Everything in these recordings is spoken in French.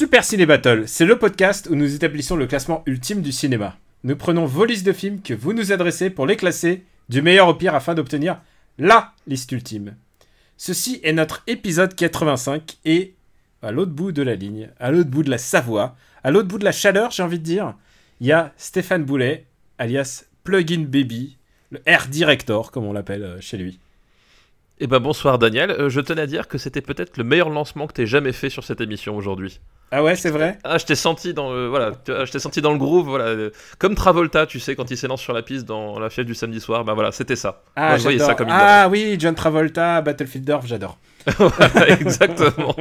Super Ciné Battle, c'est le podcast où nous établissons le classement ultime du cinéma. Nous prenons vos listes de films que vous nous adressez pour les classer du meilleur au pire afin d'obtenir LA liste ultime. Ceci est notre épisode 85 et à l'autre bout de la ligne, à l'autre bout de la Savoie, à l'autre bout de la chaleur, j'ai envie de dire, il y a Stéphane Boulet, alias Plugin Baby, le Air Director comme on l'appelle euh, chez lui. Eh ben bonsoir Daniel, Euh, je tenais à dire que c'était peut-être le meilleur lancement que t'aies jamais fait sur cette émission aujourd'hui. Ah ouais, c'est vrai? Ah, je t'ai senti dans le, voilà, tu vois, je t'ai senti dans le groove, voilà, euh, comme Travolta, tu sais, quand il s'élance sur la piste dans la fièvre du samedi soir, bah voilà, c'était ça. Ah, Moi, je voyais ça j'adore. comme une Ah oui, John Travolta, Battlefield Earth, j'adore. Exactement.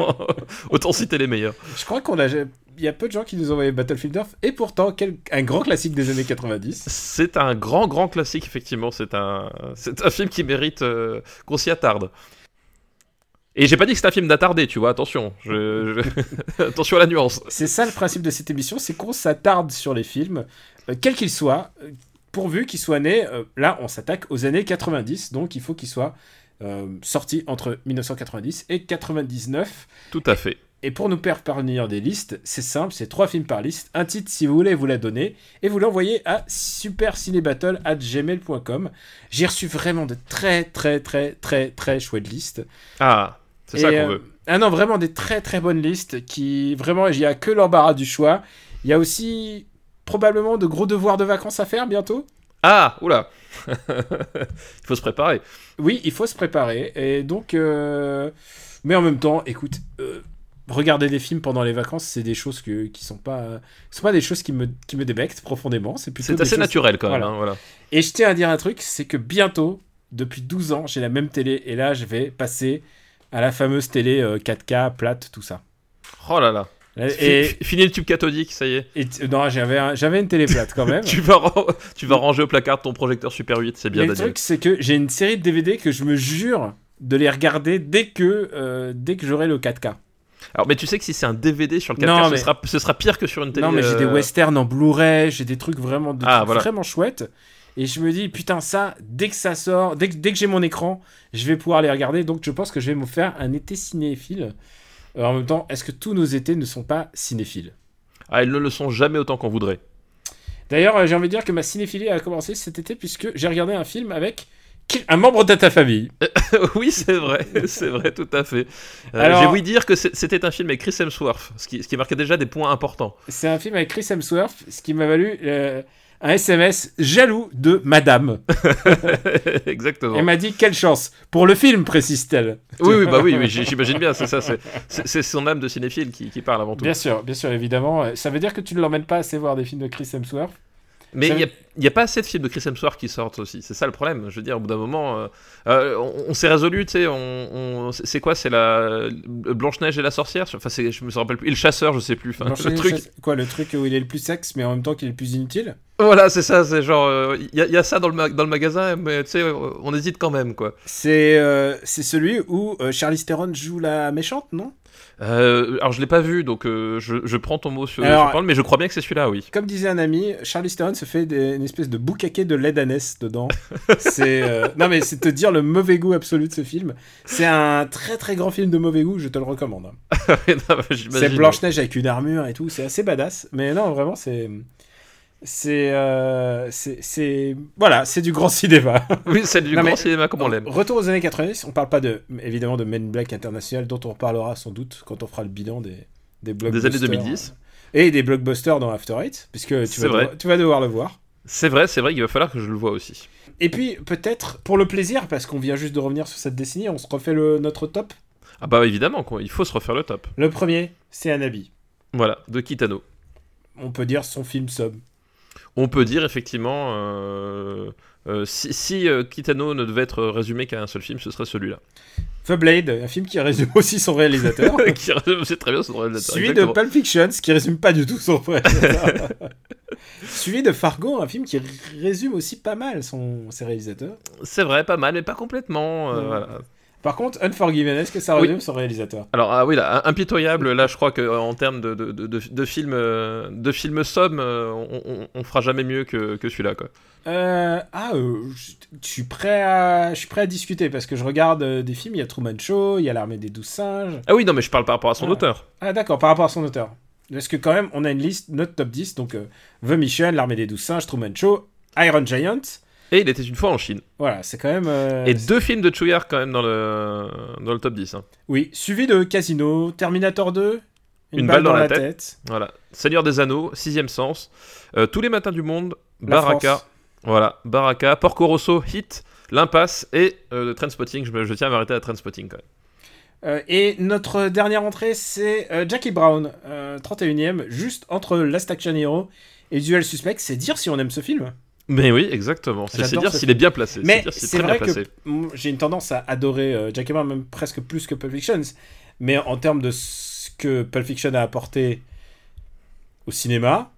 Autant citer les meilleurs. Je crois qu'on a. Il y a peu de gens qui nous ont envoyé Battlefield Earth, et pourtant, quel... un grand classique des années 90. C'est un grand, grand classique, effectivement. C'est un, c'est un film qui mérite euh, qu'on s'y attarde. Et j'ai pas dit que c'était un film d'attardé, tu vois, attention. Je, je- attention à la nuance. C'est ça le principe de cette émission, c'est qu'on s'attarde sur les films, euh, quels qu'ils soient, euh, pourvu qu'ils soient nés. euh, là, on s'attaque aux années 90, donc il faut qu'ils soient euh, sortis entre 1990 et 99. Tout à fait. Et pour nous parvenir des listes, c'est simple, c'est trois films par liste, un titre si vous voulez, vous la donnez, et vous l'envoyez à supercinébattle.gmail.com. J'ai reçu vraiment de très très très très très chouettes listes. Ah, c'est ça qu'on euh, veut. Ah non, vraiment des très très bonnes listes qui vraiment il y a que l'embarras du choix. Il y a aussi probablement de gros devoirs de vacances à faire bientôt. Ah, oula. Il faut se préparer. Oui, il faut se préparer et donc euh, mais en même temps, écoute, euh, regarder des films pendant les vacances, c'est des choses que, qui sont pas sont pas des choses qui me qui me débectent profondément, c'est plutôt C'est assez choses- naturel quand même. Voilà. hein, voilà. Et je tiens à dire un truc, c'est que bientôt, depuis 12 ans, j'ai la même télé et là, je vais passer à la fameuse télé euh, 4K plate tout ça. Oh là là. Et, Fi- Fini le tube cathodique, ça y est. Et non, j'avais un- j'avais une télé plate quand même. Tu vas, tu vas ranger au placard ton projecteur Super 8, c'est bien Mais le Daniel. truc, c'est que j'ai une série de DVD que je me jure de les regarder dès que, euh, dès que j'aurai le 4K. Alors, mais tu sais que si c'est un DVD sur le 4K, Non, ce, mais- sera, ce sera pire que sur une télé. non, mais j'ai des euh, westerns en Blu-ray, j'ai des trucs vraiment, Ah, trucs voilà. vraiment chouettes. Et je me dis, putain, ça, dès que ça sort, dès que, dès que j'ai mon écran, je vais pouvoir les regarder. Donc je pense que je vais me faire un été cinéphile. Euh, en même temps, est-ce que tous nos étés ne sont pas cinéphiles? Ah, ils ne le sont jamais autant qu'on voudrait. D'ailleurs, euh, j'ai envie de dire que ma cinéphilie a commencé cet été puisque j'ai regardé un film avec un membre de ta famille. oui, c'est vrai, c'est vrai, tout à fait. Euh, Alors- J'ai voulu dire que c'était un film avec Chris Hemsworth, ce qui, ce qui marquait déjà des points importants. C'est un film avec Chris Hemsworth, ce qui m'a valu euh, un SMS jaloux de Madame. Exactement. Elle m'a dit quelle chance pour le film, précise-t-elle. Oui, oui, bah oui, oui, j'imagine bien, c'est ça, c'est son âme de cinéphile qui, qui parle avant tout. Bien sûr, bien sûr, évidemment. Euh, Ça veut dire que tu ne l'emmènes pas assez voir des films de Chris Hemsworth? Mais il n'y a, pas assez de films de Chris Hemsworth qui sortent aussi, c'est ça le problème. Je veux dire, au bout d'un moment, euh, euh, on, on s'est résolu, tu sais, on, on- c'est quoi C'est la Blanche-Neige et la sorcière Enfin, je me rappelle plus. Et le chasseur, je sais plus. Enfin, le truc. Quoi, le truc où il est le plus sexe, mais en même temps qu'il est le plus inutile? Voilà, c'est ça, c'est genre. Il y, a- y a ça dans le, ma- dans le magasin, mais tu sais, on hésite quand même, quoi. C'est euh, c'est celui où euh, Charlize Theron joue la méchante, non? Euh, alors, je l'ai pas vu, donc euh, je, je prends ton mot sur, Alors- sur parole, mais je crois bien que c'est celui-là, oui. Comme disait un ami, Charlize Theron se fait des- une espèce de boucaquet de lait dedans. c'est euh, non mais c'est te dire le mauvais goût absolu de ce film. C'est un très très grand film de mauvais goût, je te le recommande. Bah, j'imagine. C'est Blanche Neige avec une armure et tout, c'est assez badass. Mais non, vraiment c'est c'est euh, c'est c'est voilà, c'est du grand cinéma. Oui, c'est du Non, grand cinéma comme on l'aime. Retour aux années 90, on parle pas de évidemment de Men Black International dont on reparlera sans doute quand on fera le bilan des des Des blockbusters. années 2010. Et des blockbusters dans After Eight, puisque tu vas, devoir, tu vas devoir le voir. C'est vrai, c'est vrai qu'il va falloir que je le vois aussi. Et puis, peut-être, pour le plaisir, parce qu'on vient juste de revenir sur cette décennie, on se refait le, notre top? Ah bah évidemment, quoi, il faut se refaire le top. Le premier, c'est Anabi. Voilà, de Kitano. On peut dire son film sub. On peut dire effectivement, euh, euh, si, si, euh, Kitano ne devait être résumé qu'à un seul film, ce serait celui-là. The Blade, un film qui résume aussi son réalisateur. qui résume aussi très bien son réalisateur. Suivi de. Pulp Fiction, ce qui résume pas du tout son réalisateur. Suivi de Fargo, un film qui résume aussi pas mal son, ses réalisateurs. C'est vrai, pas mal, mais pas complètement. euh, voilà. Par contre, Unforgiven, est-ce que ça Oui. résume son réalisateur Alors ah oui, là, impitoyable. Là, je crois que euh, termes de, de, de, films, euh, de films somme, euh, on, on, on fera jamais mieux que, que celui-là, quoi. Euh, ah, euh, je suis prêt à, je suis prêt à discuter parce que je regarde euh, des films. Il y a Truman Show, il y a L'armée des douze singes. Ah oui, non, mais je parle par rapport à son Ah. auteur. Ah d'accord, par rapport à son auteur. Parce que quand même, on a une liste, notre top 10, donc The Mission, L'armée des douze singes, Truman Show, Iron Giant. Et il était une fois en Chine. Voilà, c'est quand même. euh, Et deux films de Chuyar quand même dans le, dans le top 10. hein. Oui, suivi de Casino, Terminator 2, Une, balle, dans, la tête, Voilà. Seigneur des Anneaux, Sixième Sens, euh, Tous les matins du monde, La Baraka. France. Voilà, Baraka, Porco Rosso, Hit, L'Impasse et euh, Trainspotting. Je, je tiens à m'arrêter à Trainspotting quand même. Euh, et notre dernière entrée, c'est euh, Jackie Brown, euh, 31ème, juste entre Last Action Hero et Duel Suspect. C'est dire si on aime ce film. Mais oui, exactement. C'est dire s'il est bien placé. Mais c'est vrai bien que j'ai une tendance à adorer euh, Jackie Brown, même presque plus que Pulp Fiction. Mais en termes de ce que Pulp Fiction a apporté au cinéma,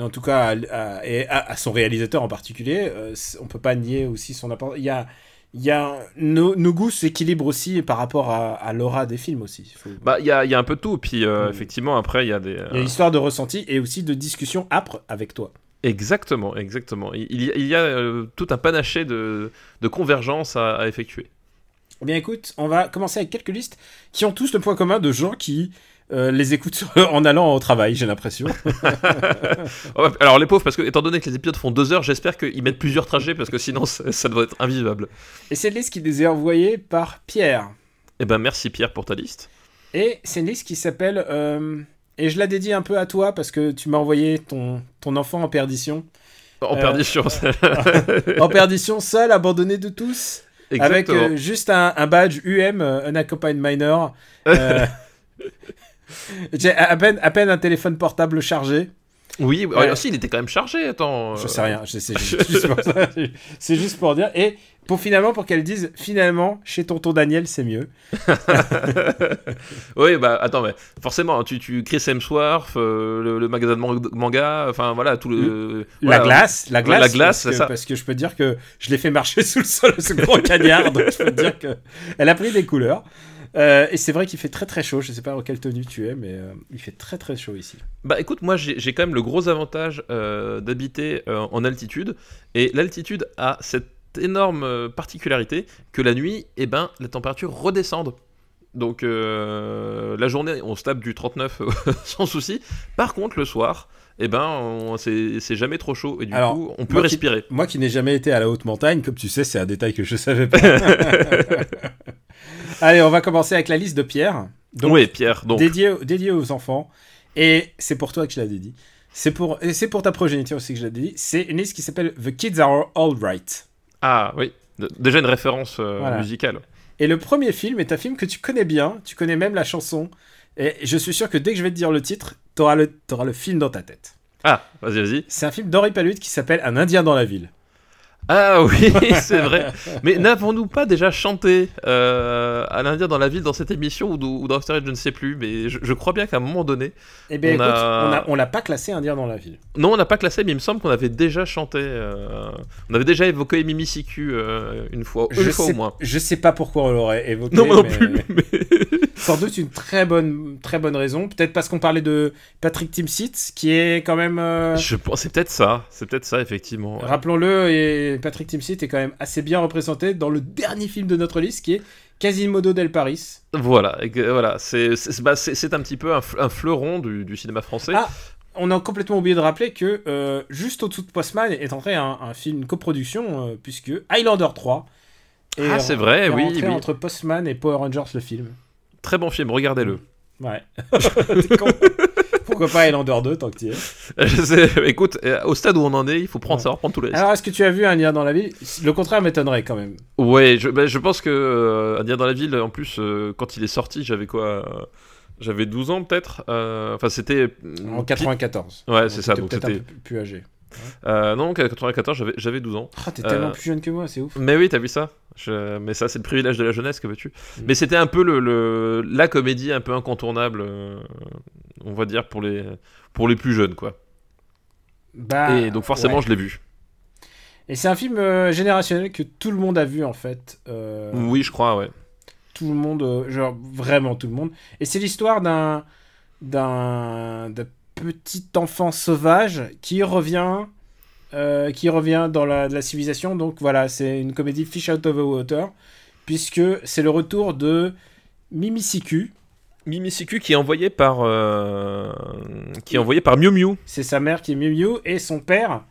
en tout cas à, à- et à- à son réalisateur en particulier, euh, on peut pas nier aussi son apport. Il y a, il y a nos, nos goûts s'équilibrent aussi par rapport à, à l'aura des films aussi. Il faut- Bah, il y a, y a un peu de tout. Puis euh, Mm. effectivement, après, il y a des. Il y a euh, une histoire de ressenti et aussi de discussion âpre avec toi. Exactement, exactement. Il il y a, euh, tout un panaché de, de convergence à, à effectuer. Eh bien écoute, on va commencer avec quelques listes qui ont tous le point commun de gens qui euh, les écoutent en allant au travail, j'ai l'impression. Alors les pauvres, parce que étant donné que les épisodes font deux heures, j'espère qu'ils mettent plusieurs trajets parce que sinon ça, ça doit être invivable. Et c'est une liste qui nous est envoyée par Pierre. Eh ben merci Pierre pour ta liste. Et c'est une liste qui s'appelle... euh, et je la dédie un peu à toi parce que tu m'as envoyé ton, ton enfant en perdition. En Euh, perdition. En perdition, seul, abandonné de tous. Avec Exactement. euh, juste un, un badge UM, Unaccompanied Minor. J'ai à peine, à peine un téléphone portable chargé. Oui, Ouais. aussi il était quand même chargé. Attends. Je euh, sais rien, je sais, c'est juste pour ça. C'est juste pour dire. Et pour finalement, pour qu'elle dise, finalement, chez tonton Daniel, c'est mieux. Oui, bah attends, mais forcément, tu, tu Chris Hemsworth, euh, le, le magasin de man- manga, enfin voilà, tout le. La glace, la glace, La glace, parce c'est que, ça. parce que je peux te dire que je l'ai fait marcher sous le sol, ce gros cagnard, donc je peux te dire que elle a pris des couleurs. Euh, et c'est vrai qu'il fait très très chaud. Je sais pas en quelle tenue tu es, mais euh, il fait très très chaud ici. Bah écoute, moi j'ai quand même le gros avantage euh, d'habiter en altitude, et l'altitude a cette énorme particularité que la nuit, eh ben, les températures redescendent. Donc la journée, on se tape du 39 sans souci. Par contre, le soir, eh ben, c'est jamais trop chaud, et du Alors, coup, on peut moi qui- respirer. Moi qui n'ai jamais été à la haute montagne, comme tu sais, c'est un détail que je savais pas. Allez, on va commencer avec la liste de Pierre. Donc, oui, Pierre, donc. dédié, dédié aux enfants. Et c'est pour toi que je la dédie. C'est pour, et c'est pour ta progéniture aussi que je la dédie. C'est une liste qui s'appelle The Kids Are All Right. Ah oui, déjà une référence euh, Voilà. musicale. Et le premier film est un film que tu connais bien. Tu connais même la chanson. Et je suis sûr que dès que je vais te dire le titre, t'auras le, t'auras le film dans ta tête. Ah, vas-y, vas-y. C'est un film d'Henri Palude qui s'appelle Un Indien dans la ville. Ah oui, c'est vrai. Mais n'avons-nous pas déjà chanté euh, à l'Indien dans la ville dans cette émission ou, ou dans After je ne sais plus, mais je, je crois bien qu'à un moment donné, Eh bien, On écoute, a- on l'a pas classé Indien dans la ville. non, on n'a pas classé, mais il me semble qu'on avait déjà chanté, euh, on avait déjà évoqué Mimi Siku euh, une fois, une je fois sais, au moins. Je sais pas pourquoi on l'aurait évoqué. Non, moi non mais- plus. mais- Sans doute une très bonne, très bonne raison. Peut-être parce qu'on parlait de Patrick Timsit, qui est quand même. euh, je pense, c'est peut-être ça, c'est peut-être ça effectivement. Rappelons-le, et Patrick Timsit est quand même assez bien représenté dans le dernier film de notre liste, qui est Quasimodo del Paris. Voilà, voilà, c'est c'est bah, c'est- c'est un petit peu un, fl- un fleuron du, du cinéma français. Ah, On a complètement oublié de rappeler que euh, juste au-dessous de Postman est entré un, un film, une coproduction, euh, puisque Highlander 3. est Ah, c'est vrai, est oui, oui. entre Postman et Power Rangers le film. Très bon film, regardez-le. Ouais. Pourquoi pas Highlander 2 tant que tu y es Je sais, écoute, euh, au stade où on en est, il faut prendre, savoir prendre tous les risques. Alors, est-ce que tu as vu un lien dans la ville Le contraire m'étonnerait quand même. Ouais, je, bah, je pense que euh, Indien dans la ville, en plus, euh, quand il est sorti, j'avais quoi euh, J'avais 12 ans peut-être. Enfin, c'était. En 94. Ouais, c'est ça, donc un c'était- peu plus âgé. Euh, non, donc à 94, j'avais- j'avais 12 ans. Ah, t'es tellement Euh, plus jeune que moi, c'est ouf. Mais oui, t'as vu ça Je- Mais ça, c'est le privilège de la jeunesse, que veux-tu Mm. Mais c'était un peu le, le- la comédie un peu incontournable, euh, on va dire, pour les, pour les plus jeunes, quoi. Bah, Et donc forcément, ouais. je l'ai vu. Et c'est un film euh, générationnel que tout le monde a vu en fait. Euh, Oui, je crois, ouais. Tout le monde, euh, genre vraiment tout le monde. Et c'est l'histoire d'un d'un petit enfant sauvage qui revient euh, qui revient dans la, la civilisation. Donc voilà, c'est une comédie Fish Out of the Water puisque c'est le retour de Mimicicu. Mimicicu qui est envoyé par euh, qui est envoyé par Miu Miu, C'est sa mère qui est Miu Miu et son père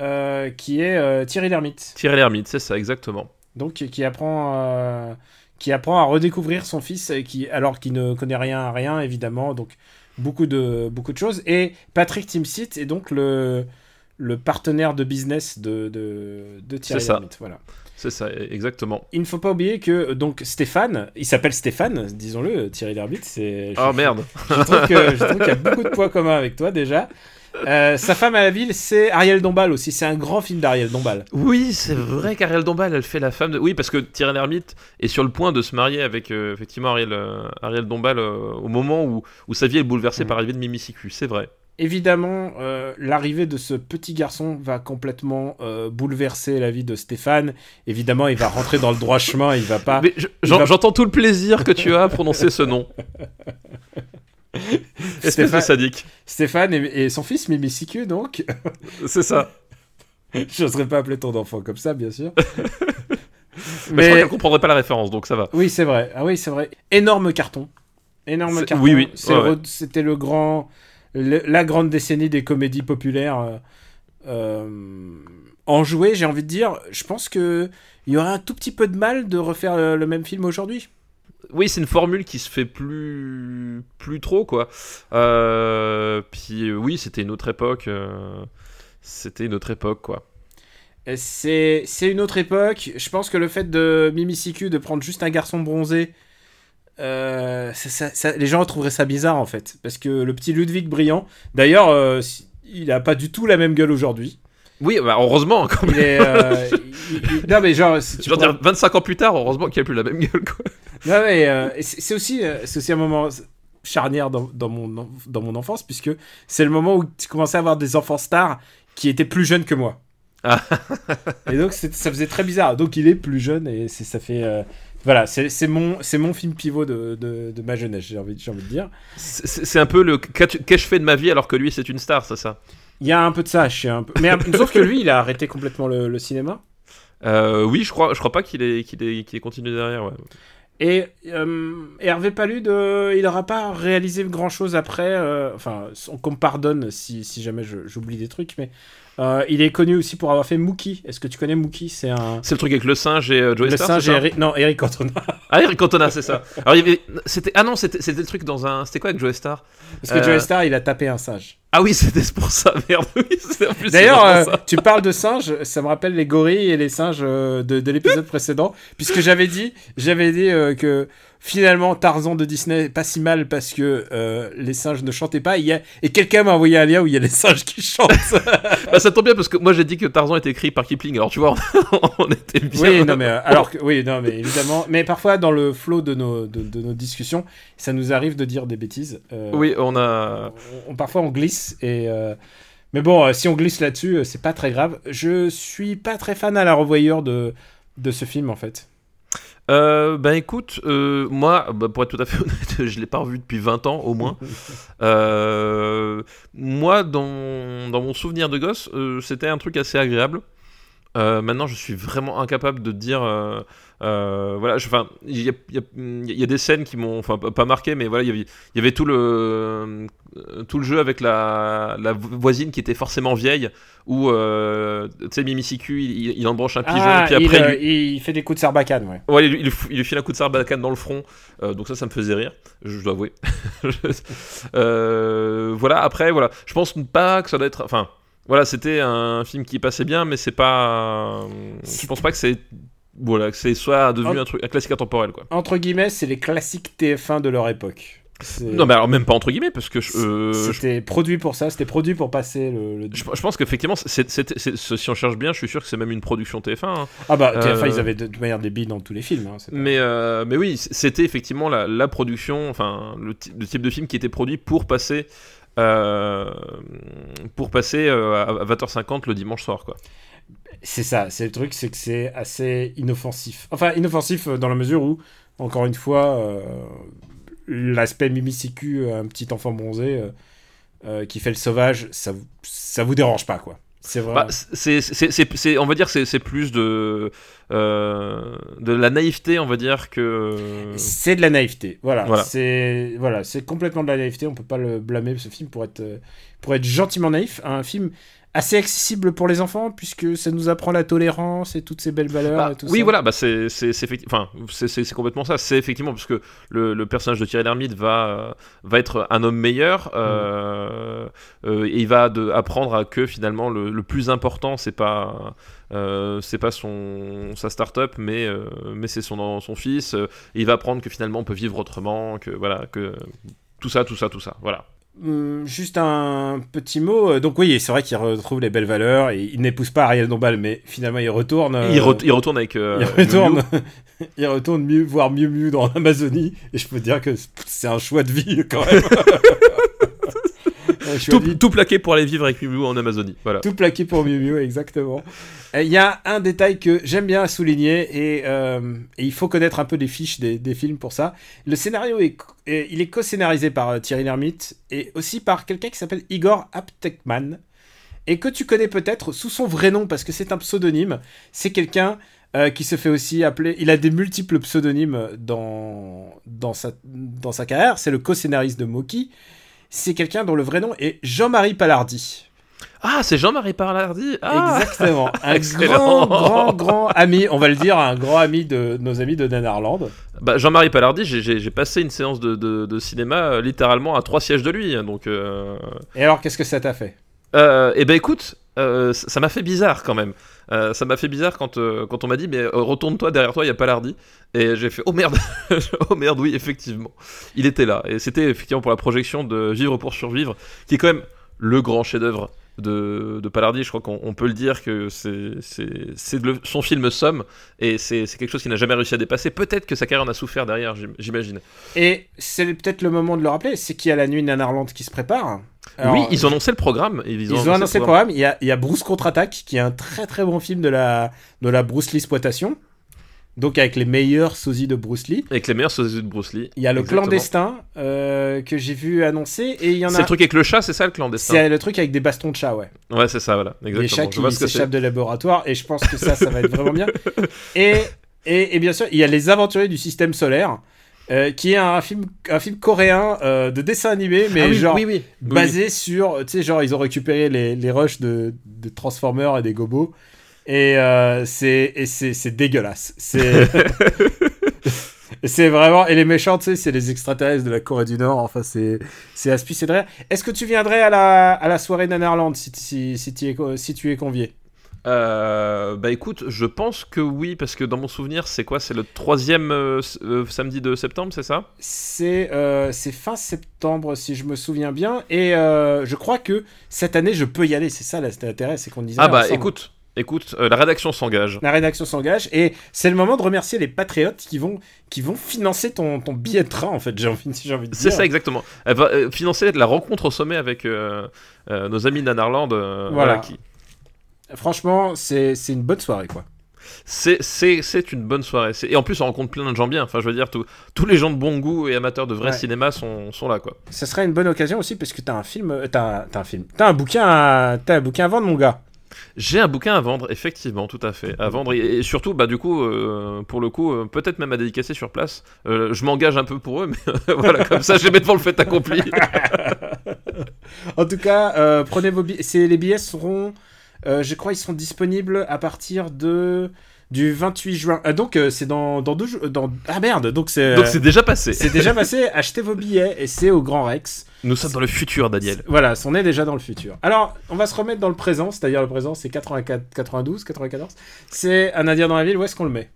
euh, qui est Thierry Lhermitte. Thierry Lhermitte, c'est ça exactement. Donc qui apprend qui apprend à redécouvrir son fils et qui alors qu'il ne connaît rien à rien évidemment donc beaucoup de beaucoup de choses et Patrick Timsit est donc le le partenaire de business de de, de Thierry ça. Lhermitte, voilà. C'est ça exactement. Il ne faut pas oublier que donc Stéphane, il s'appelle Stéphane, disons-le, Thierry Lhermitte, c'est je- Oh merde. je trouve que- je trouve qu'il y a beaucoup de points communs avec toi déjà. Euh, sa femme à la ville, c'est Ariel Dombal aussi. C'est un grand film d'Ariel Dombal. Oui, c'est vrai qu'Ariel Dombal, elle fait la femme de. Oui, parce que Thierry Lhermitte est sur le point de se marier avec euh, effectivement Ariel, euh, Ariel Dombal euh, au moment où, où sa vie est bouleversée par l'arrivée de Mimicicu, c'est vrai. Évidemment, l'arrivée de ce petit garçon va complètement bouleverser la vie de Stéphane. Évidemment, il va rentrer dans le droit chemin. Il va pas. Je- va- j'entends tout le plaisir que tu as à prononcer ce nom. Espèce de Stéphane, sadique. Stéphane et, et son fils Mimicicu, donc. C'est ça. J'oserais pas appeler ton enfant comme ça, bien sûr. Mais, je crois qu'elle comprendrait pas la référence, donc ça va. Oui, c'est vrai. Ah oui, c'est vrai. Énorme carton. Énorme carton. oui, oui. C'est Ouais, le ouais. re- C'était le grand, le- la grande décennie des comédies populaires euh, euh, enjouées. J'ai envie de dire. Je pense que il y aurait un tout petit peu de mal de refaire le, le même film aujourd'hui. Oui, c'est une formule qui se fait plus, plus trop, quoi. Euh, puis euh, oui, c'était une autre époque. euh, C'était une autre époque, quoi. C'est une autre époque. Je pense que le fait de Mimicicu de prendre juste un garçon bronzé. euh, ça- ça- ça- les gens trouveraient ça bizarre en fait parce que le petit Ludwig brillant d'ailleurs il a pas du tout la même gueule aujourd'hui Oui, bah, heureusement, quand même. Il est. il- il- non, mais genre. si tu Je veux prends- dire, 25 ans plus tard, heureusement qu'il a plus la même gueule, quoi. Non, mais euh, c'est aussi, euh, aussi un moment charnière dans, dans mon, dans mon enfance, puisque c'est le moment où tu commençais à avoir des enfants stars qui étaient plus jeunes que moi. Ah. et donc, ça faisait très bizarre. Donc, il est plus jeune et ça fait. euh, voilà, c'est mon, mon film pivot de, de, de ma jeunesse, j'ai envie, envie de dire. C'est un peu le qu'ai-je fait de ma vie alors que lui c'est une star, c'est ça? Il y a un peu de ça, je sais un peu. Mais sauf que lui, il a arrêté complètement le, le cinéma. Euh, Oui, je crois, je crois pas qu'il ait, qu'il ait, qu'il ait continué derrière. Ouais. Et euh, Hervé Palude, euh, il n'aura pas réalisé grand chose après. euh, enfin, on qu'on me pardonne si, jamais j'oublie des trucs, mais euh, il est connu aussi pour avoir fait Mookie. Est-ce que tu connais Mookie? C'est un. C'est le truc avec le singe et euh, Joey Le Star, singe et Eric... Non, Eric Cantona. Ah, Eric Cantona, c'est ça. Alors, il y avait... c'était... Ah non, c'était... le truc dans un. C'était quoi avec Joey Star? Parce que Euh, Joey Star, il a tapé un singe. Ah oui, c'était pour ça, merde. Oui, c'est- en plus, c'est D'ailleurs, euh, tu parles de singes, ça me rappelle les gorilles et les singes euh, de, de l'épisode précédent, puisque j'avais dit, j'avais dit euh, que finalement Tarzan de Disney pas si mal parce que euh, les singes ne chantaient pas. Il y a... Et quelqu'un m'a envoyé un lien où il y a les singes qui chantent. Bah, ça tombe bien parce que moi j'ai dit que Tarzan était écrit par Kipling. Alors tu vois, on était bien. Oui, non, mais euh, alors que, oui, non, mais évidemment, mais parfois dans le flot de nos, de, de nos discussions, ça nous arrive de dire des bêtises. Euh, Oui, on a. on- on- parfois on glisse et. Mais bon, si on glisse là-dessus, c'est pas très grave. Je suis pas très fan à la revoyure de, de ce film en fait. Euh, ben écoute, euh, moi, bah, pour être tout à fait honnête, je l'ai pas revu depuis 20 ans au moins. Euh, moi, dans, dans mon souvenir de gosse, c'était un truc assez agréable. Maintenant, je suis vraiment incapable de dire. voilà, enfin, il y a, y y des scènes qui m'ont, enfin, pas- marqué, mais voilà, il y avait, il y avait tout le, tout le jeu avec la, la voisine qui était forcément vieille, où, euh, tu sais, Mimicicu, il, il, embranche un pigeon, Ah, et puis après, il, lui- euh, il fait des coups de sarbacane, ouais. Ouais, il, il, lui fou- il lui file un coup de sarbacane dans le front, euh, donc ça, ça me faisait rire, je, je dois avouer. Euh, voilà, après, voilà, je pense pas que ça doit être. Enfin, voilà, c'était un film qui passait bien, mais c'est pas. Je pense pas que c'est. Voilà, que c'est soit devenu En- un truc, un classique intemporel, quoi. Entre guillemets, c'est les classiques TF1 de leur époque. Non, mais alors même pas entre guillemets, parce que euh, je- C'était produit pour ça, c'était produit pour passer le. le- je- je pense qu'effectivement, si on cherche bien, je suis sûr que c'est même une production TF1. hein. Ah bah, TF1, Euh, ils avaient de toute manière des billes dans tous les films. hein, pas- Mais, euh, mais oui, c'était effectivement la, la production, enfin le, le type de film qui était produit pour passer, pour passer à à 20h50 le dimanche soir, quoi. C'est ça, c'est le truc, c'est que c'est assez inoffensif. Enfin, inoffensif dans la mesure où, encore une fois, l'aspect mimicicu, un petit enfant bronzé euh, euh, qui fait le sauvage, ça, vous- ça vous dérange pas, quoi. C'est vrai. Bah, c'est, c'est, c'est, c'est- on va dire, c'est, c'est plus de, euh, de la naïveté, on va dire que. C'est de la naïveté, voilà. Voilà. C'est voilà, c'est complètement de la naïveté. On peut pas le blâmer ce film pour être euh, pour être gentiment naïf. Un film assez accessible pour les enfants puisque ça nous apprend la tolérance et toutes ces belles valeurs. Bah, et tout oui, ça. voilà, bah c'est, enfin, complètement ça. C'est effectivement parce que le, le personnage de Thierry Lhermitte va, euh, va être un homme meilleur euh, euh, et il va de, apprendre à que finalement le, le plus important c'est pas euh, c'est pas son sa start-up mais mais c'est son son fils. et il va apprendre que finalement on peut vivre autrement, que voilà que tout ça, tout ça, tout ça, voilà. Hum, juste un petit mot. euh, Donc oui, c'est vrai qu'il retrouve les belles valeurs et il n'épouse pas Ariel Dombal, mais finalement il retourne. euh, Il, re- il retourne avec. euh, il Miu Miu. retourne, il retourne mieux, voir mieux mieux dans l'Amazonie. Et je peux dire que c'est un choix de vie quand même. Vie tout, tout plaqué pour aller vivre avec Miu Miu en Amazonie. Voilà. Tout plaqué pour Miu Miu, exactement. Euh, Il y a un détail que j'aime bien souligner et, euh, et il faut connaître un peu les fiches des, des films pour ça. Le scénario est, il est co-scénarisé par euh, Thierry Lhermitte et aussi par quelqu'un qui s'appelle Igor Aptekman et que tu connais peut-être sous son vrai nom parce que c'est un pseudonyme. C'est quelqu'un euh, qui se fait aussi appeler. Il a des multiples pseudonymes dans, dans, sa, dans sa carrière. C'est le co-scénariste de Moki. C'est quelqu'un dont le vrai nom est Jean-Marie Palardi. Ah, c'est Jean-Marie Parlardi. Ah, Exactement. Un grand, grand, grand ami, on va le dire, un grand ami de nos amis de Nanarland. Bah, Jean-Marie Palardi, j'ai- passé une séance de, de- de cinéma euh, littéralement à trois sièges de lui. hein, Donc, euh, Et alors, qu'est-ce que ça t'a fait? Euh, eh ben écoute, euh, ça m'a fait bizarre quand même. Euh, ça m'a fait bizarre quand, euh, on m'a dit mais retourne-toi derrière toi, il y a Palardi. Et j'ai fait oh merde, oh merde, oui effectivement, il était là. Et c'était effectivement pour la projection de Vivre pour survivre, qui est quand même le grand chef-d'œuvre de, de Palardi. Je crois qu'on on peut le dire que c'est son film Somme et c'est quelque chose qu'il n'a jamais réussi à dépasser. Peut-être que sa carrière en a souffert derrière, j'im- j'imagine. Et c'est peut-être le moment de le rappeler, c'est qu'il y a la nuit de Nanarland qui se prépare. Alors, oui, ils ont annoncé le programme. Ils, Ils ont annoncé le programme. Il y a, il y a Bruce Contre-Attaque, qui est un très très bon film de la, de la Bruce Lee exploitation. Donc avec les meilleurs sosies de Bruce Lee. Avec les meilleurs sosies de Bruce Lee. Il y a le Exactement. clandestin euh, que j'ai vu annoncer et il y en C'est a. le truc avec le chat, c'est ça le clandestin C'est le truc avec des bastons de chat, ouais. Ouais, c'est ça, voilà. Exactement. chats Je vois qui c'est. s'échappent de laboratoire et je pense que ça, ça va être vraiment bien. Et, et, et bien sûr, il y a Les Aventuriers du Système Solaire, euh, qui est un film, un film coréen euh, de dessin animé, mais Ah oui, genre oui, oui. Oui, basé sur, tu sais, genre ils ont récupéré les, les rushs de, de Transformers et des gobos. Et euh, c'est et c'est c'est dégueulasse. C'est c'est vraiment et les méchants, tu sais, c'est les extraterrestres de la Corée du Nord. Enfin, c'est c'est pisser de rire. Est-ce que tu viendrais à la à la soirée Nanarland si si si tu es si tu es convié? Euh, bah écoute, je pense que oui, parce que dans mon souvenir, c'est quoi? C'est le troisième euh, euh, samedi de septembre, c'est ça? C'est euh, c'est fin septembre si je me souviens bien et euh, je crois que cette année je peux y aller. C'est ça l'intérêt, c'est qu'on disait. Ah bah ensemble. écoute, écoute, euh, la rédaction s'engage. La rédaction s'engage et c'est le moment de remercier les patriotes qui vont, qui vont financer ton, ton billet de train en fait, j'ai envie, j'ai envie de C'est dire. ça exactement. Elle va euh, financer la rencontre au sommet avec euh, nos amis d'Anarland. Voilà. voilà, qui... Franchement, c'est c'est une bonne soirée quoi. C'est, c'est, c'est une bonne soirée. C'est- Et en plus, on rencontre plein de gens bien. Enfin, je veux dire, tous- tous les gens de bon goût et amateurs de vrai Ouais. cinéma sont, sont là, quoi. Ce serait une bonne occasion aussi parce que t'as un film, t'as t'as un film, t'as un bouquin, à, t'as un bouquin à vendre mon gars. J'ai un bouquin à vendre, effectivement, tout à fait. À vendre, et, et surtout, bah, du coup, euh, pour le coup, euh, peut-être même à dédicacer sur place. Euh, je m'engage un peu pour eux, mais voilà, comme ça, je les mets devant le fait accompli. En tout cas, prenez vos billets. Les billets seront, je crois, ils seront disponibles à partir de du 28 juin. Ah, donc euh, c'est dans dans deux jours. Dans... Ah merde, donc c'est Donc c'est déjà passé. c'est déjà passé. Achetez vos billets et c'est au Grand Rex. Nous sommes dans le futur, Daniel. Voilà, on est déjà dans le futur. Alors, on va se remettre dans le présent, c'est-à-dire le présent, c'est 84, 92, 94. C'est un Indien dans la ville, où est-ce qu'on le met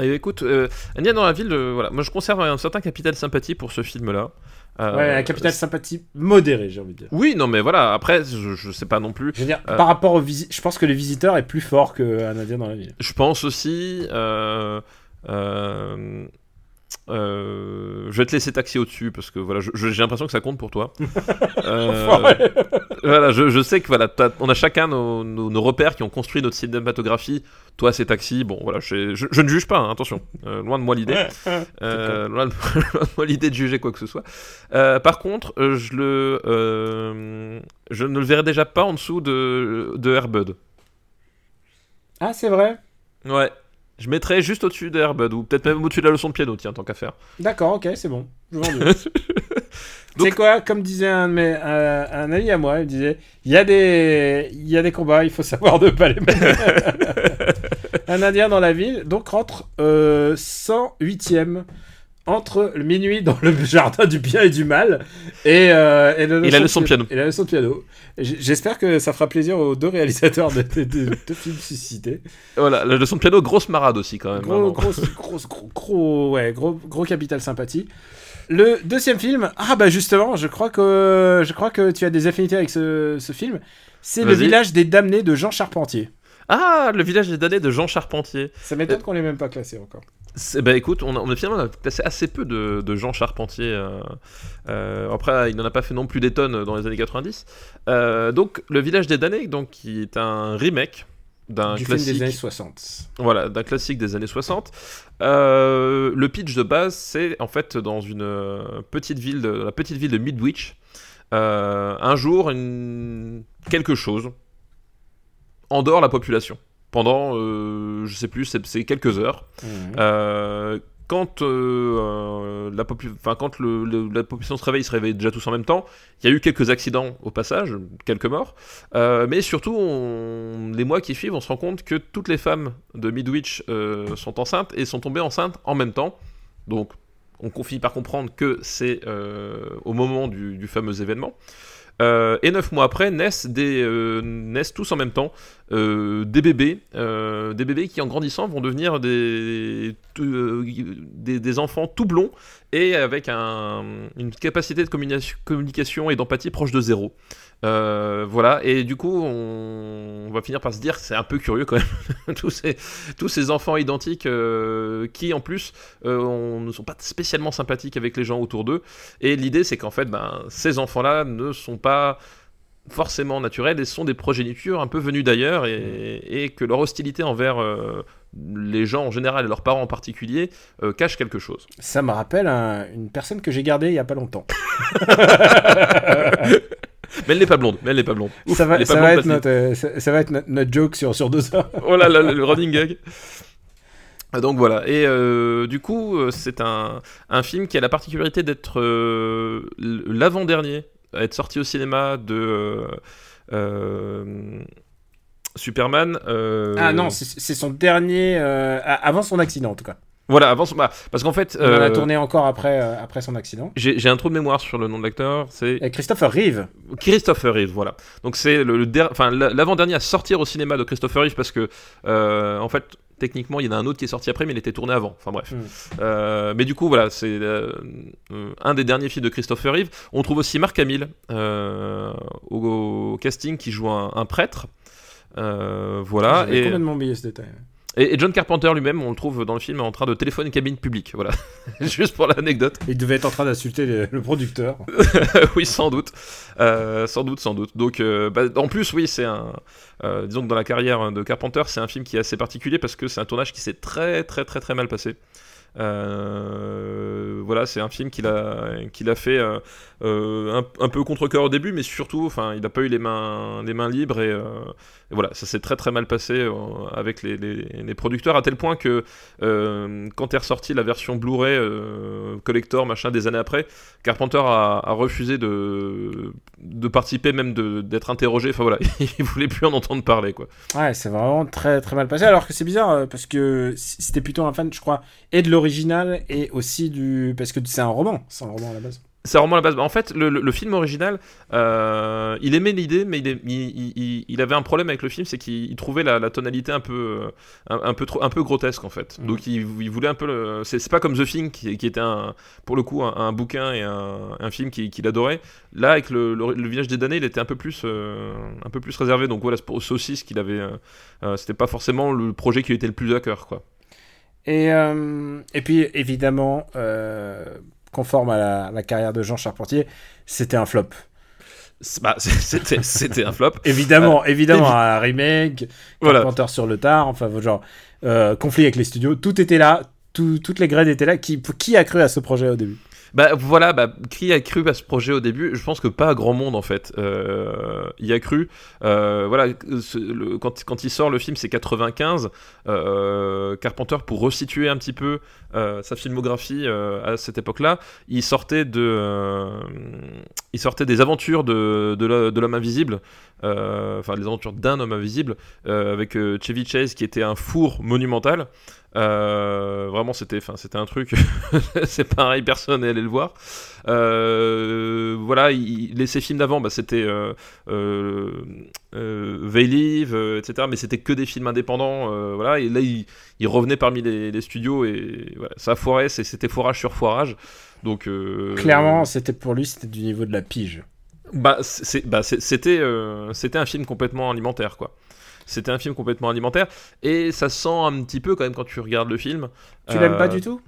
Et écoute, euh, Ania dans la ville, euh, voilà, moi je conserve un certain capital sympathie pour ce film-là. Euh, Ouais, un capital sympathie modéré, j'ai envie de dire. Oui, non, mais voilà, après, je, je sais pas non plus. Je veux dire, Euh. par rapport aux visiteurs, je pense que le visiteur est plus fort qu'un indien dans la ville. Je pense aussi. euh, euh, je vais te laisser taxi au-dessus parce que voilà, j'ai l'impression que ça compte pour toi. Euh, voilà, je, je sais que voilà, on a chacun nos, nos- nos repères qui ont construit notre cinématographie. Toi, c'est taxi. Bon, voilà, je, je- je ne juge pas. hein, attention, Euh, loin de moi l'idée. Euh, loin, de, loin de moi l'idée de juger quoi que ce soit. Euh, par contre, euh, je le, euh, je ne le verrai déjà pas en dessous de, de Airbud. Ah, c'est vrai? Ouais. Je mettrais juste au-dessus de Airbud, ou peut-être même au-dessus de la leçon de piano, tiens, tant qu'à faire. D'accord, ok, c'est bon. Je. C'est Donc- quoi, comme disait un, de mes, un, un ami à moi, il disait il y, a des- il y a des combats, il faut savoir de pas les mener. un indien dans la ville, donc rentre euh, 108ème entre minuit dans le jardin du bien et du mal et, euh, et, le Et la leçon de piano. Et la leçon de piano. J'espère que ça fera plaisir aux deux réalisateurs de, de, de- de films suscités. Voilà, la leçon de piano, grosse marade aussi quand même. Gros, vraiment. gros, gros, gros, ouais, gros, gros capital sympathie. Le deuxième film, ah bah justement, je crois que je crois que tu as des affinités avec ce, ce film. C'est le village des damnés de Jean Charpentier. Ah, le village des damnés de Jean Charpentier. Ça m'étonne qu'on l'ait même pas classé encore. Bah écoute, on a, on a finalement placé assez peu de, de Jean Charpentier. euh, euh, après, il n'en a pas fait non plus des tonnes dans les années 90. Euh, donc, le village des damnés, donc, qui est un remake d'un film classique. des années 60. Voilà, d'un classique des années 60. Euh, le pitch de base, c'est en fait dans une petite ville, de, la petite ville de Midwich. un jour, une... quelque chose endort la population pendant, euh, je sais plus, c'est quelques heures. Mhm. Euh, quand, euh, euh, la, quand le- le- la population se réveille, ils se réveillent déjà tous en même temps. Il y a eu quelques accidents au passage, quelques morts. Euh, mais surtout, on- les mois qui suivent, on se rend compte que toutes les femmes de Midwich euh, sont enceintes et sont tombées enceintes en même temps. Donc, on finit par comprendre que c'est au moment du, du fameux événement. Euh, et neuf mois après, naissent, euh, tous en même temps euh, des bébés, des bébés qui en grandissant vont devenir des, enfants tout blonds et avec un- une capacité de communica- communication et d'empathie proche de zéro. Euh, voilà, et du coup, on, on va finir par se dire que c'est un peu curieux quand même, tous, ces, tous ces enfants identiques euh, qui en plus euh, on- ne sont pas spécialement sympathiques avec les gens autour d'eux. Et l'idée, c'est qu'en fait, ben, ces enfants-là ne sont pas forcément naturels et sont des progénitures un peu venues d'ailleurs et, et que leur hostilité envers les gens en général et leurs parents en particulier euh, cache quelque chose. Ça me rappelle un- une personne que j'ai gardée il y a pas longtemps. Mais elle n'est pas blonde, mais elle n'est pas blonde. Ouf, ça va, être notre, euh, ça, ça va être notre, notre joke sur, sur deux heures. oh là là, le running gag. Donc voilà, et euh, du coup, c'est un, un film qui a la particularité d'être l'avant-dernier à être sorti au cinéma de euh, Superman. euh, Ah non, c'est son dernier. euh, avant son accident en tout cas. Voilà, avant son- bah, parce qu'en fait, On en a euh, tourné encore après, euh, après son accident. j'ai un trou de mémoire sur le nom de l'acteur, c'est Christopher Reeve. Christopher Reeve, voilà. Donc c'est le, le der- enfin, la- l'avant-dernier à sortir au cinéma de Christopher Reeve parce que, euh, en fait, techniquement, il y en a un autre qui est sorti après, mais il était tourné avant. Enfin bref. Mm. Euh, mais du coup, voilà, c'est euh, euh, un des derniers films de Christopher Reeve. On trouve aussi Marc Hamill euh, au, au casting qui joue un, un prêtre. Euh, voilà. Et, complètement oublié ce détail. et- et John Carpenter lui-même, on le trouve dans le film en train de téléphoner une cabine publique. Voilà. Juste pour l'anecdote. Il devait être en train d'insulter le, le producteur. oui, sans doute. Euh, sans doute, sans doute. Donc, euh, bah, en plus, oui, c'est un. euh, disons que dans la carrière de Carpenter, c'est un film qui est assez particulier parce que c'est un tournage qui s'est très, très, très, très mal passé. Euh, voilà, c'est un film qu'il a, qu'il a fait euh, euh, un, peu contre cœur au début, mais surtout, enfin, il n'a pas eu les mains, les mains libres et, voilà, ça s'est très très mal passé avec les, producteurs à tel point que quand est ressortie la version Blu-ray collector machin des années après, Carpenter a refusé de, de participer, même d'être interrogé. Enfin voilà, il voulait plus en entendre parler quoi. Ouais, c'est vraiment très très mal passé. Alors que c'est bizarre euh, parce que c'était plutôt un fan, je crois, et de l'original et aussi du. Parce que c'est un roman. C'est un roman à la base. C'est vraiment la base. En fait, le, le- le film original, euh, il aimait l'idée, mais il, est- il, il- il avait un problème avec le film, c'est qu'il il trouvait la, la tonalité un peu, euh, un, un peu trop, un peu grotesque en fait. Mhm. Donc il, voulait un peu. le- C'est pas comme The Thing qui, qui était un, pour le coup un, un bouquin et un, film qu'il adorait. Là, avec le, village des damnés, il était un peu plus, euh, un peu plus réservé. Donc voilà, c'est pour Saucisse qu'il avait. euh, C'était pas forcément le projet qui lui était le plus à cœur, quoi. Et, et puis, évidemment, conforme à la, la carrière de Jean Charpentier, c'était un flop. Bah, C'était un flop. Évidemment, évidemment, évi- un remake, Voilà. Carpenter sur le tard, enfin, genre, euh, conflit avec les studios, tout était là, tout- toutes les grades étaient là. Qui, qui a cru à ce projet au début? Bah voilà, bah, qui a cru à ce projet au début? Je pense que pas grand monde en fait. Euh, y a cru. Euh, voilà, quand, quand il sort le film, c'est 95. Euh, Carpenter, pour resituer un petit peu euh, sa filmographie à cette époque-là, il sortait de, il des aventures de, l'homme invisible. Enfin, les aventures d'un homme invisible avec Chevy Chase qui était un four monumental. Euh, vraiment, c'était, enfin, c'était un truc. c'est pareil, personne n'est allé le voir. Euh, voilà, il, les- ses films d'avant, bah, c'était euh, euh, etc. Mais c'était que des films indépendants. voilà, et là, il, il revenait parmi les, les studios et voilà, ça foirait, c'était foirage sur foirage. Donc, Clairement, c'était pour lui, c'était du niveau de la pige. bah, bah, c'était euh, c'était un film complètement alimentaire, quoi. C'était un film complètement alimentaire et ça sent un petit peu quand même quand tu regardes le film. Tu l'aimes Euh, pas du tout?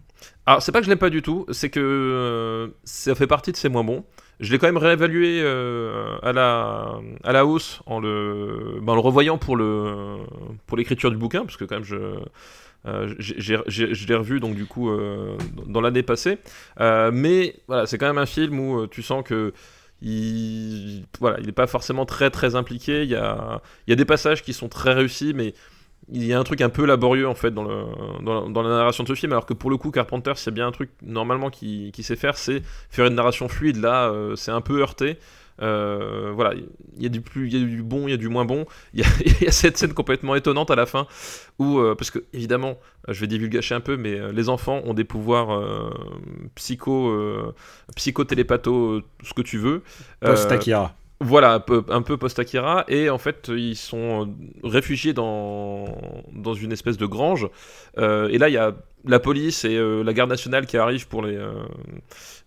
Alors, c'est pas que je l'aime pas du tout, c'est que euh, ça fait partie de ses moins bons. Je l'ai quand même réévalué euh, à, la, à la hausse en le, ben, en le revoyant pour l'écriture du bouquin, parce que quand même je. euh, je l'ai revu donc du coup euh, dans dans l'année passée, Euh, mais voilà c'est quand même un film où euh, tu sens que il voilà il est pas forcément très impliqué. Il y a des passages qui sont très réussis, mais il y a un truc un peu laborieux en fait dans, la narration de ce film, alors que pour le coup, Carpenter, s'il y a bien un truc normalement qui sait faire, c'est faire une narration fluide. Là, euh, c'est un peu heurté. Euh, voilà, il y a du plus, il y a du bon, il y a du moins bon. Il y a, il y a cette scène complètement étonnante à la fin où, euh, parce que évidemment, euh, je vais divulgacher un peu, mais les enfants ont des pouvoirs euh, psycho, euh, ce que tu veux. Euh, Post-Akira. voilà, un peu, un peu post-Akira, et en fait, ils sont réfugiés dans, dans une espèce de grange. Et là, il y a la police et euh, la garde nationale qui arrivent pour les, euh,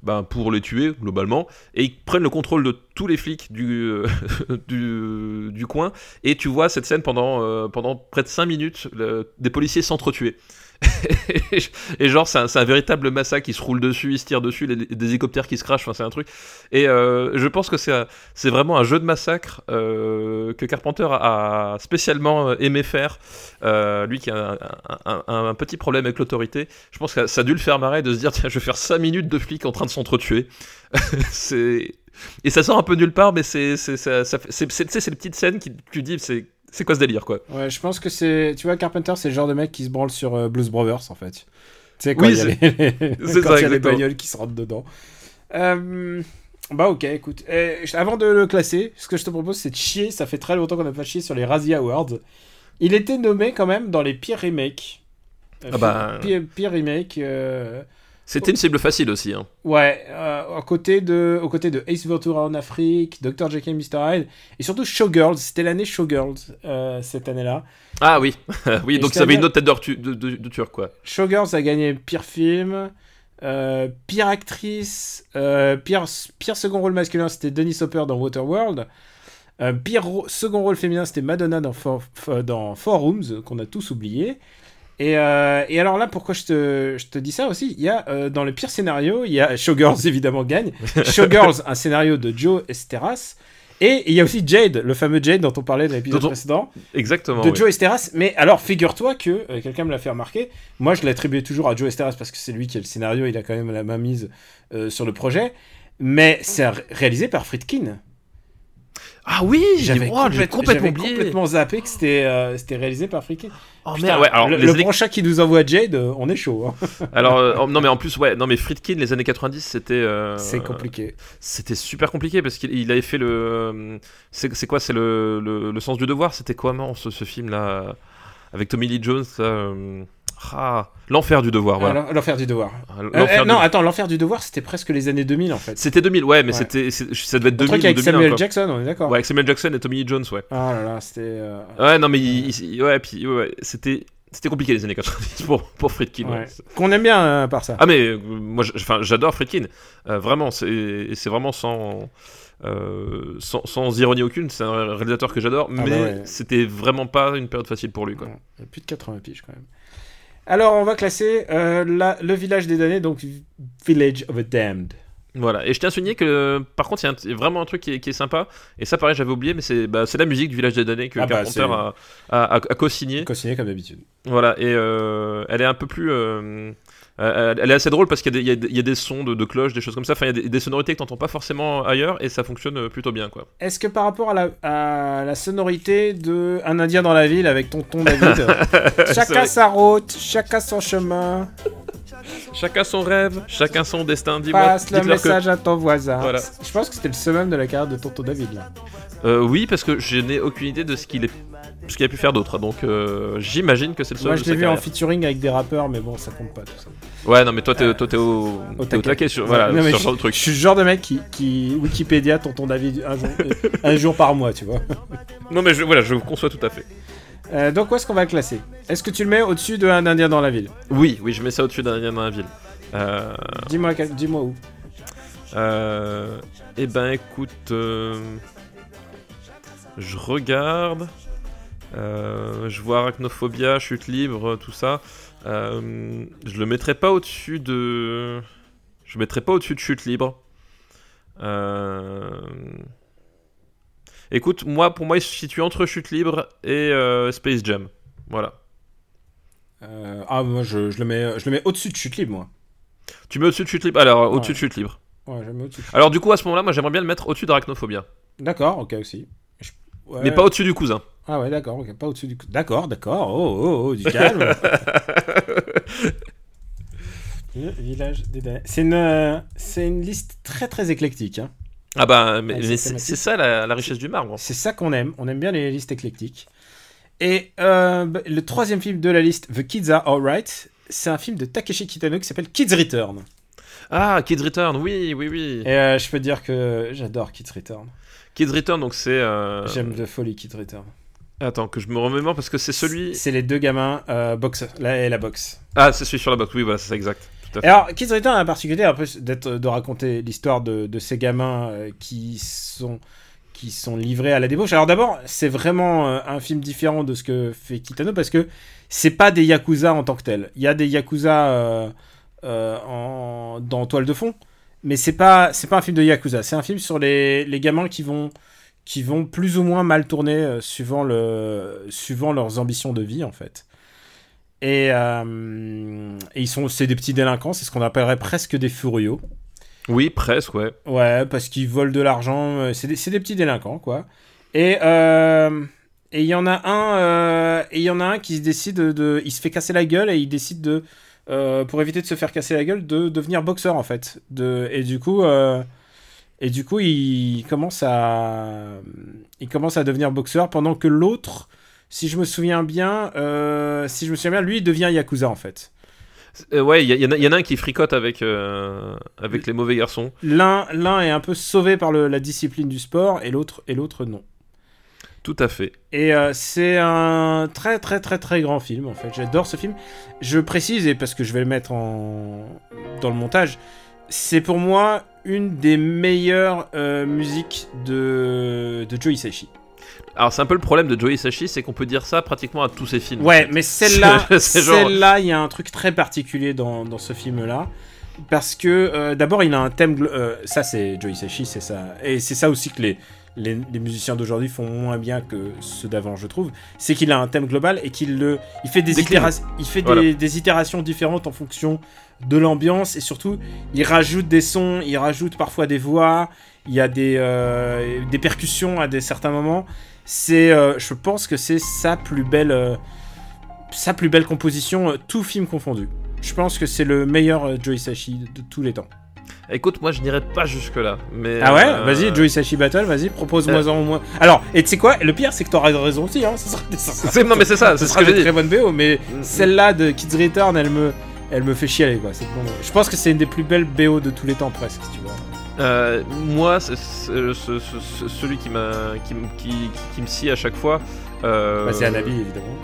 ben, pour les tuer, globalement. Et ils prennent le contrôle de tous les flics du, euh, coin. Et tu vois cette scène pendant, près de 5 minutes, des policiers s'entretuer. et genre, c'est un, véritable massacre. Ils se roulent dessus, ils se tirent dessus, les- des hélicoptères qui se crachent. Enfin, c'est un truc. Et euh, je pense que c'est vraiment un jeu de massacre euh, que Carpenter a, spécialement euh, aimé faire. Lui qui a un, petit problème avec l'autorité. Je pense que ça a dû le faire marrer de se dire tiens, je vais faire 5 minutes de flics en train de s'entretuer. c'est. Et ça sort un peu nulle part, mais c'est c'est les petites scènes qui tu dis c'est c'est quoi ce délire quoi. Ouais, je pense que c'est. Tu vois, Carpenter, c'est le genre de mec qui se branle sur euh, Blues Brothers, en fait. Tu sais, quand Oui, il y a les, c'est quand ça, il y a les bagnoles qui se rentrent dedans. Euh, Bah, ok, écoute. Euh, avant de le classer, ce que je te propose, c'est de chier. Ça fait très longtemps qu'on n'a pas chié sur les Razzie Awards. Il était nommé quand même dans les pires remakes. Ah bah. Pire, pire remake. euh, C'était une cible facile aussi. Hein. Ouais, euh, aux, côtés de, aux côtés de Ace Ventura en Afrique, Dr. Jekyll and Mr. Hyde, et surtout Showgirls. C'était l'année Showgirls euh, cette année-là. Ah oui, oui, Et donc ça avait une autre tête de, de, de turc quoi. Showgirls a gagné pire film, euh, pire actrice, euh, pire, pire second rôle masculin, c'était Dennis Hopper dans Waterworld. Pire second rôle féminin, c'était Madonna dans, For, dans Four Rooms, qu'on a tous oublié. Et, euh, et alors là, pourquoi je te, je te dis ça aussi? Il y a euh, dans le pire scénario, il y a Showgirls évidemment gagne. Showgirls, un scénario de Joe Esteras. Et il y a aussi Jade, le fameux Jade dont on parlait dans l'épisode on- précédent Exactement. de oui. Joe Esteras. Mais alors, figure-toi que euh, quelqu'un me l'a fait remarquer. Moi, je l'attribuais toujours à Joe Esteras parce que c'est lui qui a le scénario. Il a quand même la main mise sur le projet. Mais c'est ré- réalisé par Friedkin. Ah oui, J'avais oh, j'ai complète- complètement j'avais oublié. complètement zappé que c'était euh, c'était réalisé par Friedkin. Oh Putain, merde, ouais, alors le, le années- prochain qui nous envoie Jade, euh, on est chaud. hein. Alors euh, oh, non mais en plus ouais, non mais Friedkin les années 90 c'était euh, c'est compliqué. C'était super compliqué parce qu'il il avait fait le euh, c'est quoi c'est le, le, le sens du devoir, c'était quoi non ce, ce film là avec Tommy Lee Jones euh, Ah, l'enfer du devoir, voilà. Ah, L'enfer du devoir. Ah, Euh, euh, du- non, attends, l'enfer du devoir, c'était presque les années 2000 en fait. C'était 2000, ouais, mais Ouais. c'était, ça devait être Le 2000 truc ou avec 2001, Samuel quoi. Jackson, on est d'accord. Ouais, avec Samuel Jackson et Tommy Lee Jones, ouais. Ah là là, c'était. euh, Ouais, non, mais il- il- ouais, puis ouais, c'était, c'était compliqué les années 90 pour, pour Friedkin. ouais. Qu'on aime bien euh, par ça. Ah mais moi j'adore Friedkin, vraiment, c'est vraiment sans, euh, sans, sans ironie aucune, c'est un réalisateur que j'adore, bah mais ouais. c'était vraiment pas une période facile pour lui. Quoi. Plus de 80 piges quand même. Alors, on va classer euh, la- le village des damnés, donc Village of the Damned. Voilà, et je tiens à souligner que par contre il y a vraiment un truc qui est, qui est sympa, et ça pareil j'avais oublié, mais c'est bah, la musique du village des damnés que Ah bah, Carpenter a, a, a- a co-signé. Consigné comme d'habitude. Voilà, et euh, elle est un peu plus. euh, euh, elle est assez drôle parce qu'il y, a des- y y a sons de, de cloches, des choses comme ça. Enfin, il y a des, des sonorités que t'entends pas forcément ailleurs et ça fonctionne euh, plutôt bien, quoi. Est-ce que par rapport à la, à la sonorité de Un Indien dans la ville avec tonton David, chacun sa route, chacun son chemin, Chacun son rêve, chacun son destin. Dis-moi. passe le dites-leur que- message à ton voisin. Voilà. Je pense que c'était le summum de la carrière de tonton David là. Euh, oui, parce que je n'ai aucune idée de ce qu'il est, ce qu'il a pu faire d'autre. Donc, euh, j'imagine que c'est le seul. Moi je l'ai vu en featuring avec des rappeurs, mais bon, ça compte pas tout ça. Ouais, non, mais toi, t'es, Euh, au, au taquet. sur, voilà, Non, sur je- truc. Je suis le genre de mec qui, qui Wikipédia tonton David un jour, euh, un jour par mois, tu vois. Non, mais je, voilà, je conçois tout à fait. Euh, donc où est-ce qu'on va le classer? Est-ce que tu le mets au-dessus de Un Indien dans la ville? Oui, oui, je mets ça au-dessus d'un Indien dans la ville. Euh, Dis-moi dis-moi où. Eh ben écoute, je regarde, je vois Arachnophobia, Chute libre, tout ça. Euh, je le mettrai pas au-dessus de, je mettrai pas au-dessus de Chute libre. Euh, Écoute, moi pour moi il se situe entre Chute libre et euh, Space Jam. Voilà. Euh, ah moi je, je le mets je le mets au-dessus de chute libre moi. Tu mets au-dessus de Chute libre? Alors au-dessus Ouais. de Chute libre. Ouais, je le mets au-dessus. de Chute- Alors du coup à ce moment-là, moi j'aimerais bien le mettre au-dessus d'Arachnophobia, D'accord, ok aussi. Je- ouais. mais pas au-dessus du cousin. Ah ouais, d'accord, ok, pas au-dessus du. D'accord, d'accord. Oh, oh, oh, du calme. Le village des. C'est une, euh, c'est une liste très très éclectique. hein. Ah bah, mais, c'est ça la, la richesse du marbre. C'est ça qu'on aime. On aime bien les listes éclectiques. Et euh, bah, le troisième film de la liste, The Kids Are Alright, c'est un film de Takeshi Kitano qui s'appelle Kids Return. Ah, Kids Return, oui, oui, oui. Et euh, je peux dire que j'adore Kids Return. Kids Return, donc c'est. euh, J'aime de folie Kids Return. Attends, que je me remémore parce que c'est celui. C'est les deux gamins euh, boxeurs, là et la boxe. Ah, c'est celui sur la box, oui, voilà, c'est ça, exact. Tout à fait. alors, Kids Return a la particularité d'être de raconter l'histoire de, de ces gamins euh, qui sont qui sont livrés à la débauche. Alors d'abord, c'est vraiment euh, un film différent de ce que fait Kitano parce que c'est pas des yakuza en tant que tels. Il y a des yakuza euh, en, dans toile de fond, mais c'est pas c'est pas un film de yakuza. C'est un film sur les, les gamins qui vont qui vont plus ou moins mal tourner euh, suivant le suivant leurs ambitions de vie en fait. Et, euh, et ils sont c'est des petits délinquants, c'est ce qu'on appellerait presque des furios. Oui, presque, ouais. Ouais, parce qu'ils volent de l'argent. euh, C'est des, des petits délinquants, quoi. Et euh, et il y en a un, euh, et il y en a un qui se décide de, il se fait casser la gueule et il décide de, pour éviter de se faire casser la gueule, de devenir boxeur en fait. De et du coup, et du coup, il commence à, il commence à devenir boxeur pendant que l'autre, si je me souviens bien, euh, si je me souviens bien, lui il devient yakuza en fait. Euh, ouais, il y, y en a- il y en a un qui fricote avec, euh, avec les mauvais garçons. L'un, l'un est un peu sauvé par le- la discipline du sport et l'autre, et l'autre non. Tout à fait. Et euh, c'est un très très très très grand film en fait. J'adore ce film. Je précise et parce que je vais le mettre en dans le montage, c'est pour moi une des meilleures euh, musiques de de Joe Hisaishi. Alors, c'est un peu le problème de Joe Hisaishi, c'est qu'on peut dire ça pratiquement à tous ses films. Ouais, mais celle-là, celle-là, il y a un truc très particulier dans, dans ce film-là. Parce que euh, d'abord, il a un thème. euh, ça, c'est Joe Hisaishi, c'est ça. Et c'est ça aussi que les, les, les musiciens d'aujourd'hui font moins bien que ceux d'avant, je trouve. C'est qu'il a un thème global et qu'il le, il fait des il fait des, Voilà. des itérations différentes en fonction de l'ambiance et surtout, il rajoute des sons, il rajoute parfois des voix, il y a des, euh, des percussions à des certains moments. C'est, euh, je pense que c'est sa plus belle. euh, sa plus belle composition, euh, tout film confondu. Je pense que c'est le meilleur euh, Joe Hisaishi de, tous les temps. Écoute, moi je n'irai pas jusque-là. Mais, Ah ouais? euh, Vas-y, Joey Sachi Battle, vas-y, propose-moi en moins. Alors, et tu sais quoi? Le pire, c'est que t'auras raison aussi, hein. Ça sera, ça sera- C'est- Non, mais c'est ça, c'est ce que j'ai dit. très bonnes BO, mais Mm. celle-là de Kids Return, elle me, elle me fait chialer, quoi. Je pense que c'est une des plus belles BO de tous les temps, presque, tu vois. Euh, moi, ce- ce- celui qui, me- qui, qui- qui me scie à chaque fois. euh, Bah, c'est Anabi, évidemment.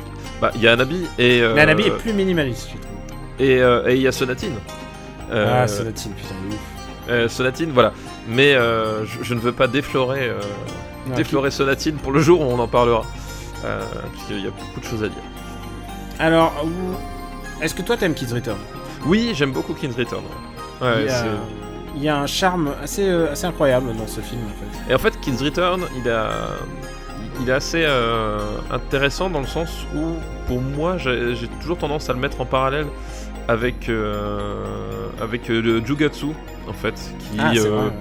Bah, il y a Anabi et. euh, Mais Anabi est plus minimaliste, je trouve. Et euh, et il y a Sonatine. Euh, Ah, Sonatine, putain, de ouf. euh, Sonatine, voilà. Mais euh, je, je ne veux pas déflorer, euh, Non, déflorer Sonatine pour le jour où on en parlera. Euh, Puisqu'il y a beaucoup de choses à dire. Alors, est-ce que toi t'aimes Kids Return? Oui, j'aime beaucoup King's Return. Ouais, il, y a, c'est- il y a un charme assez, euh, assez incroyable dans ce film, en fait. Et en fait, King's Return, il, a... il est assez euh, intéressant dans le sens où, pour moi, j'ai toujours tendance à le mettre en parallèle avec, euh, avec euh, le Jugatsu, en fait, qui, Ah, vrai.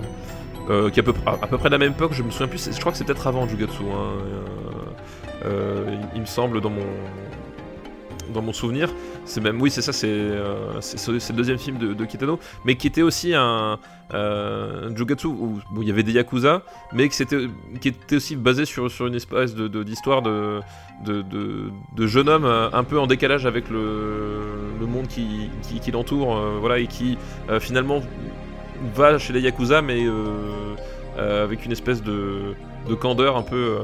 euh, qui est à peu, à, à peu près de la même époque, je me souviens plus, je crois que c'est peut-être avant Jugatsu, hein, il, il me semble dans mon, dans mon souvenir. C'est même, oui, c'est ça, c'est euh, le deuxième film de, Kitano, mais qui était aussi un, euh, Jugatsu où il y avait des Yakuza, mais que c'était, qui était aussi basé sur, sur une espèce d'histoire de, de, de, jeune homme euh, un peu en décalage avec le, le monde qui, qui, qui l'entoure, euh, voilà, et qui finalement va chez les Yakuza, mais avec une espèce de, de candeur un peu,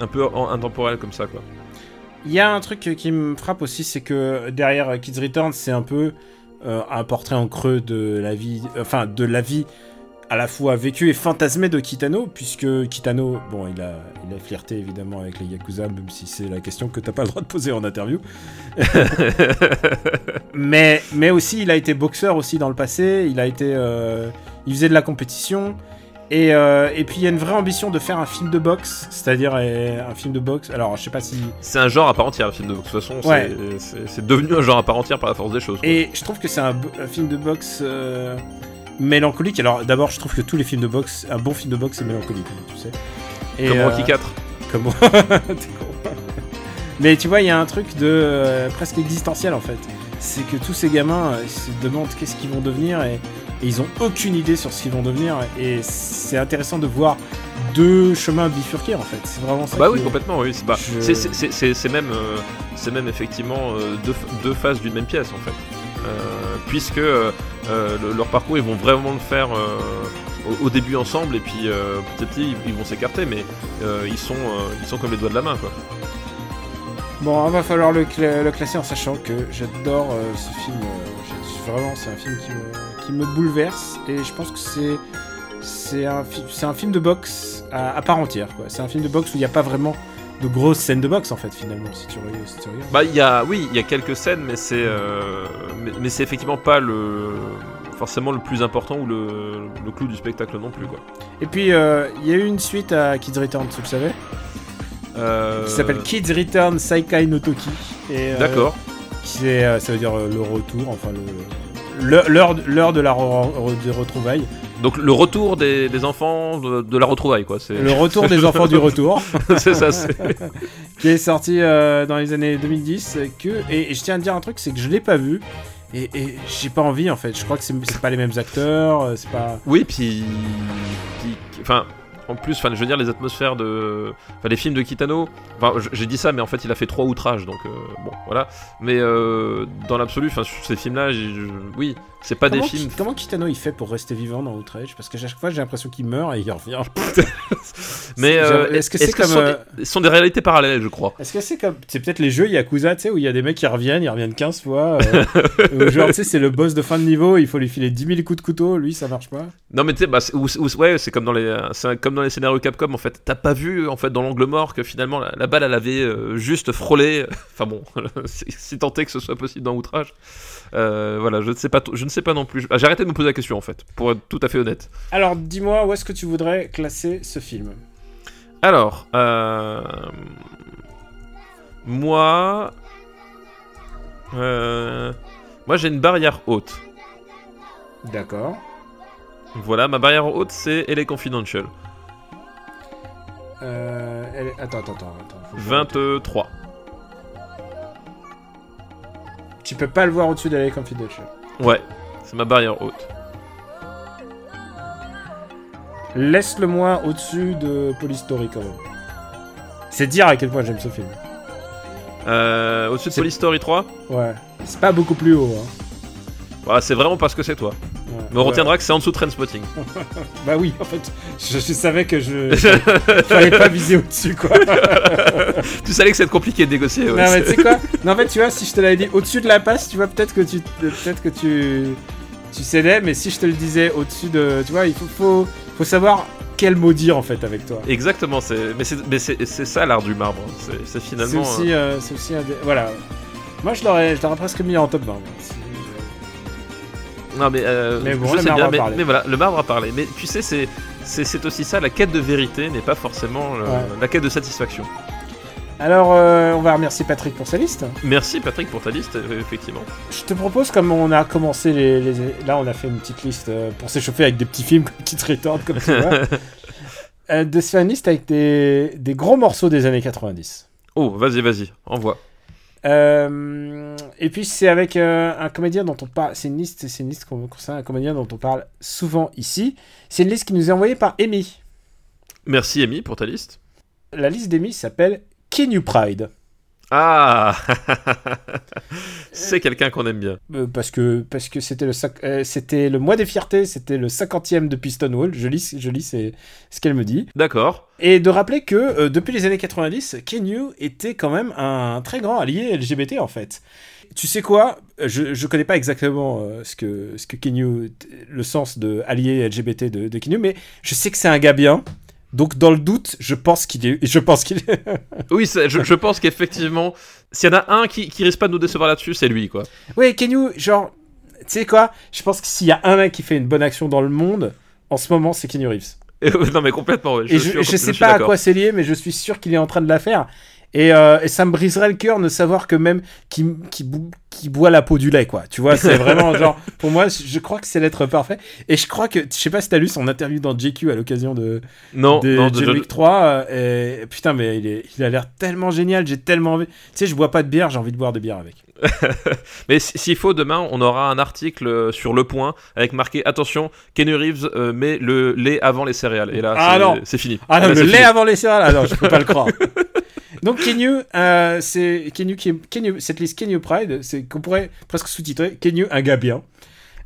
un peu intemporelle comme ça, quoi. Il y a un truc qui me frappe aussi, c'est que derrière Kids Return, c'est un peu euh, un portrait en creux de la vie, enfin de la vie à la fois vécue et fantasmée de Kitano, puisque Kitano, bon, il a, il a flirté évidemment avec les Yakuza, même si c'est la question que t'as pas le droit de poser en interview. mais, mais aussi, il a été boxeur aussi dans le passé, il a été, euh, il faisait de la compétition. Et, euh, et puis il y a une vraie ambition de faire un film de boxe, c'est-à-dire euh, un film de boxe. Alors je sais pas si C'est un genre à part entière, le film de boxe. De toute façon, c'est- Ouais. c'est devenu un genre à part entière par la force des choses. quoi. Et je trouve que c'est un, un film de boxe euh, mélancolique. Alors d'abord, je trouve que tous les films de boxe, un bon film de boxe, c'est mélancolique, hein, tu sais. Et, Comme euh, Rocky 4. Comme T'es con. Mais tu vois, il y a un truc de euh, presque existentiel en fait. C'est que tous ces gamins euh, ils se demandent qu'est-ce qu'ils vont devenir et, et ils ont aucune idée sur ce qu'ils vont devenir. Et c'est intéressant de voir deux chemins bifurqués en fait. C'est vraiment ça. Bah oui, est- complètement, oui. C'est Je- même, euh, c'est même effectivement euh, deux, deux faces d'une même pièce en fait. Euh, puisque le- leur parcours, ils vont vraiment le faire au, au début ensemble et puis petit à petit, ils, ils vont s'écarter, mais ils, sont, ils sont comme les doigts de la main quoi. Bon, il va falloir le, le classer en sachant que j'adore ce film. vraiment, c'est un film qui me, qui me bouleverse et je pense que c'est c'est un, c'est un film de boxe à, à part entière. quoi. C'est un film de boxe où il n'y a pas vraiment de grosses scènes de boxe en fait finalement si tu regardes. si tu regardes. Bah, il y a, oui, il y a quelques scènes, mais c'est, euh, mais, mais c'est effectivement pas le, forcément le plus important ou le, le clou du spectacle non plus quoi. Et puis euh, il y a eu une suite à Kids Return, tu le savais, Euh, qui s'appelle Kids Return Saikai no Toki. Et, D'accord. qui est, ça veut dire le retour, enfin le l'heure- de la re- re- des retrouvailles. Donc le retour des, des enfants de, de la retrouvaille quoi. C'est, Le retour des enfants du retour. c'est ça. C'est... qui est sorti euh, dans les années 2010 euh, que et, et je tiens à dire un truc c'est que je l'ai pas vu et, et j'ai pas envie en fait je crois que c'est pas les mêmes acteurs euh, c'est pas Oui, puis, puis- enfin, en plus, enfin, je veux dire les atmosphères de, enfin, les films de Kitano. Enfin, j'ai dit ça, mais en fait, il a fait trois outrages, donc euh, bon, voilà. Mais euh, dans l'absolu, enfin, ces films-là, oui, c'est pas comment, des films. Comment Kitano il fait pour rester vivant dans Outrage? Parce que chaque fois j'ai l'impression qu'il meurt et il revient Mais euh, est-ce que c'est ce comme ce sont, euh, des, ce sont des réalités parallèles, je crois? est-ce que c'est comme c'est peut-être les jeux Yakuza tu sais où il y a des mecs qui reviennent ils reviennent 15 fois euh, genre tu sais c'est le boss de fin de niveau il faut lui filer 10 000 coups de couteau lui ça marche pas Non, mais tu sais, bah, ouais, c'est comme dans les, comme dans les scénarios Capcom. En fait, t'as pas vu en fait dans l'angle mort que finalement la, la balle elle avait juste frôlé. Enfin bon, si tant est que ce soit possible dans Outrage. Voilà, je ne sais pas, je ne sais pas non plus. Ah, J'ai arrêté de me poser la question en fait, pour être tout à fait honnête. alors dis-moi où est-ce que tu voudrais classer ce film Alors, euh, moi, euh, moi j'ai une barrière haute. d'accord Voilà, ma barrière haute c'est LA Confidential, euh, elle- attends attends attends, attends faut que je regarde. 23. Tu peux pas le voir au-dessus de la Confidential. Ouais, c'est ma barrière haute. Laisse-le moi au-dessus de Polystory quand même. C'est dire à quel point j'aime ce film. Euh, au-dessus de Polystory 3 Ouais. C'est pas beaucoup plus haut. Hein. Bah, c'est vraiment parce que c'est toi. Ouais. Mais on retiendra que c'est en dessous de Trainspotting. Bah oui, en fait, je, je savais que je fallait pas viser au-dessus quoi. tu savais que c'était compliqué de négocier. ouais, non mais c'est- tu sais quoi Non en fait tu vois si je te l'avais dit au-dessus de la passe, tu vois peut-être que tu peut-être que tu tu cédais, mais si je te le disais au-dessus de, tu vois, il faut faut, faut savoir quel mot dire en fait avec toi. Exactement, c'est... mais c'est c'est- c'est ça l'art du marbre. C'est- C'est C'est finalement. aussi, euh, euh, c'est aussi un des- voilà. Moi je l'aurais je l'aurais presque mis en top 20. Non mais, euh, Mais bon, je le sais marbre bien, a mais, parlé. mais voilà, le marbre a parlé. Mais tu sais, c'est aussi ça, la quête de vérité n'est pas forcément euh, Ouais. la quête de satisfaction. Alors euh, on va remercier Patrick pour sa liste. Merci Patrick pour ta liste, euh, effectivement. Je te propose, comme on a commencé les, les- Là, on a fait une petite liste pour s'échauffer avec des petits films comme Kit Return, comme vois. euh, de se faire une liste avec des, des gros morceaux des années 90. Oh, vas-y, vas-y, envoie. Euh, et puis, c'est avec euh, un comédien dont on parle. C'est une liste, c'est une liste un comédien dont on parle souvent ici. C'est une liste qui nous est envoyée par Amy. Merci Amy pour ta liste. La liste d'Amy s'appelle Can You Pride Ah C'est quelqu'un qu'on aime bien. Euh, parce que parce que c'était le euh, c'était le mois des fiertés, c'était le 50e de Piston Wall. Je lis je lis c'est ce qu'elle me dit. D'accord. Et de rappeler que euh, depuis les années 90, Kenyu était quand même un très grand allié LGBT en fait. Tu sais quoi? Je, je connais pas exactement ce que ce que Kenyu le sens de allié LGBT de, de Kenyu, mais je sais que c'est un gars bien. Donc dans le doute, je pense qu'il est je pense qu'il est Oui, c'est- je, je pense qu'effectivement, s'il y en a un qui, qui risque pas de nous décevoir là-dessus, c'est lui, quoi. Ouais, Kenyu, genre tu sais quoi? Je pense que s'il y a un mec qui fait une bonne action dans le monde en ce moment, c'est Kenyu Reeves. Et- non, mais complètement, ouais. et je, je sais pas à quoi c'est lié, mais je suis sûr qu'il est en train de la faire. Et, euh, et ça me briserait le cœur de savoir que même qui, qui, boit la peau du lait, quoi. Tu vois, c'est vraiment genre, pour moi, je crois que c'est l'être parfait. Et je crois que, je sais pas si t'as lu son interview dans JQ à l'occasion de, Non, de non, John je- Wick 3. euh, et putain, mais il, est, il a l'air tellement génial, j'ai tellement envie. Tu sais, je bois pas de bière, j'ai envie de boire de bière avec. Mais s'il faut, demain, on aura un article euh, sur Le Point avec marqué Attention, Kenny Reeves euh, met le lait avant les céréales. Et là, Ah c'est- fini. Ah non, Là, le lait fini. avant les céréales, ah non, je peux pas le croire. Donc Kenyu, euh, c'est Kenyu qui est- Kenyu- cette liste Kenyu Pride, c'est qu'on pourrait presque sous-titrer Kenyu un gars bien.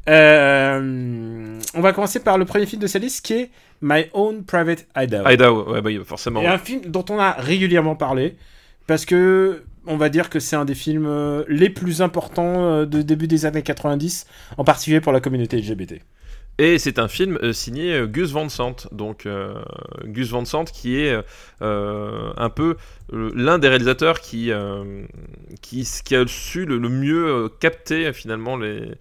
Euh, on va commencer par le premier film de cette liste qui est My Own Private Hideout. Idaho, ouais, bah, forcément. Et un film dont on a régulièrement parlé parce que on va dire que c'est un des films euh, les plus importants de début des années 90, en particulier pour la communauté LGBT. Et c'est un film euh, signé euh, Gus Van Sant. Donc, euh, Gus Van Sant qui est un peu l'un des réalisateurs qui, qui, a su le, mieux capter finalement les.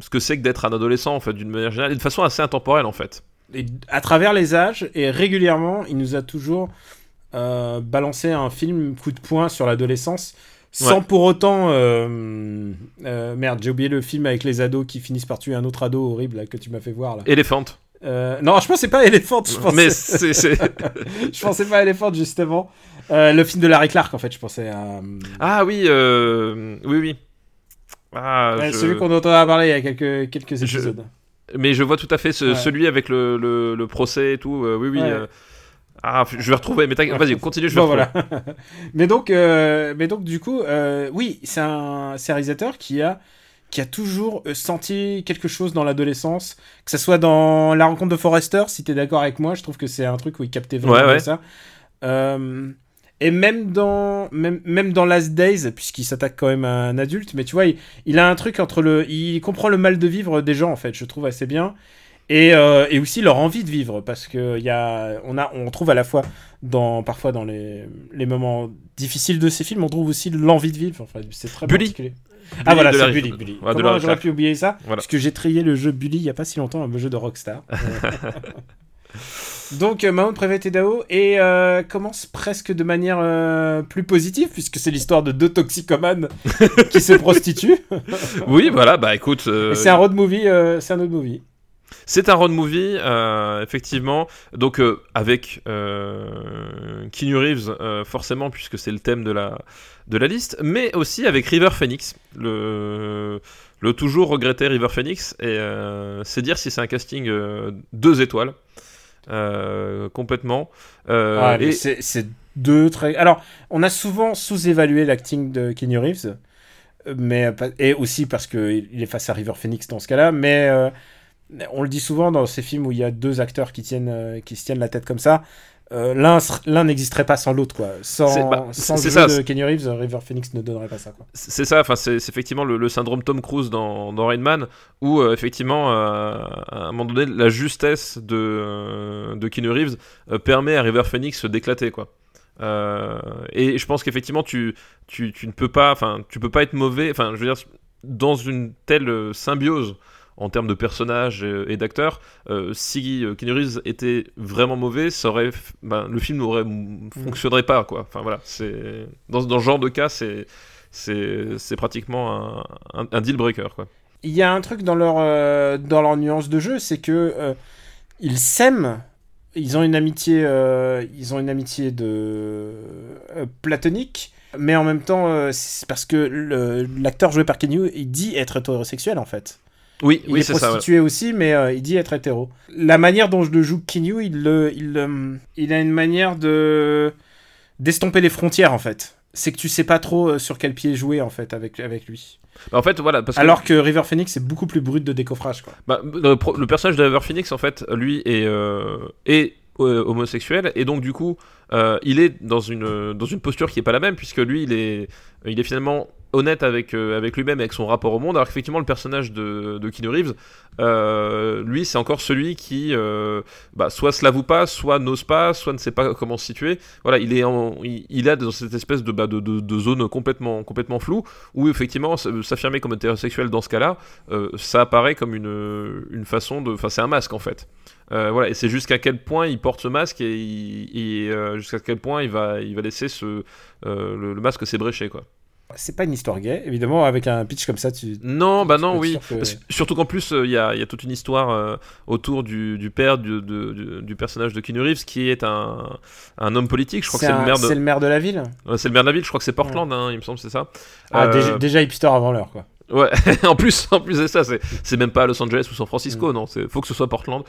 Ce que c'est que d'être un adolescent en fait d'une manière générale et de façon assez intemporelle en fait et à travers les âges et régulièrement il nous a toujours balancé un film coup de poing sur l'adolescence sans Ouais. pour autant euh, euh, merde j'ai oublié le film avec les ados qui finissent par tuer un autre ado horrible là, que tu m'as fait voir là. Elephant. Euh, non je pensais pas à Elephant je pensais, mais je pensais pas à Elephant justement. Le film de Larry Clark en fait je pensais à ah oui oui oui. Ah, ouais, je- celui qu'on entendra parler il y a quelques, quelques Je- épisodes. Mais je vois tout à fait ce- Ouais. celui avec le, le, le procès et tout oui oui ah je vais retrouver mais t'inquiète, vas-y continue je vais Bon, voilà. mais donc, euh, mais donc du coup, euh, oui, c'est un, un réalisateur qui a, qui a toujours euh, senti quelque chose dans l'adolescence, que ce soit dans La rencontre de Forrester, si t'es d'accord avec moi, je trouve que c'est un truc où il captait vraiment Ouais, ouais. ça. Euh, et même dans, même, même dans Last Days, puisqu'il s'attaque quand même à un adulte, mais tu vois, il, il a un truc entre le, il comprend le mal de vivre des gens en fait, je trouve assez bien. Et, euh, et aussi leur envie de vivre, parce que y a, on, a, on trouve à la fois, dans, parfois dans les, les moments difficiles de ces films, on trouve aussi l'envie de vivre. Enfin, c'est très Bully. particulier. Ah voilà, c'est Bully. Bully. Ouais, Comment j'aurais pu oublier ça Voilà. Parce que j'ai trié le jeu Bully il y a pas si longtemps, un jeu de Rockstar. Donc, euh, Mount Private Idaho et euh, commence presque de manière euh, plus positive, puisque c'est l'histoire de deux toxicomanes qui se prostituent. oui voilà bah écoute Et c'est un road movie, c'est un road movie. C'est un road movie, euh, effectivement. Donc euh, avec euh, Keanu Reeves, euh, forcément, puisque c'est le thème de la, de la liste, mais aussi avec River Phoenix, le, le toujours regretté River Phoenix. Et c'est dire si c'est un casting deux étoiles. complètement. Ah, et- c'est deux très. Alors, on a souvent sous-évalué l'acting de Keanu Reeves, mais et aussi parce qu'il il est face à River Phoenix dans ce cas-là. Mais on le dit souvent dans ces films où il y a deux acteurs qui tiennent, euh, qui se tiennent la tête comme ça. euh, l'un n'existerait pas sans l'autre quoi. Sans, bah, sans le ça, de Keanu Reeves, River Phoenix ne donnerait pas ça quoi. C'est ça, enfin c'est effectivement le, le syndrome Tom Cruise dans, dans Rain Man, où euh, effectivement euh, à un moment donné la justesse de, de Keanu Reeves permet à River Phoenix d'éclater quoi. Et je pense qu'effectivement tu, tu, tu ne peux pas, enfin tu peux pas être mauvais, enfin je veux dire dans une telle symbiose en termes de personnages et, et d'acteurs, euh, si euh, Keanu Reeves était vraiment mauvais, ça aurait, f- ben, le film n'aurait fonctionnerait pas quoi. Enfin voilà, c'est dans, dans ce genre de cas c'est c'est c'est pratiquement un, un, un deal breaker quoi. Il y a un truc dans leur, euh, dans leur nuance de jeu, c'est que euh, ils s'aiment. Ils ont une amitié, euh, ils ont une amitié de euh, platonique, mais en même temps, euh, c'est parce que l'acteur joué par Kenyu, il dit être hétérosexuel en fait. Oui, Il oui est ça. prostitué aussi, mais euh, il dit être hétéro. La manière dont je le joue Kenyu, il, le, il, le- il a une manière de d'estomper les frontières en fait. C'est que tu sais pas trop euh, sur quel pied jouer en fait avec, avec lui. Bah, en fait voilà parce que Alors que River Phoenix est beaucoup plus brut de décoffrage quoi. bah, le, personnage de River Phoenix en fait lui est euh, est homosexuel et donc du coup il est dans une dans une posture qui est pas la même puisque lui il est il est finalement honnête avec euh, avec lui-même et avec son rapport au monde. Alors qu'effectivement le personnage de de Keanu Reeves euh, lui c'est encore celui qui euh, bah, soit se l'avoue pas soit n'ose pas soit ne sait pas comment se situer. Voilà il est il, il dans cette espèce de, bah, de, de, de zone complètement complètement floue où effectivement s'affirmer comme hétérosexuel dans ce cas-là ça apparaît comme une, une façon de enfin c'est un masque en fait. Voilà, et c'est jusqu'à quel point il porte ce masque et, jusqu'à quel point il va, il va laisser ce, le, le masque s'ébrécher quoi. C'est pas une histoire gay, évidemment, avec un pitch comme ça, tu. Non, bah non, oui. que- Parce- Surtout qu'en plus, euh, il y, a, il y a toute une histoire euh, autour du, du père du, du- du personnage de Keanu Reeves qui est un, un homme politique. Je crois que c'est le maire de, c'est le maire de la ville. Ouais, c'est le maire de la ville. Je crois que c'est Portland, hein, il me semble, c'est ça. Ah, Euh, déjà, déjà hipster avant l'heure, quoi. Ouais, en plus, en plus de ça, c'est, c'est même pas Los Angeles ou San Francisco, Mm. non, c'est, faut que ce soit Portland.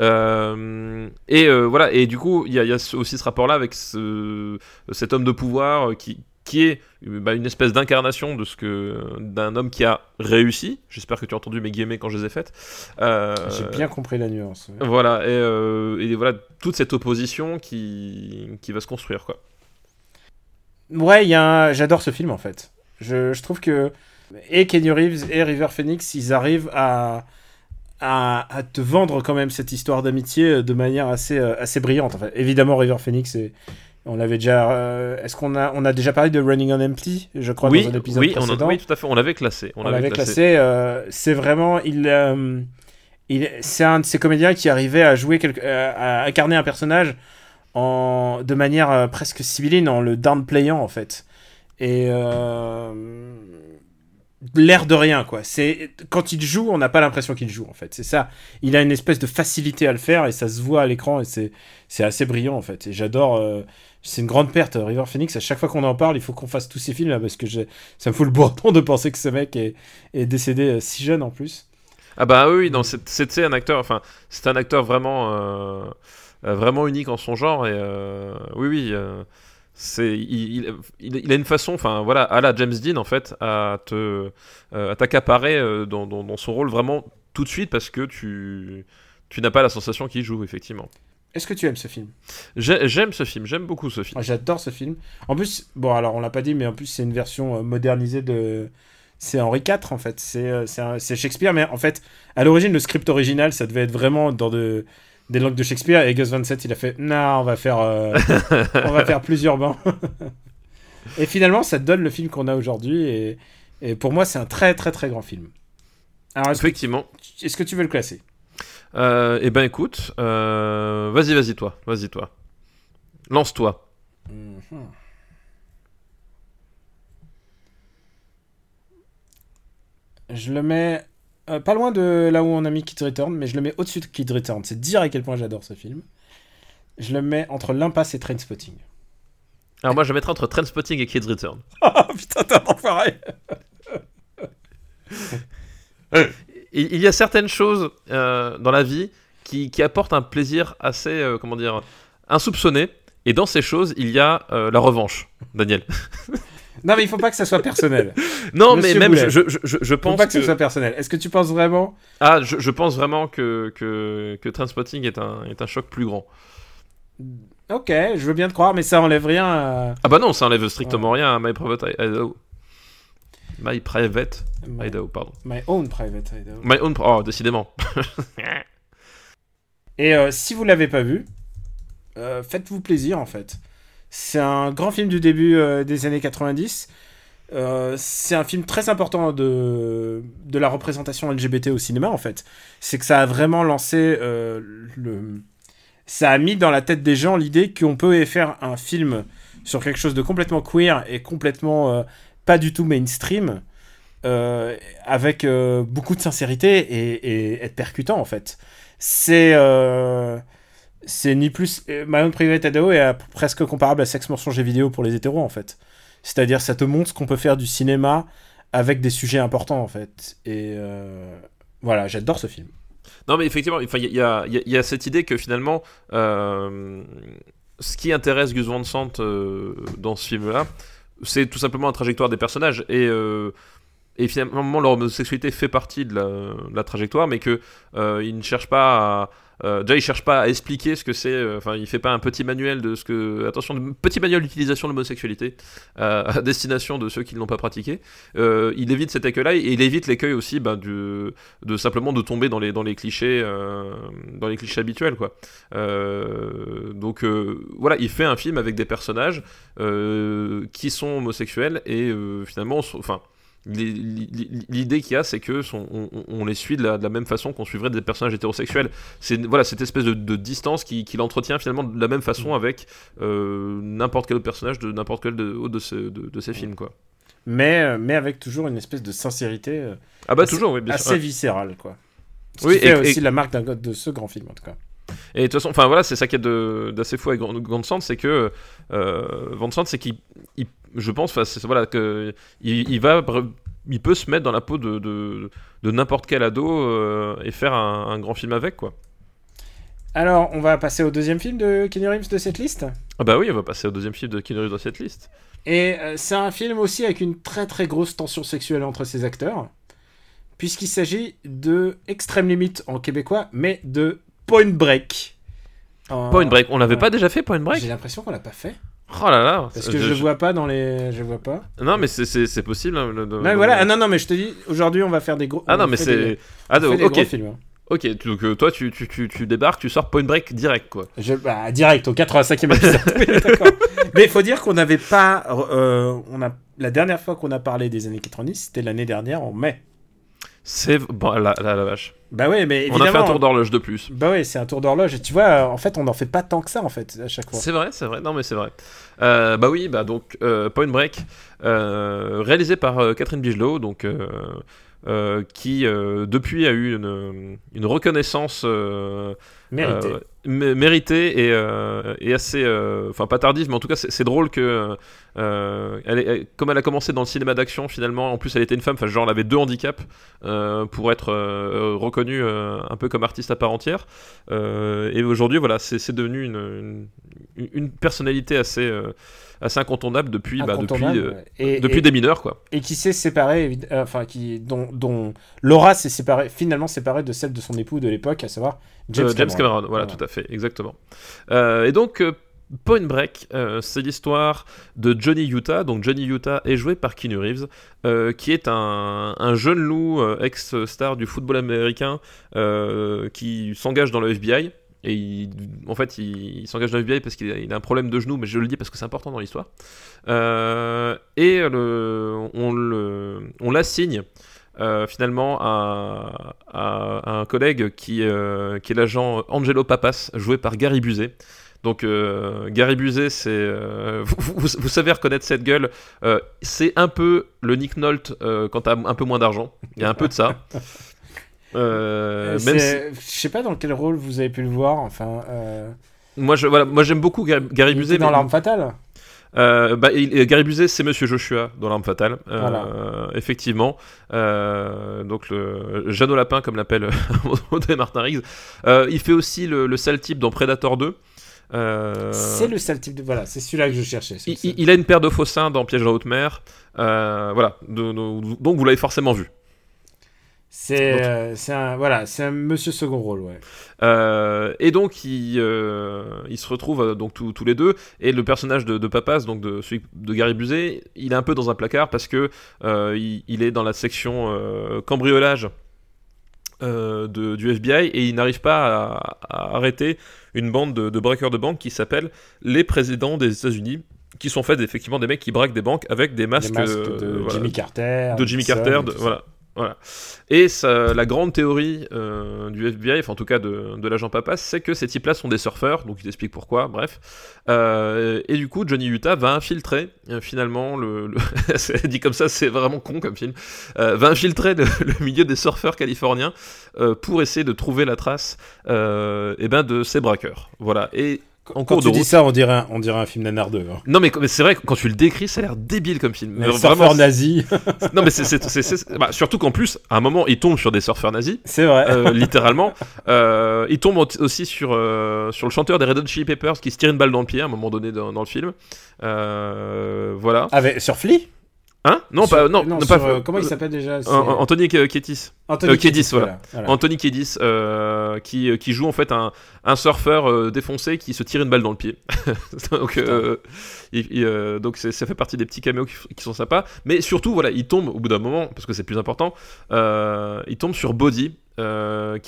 Euh, et euh, voilà, et du coup, il y a, il y a ce- aussi ce rapport-là avec ce, cet homme de pouvoir qui, qui est euh, bah, une espèce d'incarnation de ce que d'un homme qui a réussi. J'espère que tu as entendu mes guillemets quand je les ai faites. Euh, J'ai bien compris la nuance. Voilà, et, euh, et voilà toute cette opposition qui, qui va se construire, quoi. Ouais, un- j'adore ce film en fait. Je, je trouve que et Kenny Reeves et River Phoenix, ils arrivent à, à, à te vendre quand même cette histoire d'amitié de manière assez, euh, assez brillante. En fait. Évidemment, River Phoenix, et on l'avait déjà. euh, Est-ce qu'on a, on a déjà parlé de Running on Empty Je crois oui, dans un épisode oui, on précédent. oui, tout à fait, on l'avait classé. On, on l'avait classé. euh, c'est vraiment, il, euh, il, c'est un de ces comédiens qui arrivait à jouer, quelque, à incarner un personnage en, de manière presque sibylline, en le downplayant en fait. Et l'air de rien quoi. C'est quand il joue, on n'a pas l'impression qu'il joue en fait. C'est ça. Il a une espèce de facilité à le faire et ça se voit à l'écran et c'est c'est assez brillant en fait. Et j'adore. euh, c'est une grande perte, River Phoenix. À chaque fois qu'on en parle, il faut qu'on fasse tous ces films là parce que ça me fout le bourdon de penser que ce mec est, décédé euh, si jeune en plus. Ah bah oui, non, c'est- un acteur, enfin, c'est un acteur vraiment, euh, euh, vraiment unique en son genre et oui, oui, il, a une façon, enfin voilà, à la James Dean en fait, à te, t'accaparer dans, son rôle vraiment tout de suite parce que tu n'as pas la sensation qu'il joue effectivement. Est-ce que tu aimes ce film? J'ai- J'aime ce film, j'aime beaucoup ce film. Moi, J'adore ce film. En plus, bon alors on l'a pas dit, mais en plus c'est une version euh, modernisée de. C'est Henri IV en fait. C'est euh, c'est Shakespeare, mais en fait à l'origine le script original ça devait être vraiment dans de des langues de Shakespeare et Gus Van Sant il a fait non on va faire euh, on va faire plus urbain. et finalement ça donne le film qu'on a aujourd'hui et, et pour moi c'est un très très très grand film. Alors que, Effectivement. est-ce que tu veux le classer? Euh, eh ben écoute, euh, vas-y, vas-y toi, vas-y toi, lance-toi. Mhm. Je le mets euh, pas loin de là où on a mis Kid Return, mais je le mets au-dessus de Kid Return. C'est dire à quel point j'adore ce film. Je le mets entre l'impasse et Trainspotting. Alors moi je mettrais entre Trainspotting et Kids Return. Oh putain, t'es un enfoiré Il, il y a certaines choses euh, dans la vie qui, qui apportent un plaisir assez, euh, comment dire, insoupçonné. Et dans ces choses, il y a euh, la revanche, Daniel. Non, mais il faut pas que ça soit personnel. Non, Monsieur mais même Boulet. je, je, je, je Faut pense pas que, que, ce soit personnel. Est-ce que tu penses vraiment ah, je, je pense vraiment que que, que Trainspotting est un est un choc plus grand. Ok, je veux bien te croire, mais ça enlève rien à... Ah bah non, ça enlève strictement rien à My Private Idaho. My Private My, Idaho, pardon. my own private Idaho. My own. Oh, décidément. Et euh, si vous l'avez pas vu, euh, faites-vous plaisir en fait. C'est un grand film du début euh, des années 90. Euh, c'est un film très important de, de la représentation LGBT au cinéma en fait. C'est que ça a vraiment lancé le... Ça a mis dans la tête des gens l'idée qu'on peut faire un film sur quelque chose de complètement queer et complètement pas du tout mainstream euh, avec euh, beaucoup de sincérité et, et être percutant en fait. C'est euh, c'est ni plus My Own Private Idaho est presque comparable à Sex Mensonge et vidéo pour les hétéros en fait. C'est-à-dire ça te montre qu'on peut faire du cinéma avec des sujets importants en fait. Et euh, voilà, j'adore ce film. Non, mais effectivement, il y, y y a cette idée que finalement, euh, ce qui intéresse Gus Van Sant euh, dans ce film-là, c'est tout simplement la trajectoire des personnages. Et, euh, finalement, leur homosexualité fait partie de la, trajectoire, mais que euh, il ne cherche pas à. Euh, déjà, il cherche pas à expliquer ce que c'est. euh, Enfin, il fait pas un petit manuel de ce que. Attention, petit manuel d'utilisation de l'homosexualité euh, à destination de ceux qui ne l'ont pas pratiqué. Euh, il évite cet écueil-là et il évite l'écueil aussi bah, de simplement de tomber dans les, dans les clichés euh, dans les clichés habituels quoi. Euh, donc euh, voilà, il fait un film avec des personnages euh, qui sont homosexuels et euh, finalement enfin l'idée qu'il y a c'est que on, les suit de la, de la même façon qu'on suivrait des personnages hétérosexuels. C'est voilà cette espèce de, de distance qui, qui l'entretient finalement de la même façon avec euh, n'importe quel autre personnage de n'importe quel de, de, de ces films quoi. Mais, euh, mais avec toujours une espèce de sincérité euh, Ah bah Assez- toujours oui bien sûr. assez viscérale quoi. Ce Oui, qui fait et- aussi et- la marque de ce grand film en tout cas. Et de toute façon, enfin voilà, c'est ça qui est d'assez fou avec Van Sant, c'est que euh, Van Sant, c'est qu'il, il- je pense, voilà, que il, il va, il peut se mettre dans la peau de, de, de n'importe quel ado euh, et faire un, un grand film avec quoi. Alors, on va passer au deuxième film de Kenny Reeves de cette liste? Ah bah oui, on va passer au deuxième film de Keanu Reeves dans cette liste. Et euh, c'est un film aussi avec une très très grosse tension sexuelle entre ses acteurs, puisqu'il s'agit de Extrême Limite en québécois, mais de Point Break. En- Point Break, on l'avait pas déjà fait Point Break? J'ai l'impression qu'on l'a pas fait. Oh là là. Parce que je, le vois pas dans les. Je vois pas. Non mais c'est- possible. hein, le- de- Mais voilà, ah non, non, mais je te dis, aujourd'hui on va faire des gros. Ah on non mais c'est. Ah donc, ok, gros films. hein. ok. Donc euh, toi tu, tu, tu, tu débarques, tu sors Point Break direct quoi. Je, bah, direct au 85e épisode. Mais il faut dire qu'on n'avait pas. euh, on a, la dernière fois qu'on a parlé des années 90, c'était l'année dernière en mai. C'est bon la, la, la vache. Bah ouais, mais On évidemment. a fait un tour d'horloge de plus. Bah ouais, c'est un tour d'horloge. Et tu vois, euh, en fait, on n'en fait pas tant que ça, en fait, à chaque fois. C'est vrai, c'est vrai. Non, mais c'est vrai. Euh, bah oui, bah donc euh, Point Break, réalisé par Catherine Bigelow, donc euh, qui euh, depuis a eu une, une reconnaissance euh, Mérité. mé- méritée et, et assez, enfin pas tardive, mais en tout cas c'est drôle que, elle est- elle- comme elle a commencé dans le cinéma d'action finalement, en plus elle était une femme, enfin genre elle avait deux handicaps pour être reconnue un peu comme artiste à part entière. Et aujourd'hui voilà, c'est devenu une, une, une personnalité assez, assez incontournable depuis, bah, depuis, euh, et, depuis et, des mineurs quoi. et qui s'est séparé, euh, enfin, qui, dont, dont Laura s'est séparée, finalement séparée de celle de son époux de l'époque, à savoir James, Euh, James Cameron. Cameron, voilà, tout à fait, exactement. Et donc, Point Break, euh, c'est l'histoire de Johnny Utah. Donc, Johnny Utah est joué par Keanu Reeves, euh, qui est un, un jeune loup, euh, ex-star du football américain, qui s'engage dans le FBI. Et en fait, il, s'engage dans le FBI parce qu'il a, un problème de genou, mais je le dis parce que c'est important dans l'histoire. Euh, et on l'assigne euh, finalement à, un collègue qui, euh, qui est l'agent Angelo Papas, joué par Gary Busey. Donc euh, Gary Busey, c'est vous, savez reconnaître cette gueule. c'est un peu le Nick Nolte quand t'as un peu moins d'argent. Il y a un peu de ça. Euh, Euh, Je sais pas dans quel rôle vous avez pu le voir. Enfin, euh, moi, je, voilà, moi j'aime beaucoup Gary, Busey. était dans mais- l'arme fatale. Euh, bah, il- Gary Busey, c'est Monsieur Joshua dans L'Arme Fatale. Euh, Voilà. Effectivement. Euh, donc, le Jeannot Lapin, comme l'appelle Martin Riggs. Euh, il fait aussi le, le sale type dans Predator 2. Euh, C'est le sale type de. Voilà, c'est celui-là que je cherchais. il, a une paire de faux seins dans Piège à haute mer. Euh, voilà. De- de- donc, vous l'avez forcément vu. C'est euh, un voilà, c'est un monsieur second rôle, ouais. Euh, et donc ils, euh, ils se retrouvent euh, donc tous tous les deux et le personnage de, de Papas donc de celui de Gary Busey il est un peu dans un placard parce que il, il est dans la section cambriolage de, du FBI et il n'arrive pas à, à arrêter une bande de, de braqueurs de banque qui s'appelle les présidents des États-Unis qui sont faits effectivement des mecs qui braquent des banques avec des masques, de voilà, Jimmy Carter. de Jimmy Carter, voilà. Voilà. Et la grande théorie euh, du FBI, en tout cas de, de l'agent Papas, c'est que ces types-là sont des surfeurs, donc il t'explique pourquoi, bref. Euh, et du coup, Johnny Utah va infiltrer euh, finalement le. dit comme ça, c'est vraiment con comme film. va infiltrer le, le milieu des surfeurs californiens pour essayer de trouver la trace euh, eh ben, de ces braqueurs. Voilà. Et en Quand cours tu de dis route. ça, on dirait un, on dirait un film nanardeux. Hein. Non mais, c'est vrai que quand tu le décris, ça a l'air débile comme film. Mais Mais surfeur nazi, non mais c'est bah, surtout qu'en plus, à un moment, il tombe sur des surfeurs nazis, c'est vrai. euh, littéralement. Euh, il tombe au- aussi sur euh, sur le chanteur des Red Hot Chili Peppers qui se tire une balle dans le pied à un moment donné dans, dans le film. Euh, voilà. Avec sur Flea? Hein Non, Sur- pas non, non, sur, pas euh, comment il s'appelle déjà Anthony Kiedis. Anthony euh, Kiedis, voilà. voilà. Anthony Kiedis euh, qui, qui joue en fait un, un surfeur défoncé qui se tire une balle dans le pied. donc il- il, donc ça fait partie des petits caméos qui, qui sont sympas. Mais surtout, voilà, il tombe au bout d'un moment, parce que c'est plus important, il tombe sur Body, qui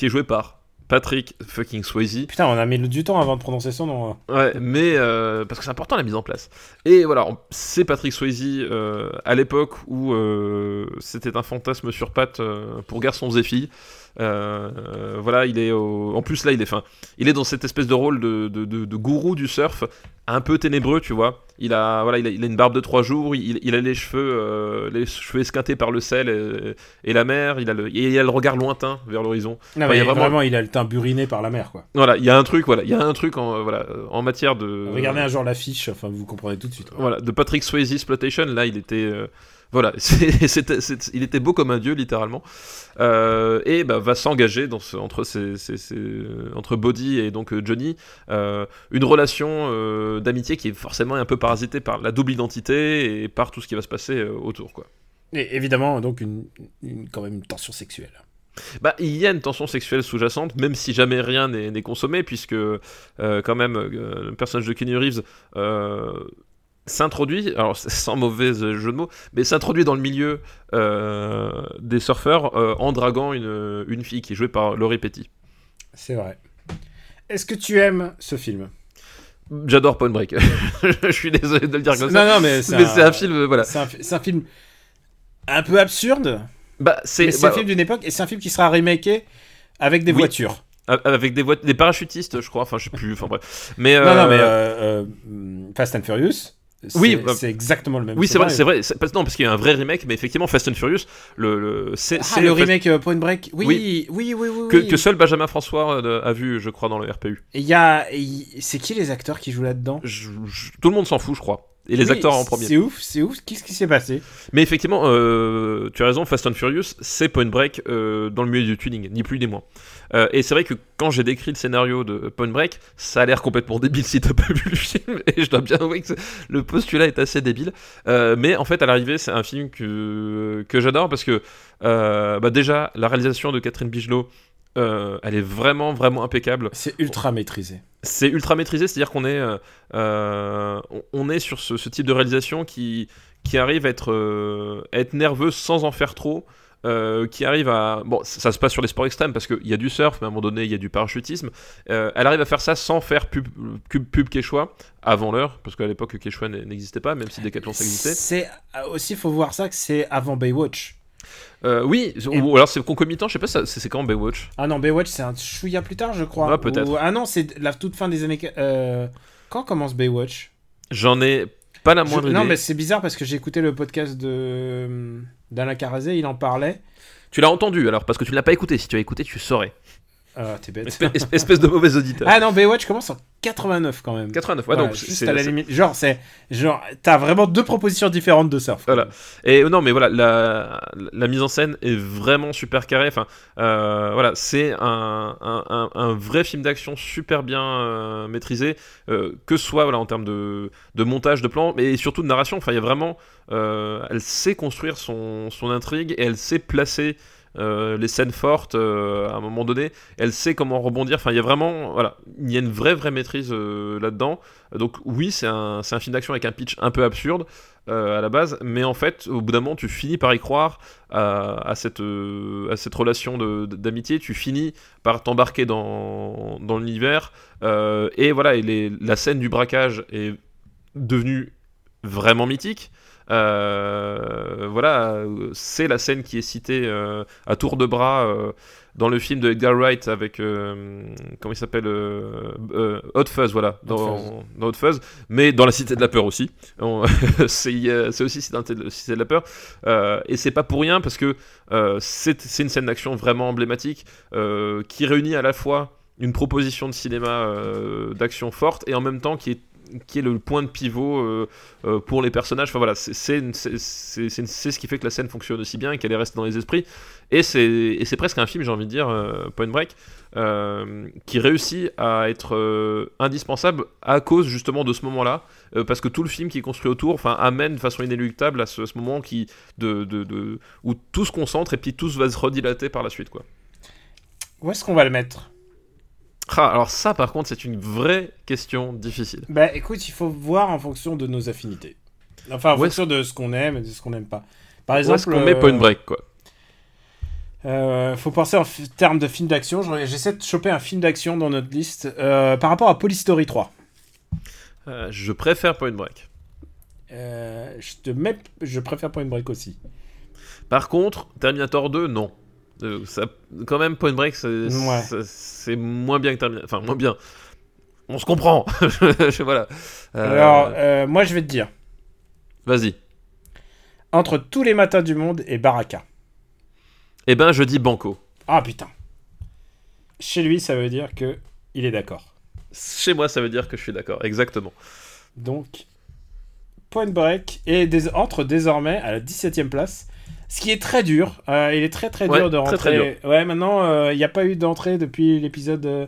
est joué par Patrick fucking Swayze. Putain, on a mis du temps avant de prononcer son nom. hein. Ouais, mais euh, parce que c'est important la mise en place. Et voilà, c'est Patrick Swayze euh, à l'époque où euh, c'était un fantasme sur pattes pour garçons et filles. Euh, voilà, il est au- en plus là, il est fin. Il est dans cette espèce de rôle de, de, de- de gourou du surf, un peu ténébreux, tu vois. Il a voilà, il a, il a une barbe de trois jours. Il, il a les cheveux, euh, les cheveux esquintés par le sel et, et la mer. Il a le, il a le regard lointain vers l'horizon. Enfin, vraiment- vraiment... il a le teint buriné par la mer, quoi. Voilà, il y a un truc, voilà, il y a un truc en euh, voilà en matière de. Regardez un jour l'affiche, enfin vous comprenez tout de suite. quoi. Voilà, de Patrick Swayze Exploitation, là, il était. euh, voilà, c'est- il était beau comme un dieu, littéralement. Euh, et bah, va s'engager dans ce- entre, ces- ces- ces- euh, entre Body et donc euh, Johnny, euh, une relation euh, d'amitié qui est forcément un peu parasitée par la double identité et par tout ce qui va se passer autour, quoi. Et évidemment, donc une, une- quand même une tension sexuelle. Bah, il y a une tension sexuelle sous-jacente, même si jamais rien n'est n'est consommé, puisque euh, quand même euh, le personnage de Kenny Reeves euh, s'introduit, alors sans mauvais jeu de mots, mais s'introduit dans le milieu euh, des surfeurs euh, en draguant une, une fille qui est jouée par Laurie Petty. C'est vrai. Est-ce que tu aimes ce film? J'adore Point Break. Je suis désolé de le dire comme ça. Non, non, mais c'est un film, euh, voilà. C'est un, film un peu absurde, Bah, c'est bah, un film d'une époque et c'est un film qui sera remaké avec des Oui. voitures. avec des, des parachutistes, je crois. Enfin, je sais plus. Enfin bref. Mais Non, non, euh, mais euh, euh, Fast and Furious. Oui, bah- c'est exactement le même. Oui, c'est vrai, c'est vrai. Parce- Non, parce qu'il y a un vrai remake, mais effectivement, Fast and Furious, le, le- c'est Ah, c'est le remake euh, Point Break. Oui, Oui. oui, oui, oui, que, oui. que seul Benjamin François euh, a vu, je crois, dans le RPU. Et il y a, c'est qui les acteurs qui jouent là-dedans? Je- tout le monde s'en fout, je crois. Et les Oui, acteurs en premier. C'est ouf, c'est ouf. Qu'est-ce qui s'est passé? Mais effectivement, euh, tu as raison, Fast and Furious, c'est Point Break euh, dans le milieu du tuning, ni plus ni moins. Euh, et c'est vrai que quand j'ai décrit le scénario de Point Break, ça a l'air complètement débile si t'as pas vu le film, et je dois bien avouer que le postulat est assez débile. Mais en fait, à l'arrivée, c'est un film que, que j'adore parce que bah déjà, la réalisation de Catherine Bigelow, euh, elle est vraiment, vraiment impeccable. C'est ultra maîtrisé. C'est ultra maîtrisé, c'est-à-dire qu'on est, euh, euh, on- est sur ce, ce type de réalisation qui, qui arrive à être, euh, à être nerveuse sans en faire trop. euh, qui arrive à bon ça, ça se passe sur les sports extrêmes parce qu'il y a du surf mais à un moment donné il y a du parachutisme Euh, elle arrive à faire ça sans faire pub pub, pub Quechua avant l'heure parce qu'à l'époque Quechua n'existait pas même si Decathlon ça existait C'est aussi, faut voir ça que c'est avant Baywatch. Euh, oui Et- ou alors c'est concomitant je sais pas c'est quand Baywatch? Ah non, Baywatch, c'est un chouïa plus tard, je crois. Ah, peut-être. Ou- Ah non, c'est la toute fin des années. euh, Quand commence Baywatch? J'en ai pas la Je- moindre Non, idée mais c'est bizarre parce que j'ai écouté le podcast de d'Alain Carazé, il en parlait. Tu l'as entendu alors, parce que tu ne l'as pas écouté. Si tu as écouté, tu saurais. Ah, t'es bête. Espèce, espèce de mauvais auditeur. Ah non, Baywatch commence en 89 quand même. 89, ouais, donc juste c'est- à la limite. Genre, c'est. Genre, t'as vraiment deux propositions différentes de surf. Voilà. Et euh, non, mais voilà, la, la mise en scène est vraiment super carrée. Enfin, euh, voilà, c'est un, un, un- un vrai film d'action super bien euh, maîtrisé, euh, que ce soit voilà, en termes de, de montage, de plan, mais surtout de narration. Enfin, il y a vraiment, elle sait construire son, son intrigue et elle sait placer. Euh, les scènes fortes euh, à un moment donné, elle sait comment rebondir. Enfin, il y a vraiment, voilà, il y a une vraie vraie maîtrise euh, là-dedans. Donc oui, c'est un, film d'action avec un pitch un peu absurde, à la base, mais en fait, au bout d'un moment, tu finis par y croire à, cette, relation d'amitié, tu finis par t'embarquer dans, l'univers, et voilà, et la scène du braquage est devenue vraiment mythique. Euh, voilà, c'est la scène qui est citée euh, à tour de bras euh, dans le film de Edgar Wright avec euh, comment il s'appelle euh, euh, Hot Fuzz, voilà, dans, Hot dans Hot Fuzz, mais dans la Cité de la peur aussi. C'est aussi dans la Cité de la peur, et c'est pas pour rien parce que c'est c'est une scène d'action vraiment emblématique qui réunit à la fois une proposition de cinéma d'action forte et en même temps qui est qui est le point de pivot euh, euh, pour les personnages. Enfin voilà, c'est ce qui fait que la scène fonctionne aussi bien et qu'elle est restée dans les esprits. Et c'est presque un film, j'ai envie de dire, euh, Point Break, qui réussit à être indispensable à cause justement de ce moment-là, parce que tout le film qui est construit autour, enfin, amène de façon inéluctable à ce, ce moment qui de, de, de- où tout se concentre et puis tout va se redilater par la suite, quoi. Où est-ce qu'on va le mettre? Ah, alors ça, par contre, c'est une vraie question difficile. Bah écoute, il faut voir en fonction de nos affinités. Enfin, en Où fonction de ce qu'on aime et de ce qu'on n'aime pas. Par exemple, est-ce qu'on met euh, Point Break, quoi euh, faut penser en termes de film d'action. Je- J'essaie de choper un film d'action dans notre liste euh, par rapport à Police Story 3. Euh, Je préfère Point Break. Euh, je te mets, je préfère Point Break aussi. Par contre, Terminator 2, non. Euh, ça, quand même, Point Break, c'est Ouais. moins bien que Terminator. Enfin, moins bien. On se comprend. Je- voilà. Euh, Alors, euh, moi je vais te dire, Vas-y. entre tous les matins du monde et Baraka. Eh ben, je dis Banco. Ah putain. Chez lui, ça veut dire que il est d'accord. Chez moi, ça veut dire que je suis d'accord. Exactement. Donc, Point Break est dés- entre désormais à la 17ème place. Ce qui est très dur. Euh, il est très très Ouais, dur de très, rentrer. très Ouais, maintenant, euh, il n'y a pas eu d'entrée depuis l'épisode euh,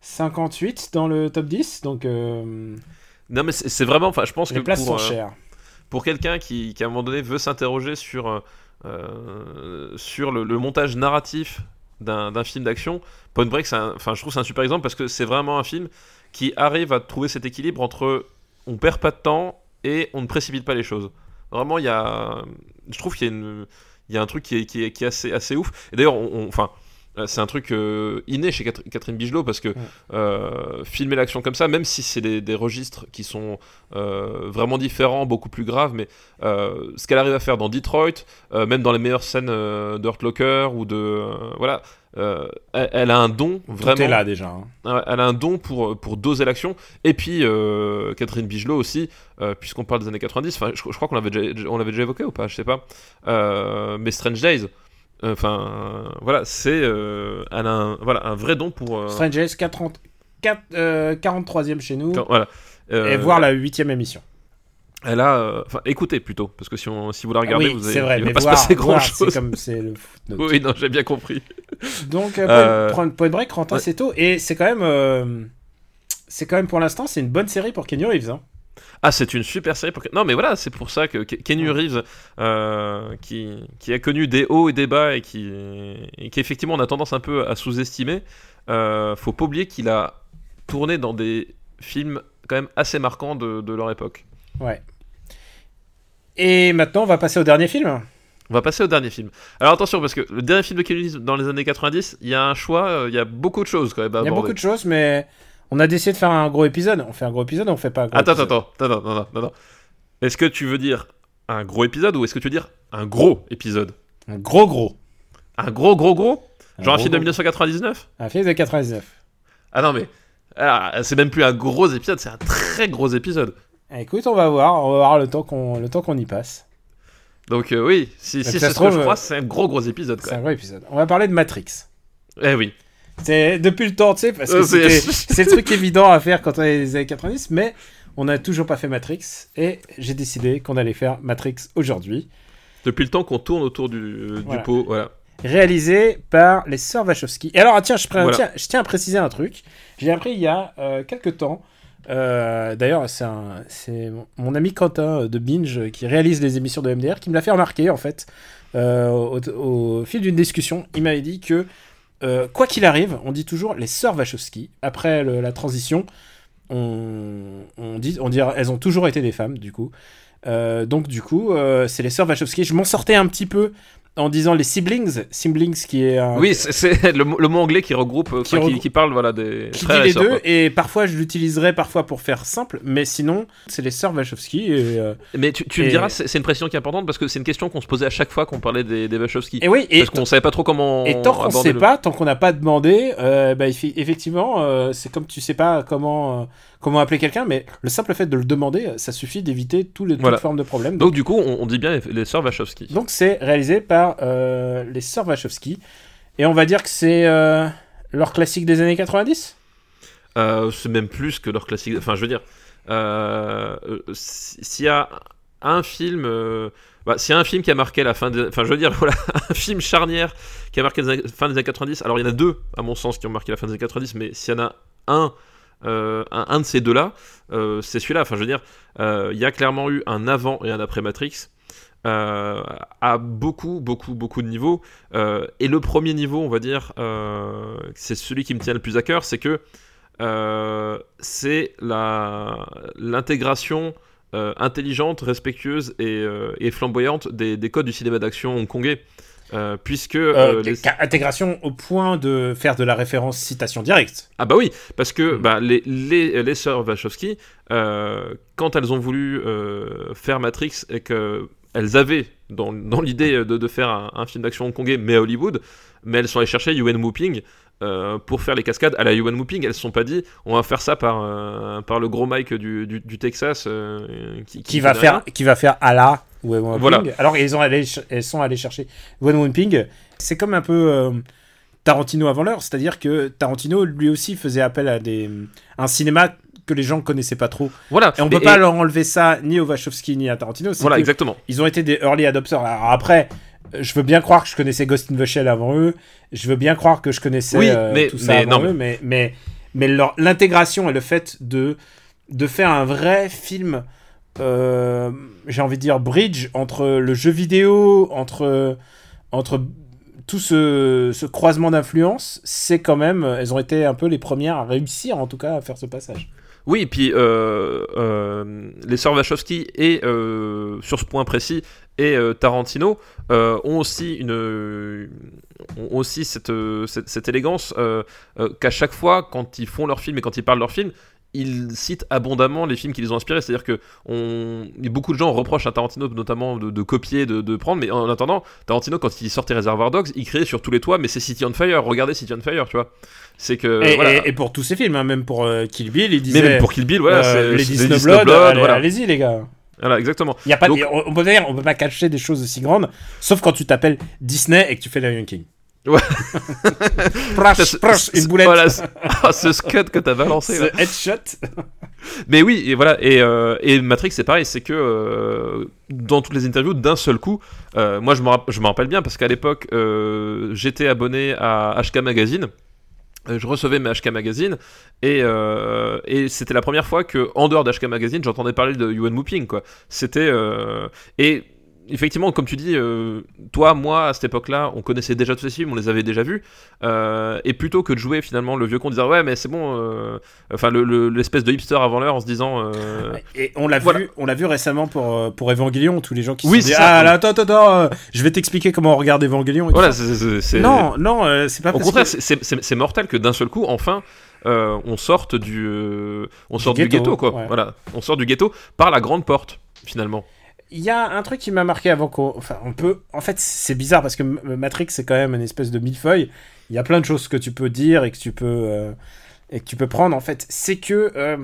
58 dans le top 10. Donc, euh, Non, mais c'est vraiment. Enfin, je pense les que places pour, sont euh, chères. pour quelqu'un qui, qui, à un moment donné, veut s'interroger sur, euh, euh, sur le, le montage narratif d'un film d'action, Point Break, enfin, je trouve c'est un super exemple parce que c'est vraiment un film qui arrive à trouver cet équilibre entre on perd pas de temps et on ne précipite pas les choses. Vraiment, il y a, je trouve qu'il y a, il un truc qui est, qui est, qui est assez, assez ouf. Et d'ailleurs, on, on- enfin, c'est un truc euh, inné chez Catherine Bigelow parce que euh, filmer l'action comme ça, même si c'est des, des registres qui sont euh, vraiment différents, beaucoup plus graves, mais euh, ce qu'elle arrive à faire dans Detroit, euh, même dans les meilleures scènes euh, de Hurt Locker ou de euh, voilà, euh, elle, elle a un don Tout vraiment. est là déjà. hein. Ouais, Elle a un don pour, pour doser l'action. Et puis, euh, Catherine Bigelow aussi, euh, puisqu'on parle des années 90, enfin, je, je crois qu'on l'avait déjà, on l'avait déjà évoqué ou pas, je sais pas. Euh, mais Strange Days, euh, enfin, euh, voilà, c'est. euh, elle a un, voilà, un vrai don pour. euh, Strange Days, 40 4, euh, 43e chez nous. voilà. Euh, et voir la 8e émission. Elle a. euh, Enfin, écoutez plutôt, parce que si, on, si vous la Ah regardez, oui, vous avez, c'est vrai, il va mais pas voir, se passer grand voir, chose. c'est comme c'est le footnote. Oui, non, j'ai bien compris. Donc, euh, Euh, Point, Point Break rentre ouais. assez tôt. Et c'est quand même. euh, c'est quand même pour l'instant, c'est une bonne série pour Kenny Reeves. hein. Ah, c'est une super série. Pour... Non, mais voilà, c'est pour ça que Ke- Keanu Reeves, euh, qui, qui a connu des hauts et des bas et qui, et qui effectivement on a tendance un peu à sous-estimer, euh, faut pas oublier qu'il a tourné dans des films quand même assez marquants de, de leur époque. Ouais. Et maintenant, on va passer au dernier film. On va passer au dernier film. Alors attention, parce que le dernier film de Keanu Reeves dans les années 90, il y a un choix, euh, il y a beaucoup de choses quand même à Il y a aborder. beaucoup de choses, mais on a décidé de faire un gros épisode. On fait un gros épisode, on fait pas un gros Attends, épisode. attends, attends, attends, attends, attends. Est-ce que tu veux dire un gros épisode ou est-ce que tu veux dire un gros épisode? Un gros gros. Un gros, gros, gros? Un Genre un film de gros. 1999 Un film de 99. Ah non, mais. ah, c'est même plus un gros épisode, c'est un très gros épisode. Eh, Écoute, on va voir, on va voir le temps qu'on le temps qu'on y passe. Donc euh, oui, si, si ça c'est ce que je trouve, crois, euh, c'est un gros gros épisode. C'est un gros épisode. On va parler de Matrix. Eh oui. C'est depuis le temps, tu sais, parce que Euh, c'est- le truc évident à faire quand on est les années 90, mais on n'a toujours pas fait Matrix, et j'ai décidé qu'on allait faire Matrix aujourd'hui, Depuis le temps qu'on tourne autour du, Voilà. pot, voilà. réalisé par les sœurs Wachowski. Et alors, ah, tiens, je, Voilà. tiens, je tiens à préciser un truc. J'ai appris il y a euh, quelques temps, euh, d'ailleurs, c'est mon- ami Quentin euh, de Binge euh, qui réalise les émissions de MDR qui me l'a fait remarquer, en fait, euh, au, au fil d'une discussion. Il m'avait dit que, euh, quoi qu'il arrive, on dit toujours les sœurs Wachowski. Après la transition, on, dit, on elles ont toujours été des femmes, du coup. Euh, donc du coup, euh, c'est les sœurs Wachowski. Je m'en sortais un petit peu en disant les siblings, siblings qui est un, Oui, c'est- le, mot- le mot anglais qui regroupe, euh, Qui qui, qui parle voilà des qui dit frères et les deux quoi. et parfois je l'utiliserai parfois pour faire simple, mais sinon c'est les sœurs Wachowski et, euh, Mais tu, tu me diras, c'est une précision qui est importante parce que c'est une question qu'on se posait à chaque fois qu'on parlait des, des Wachowski. et oui et, parce qu'on savait pas trop comment. et tant qu'on sait le- pas, tant qu'on n'a pas demandé, euh, bah, effectivement euh, c'est comme tu sais pas comment euh, comment appeler quelqu'un, mais le simple fait de le demander, ça suffit d'éviter tous les toutes Voilà. formes de problèmes. Donc du coup, on, on dit bien les, les sœurs Wachowski. Donc c'est réalisé par euh, les sœurs Wachowski et on va dire que c'est euh, leur classique des années 90. Euh, c'est même plus que leur classique. Enfin, je veux dire, euh, euh, si- s'il y a un film, euh, bah, s'il y a un film qui a marqué la fin des, enfin, je veux dire, voilà, un film charnière qui a marqué la fin des années 90. Alors, il y en a deux, à mon sens, qui ont marqué la fin des années 90, mais s'il y en a un. Euh, un, de ces deux-là, euh, c'est celui-là. Enfin, je veux dire, euh, il y a clairement eu un avant et un après Matrix, à beaucoup, beaucoup, beaucoup de niveaux. Et le premier niveau, on va dire, c'est celui qui me tient le plus à cœur, c'est que c'est l'intégration intelligente, respectueuse et, et flamboyante des, des codes du cinéma d'action hongkongais. Euh, puisque Euh, euh, les- Intégration au point de faire de la référence citation directe. Ah bah oui, parce que Mm. bah, les, les, les sœurs Wachowski, euh, quand elles ont voulu faire Matrix et qu'elles avaient dans, dans l'idée de, de faire un, un film d'action hongkongais mais à Hollywood, mais elles sont allées chercher Yuen Whooping euh, pour faire les cascades à la Yuen Whooping. Elles se sont pas dit on va faire ça par, euh, par le gros Mike du, du, du Texas euh, qui, qui va faire qui va faire Allah ou. Voilà. Alors ils ont allé, elles sont allées chercher Ewan Ping. C'est comme un peu euh, Tarantino avant l'heure, c'est-à-dire que Tarantino lui aussi faisait appel à des un cinéma que les gens connaissaient pas trop. Voilà, Et on peut pas leur enlever ça ni au Wachowski ni à Tarantino. Voilà, exactement. Ils ont été des early adopters. Alors après, je veux bien croire que je connaissais Ghost in the Shell avant eux. Je veux bien croire que je connaissais Oui, euh, mais- tout ça mais avant non, eux. Mais, mais, mais l'intégration et le fait de, de faire un vrai film, euh, j'ai envie de dire, bridge entre le jeu vidéo, entre, entre tout ce, ce croisement d'influences, c'est quand même, elles ont été un peu les premières à réussir en tout cas à faire ce passage. Oui, et puis euh, euh, les sœurs Wachowski et sur ce point précis et Tarantino ont aussi une ont aussi cette, cette, cette élégance qu'à chaque fois quand ils font leur film et quand ils parlent leur film ils citent abondamment les films qui les ont inspirés. C'est-à-dire que on... beaucoup de gens reprochent à Tarantino notamment de, de copier, de, de prendre, mais en attendant, Tarantino, quand il sortait Reservoir Dogs, il créait sur tous les toits, mais c'est City on Fire, regardez City on Fire, tu vois. C'est que. et, voilà. et- et pour tous ces films, hein, même pour euh, Kill Bill, il disait... mais même pour Kill Bill, voilà, euh, les Disney Blood, allez- voilà. allez-y les gars. Voilà, exactement. Y a pas, Donc- on, on peut dire, on peut pas cacher des choses aussi grandes, sauf quand tu t'appelles Disney et que tu fais Lion King. Ouais. Une boulette. Voilà, ce, ce scud que t'as balancé là. Ce headshot. Mais oui, et voilà, et, euh, et Matrix c'est pareil, c'est que euh, dans toutes les interviews, d'un seul coup, euh, moi je me, rapp- je me rappelle bien parce qu'à l'époque, j'étais abonné à HK Magazine. Je recevais mes HK Magazine et, et c'était la première fois que en dehors d'HK Magazine j'entendais parler de Yuan Whooping quoi. C'était et effectivement comme tu dis euh, toi moi à cette époque-là on connaissait déjà tous ces films on les avait déjà vus euh, et plutôt que de jouer finalement le vieux con disant ouais mais c'est bon euh, enfin le- le- l'espèce de hipster avant l'heure en se disant Et on l'a Voilà. vu, on l'a vu récemment pour pour Evangelion, tous les gens qui Oui, se sont dit ah là, attends attends, attends je vais t'expliquer comment on regarde Evangelion. et voilà c'est- Non non, c'est pas au contraire que- c'est- mortel que d'un seul coup enfin on sorte du on Du sort du ghetto, ghetto quoi ouais. voilà on sort du ghetto par la grande porte finalement Il y a un truc qui m'a marqué avant qu'on. En fait, c'est bizarre parce que Matrix, c'est quand même une espèce de millefeuille. Il y a plein de choses que tu peux dire et que tu peux. euh, et que tu peux prendre, en fait. C'est que. euh,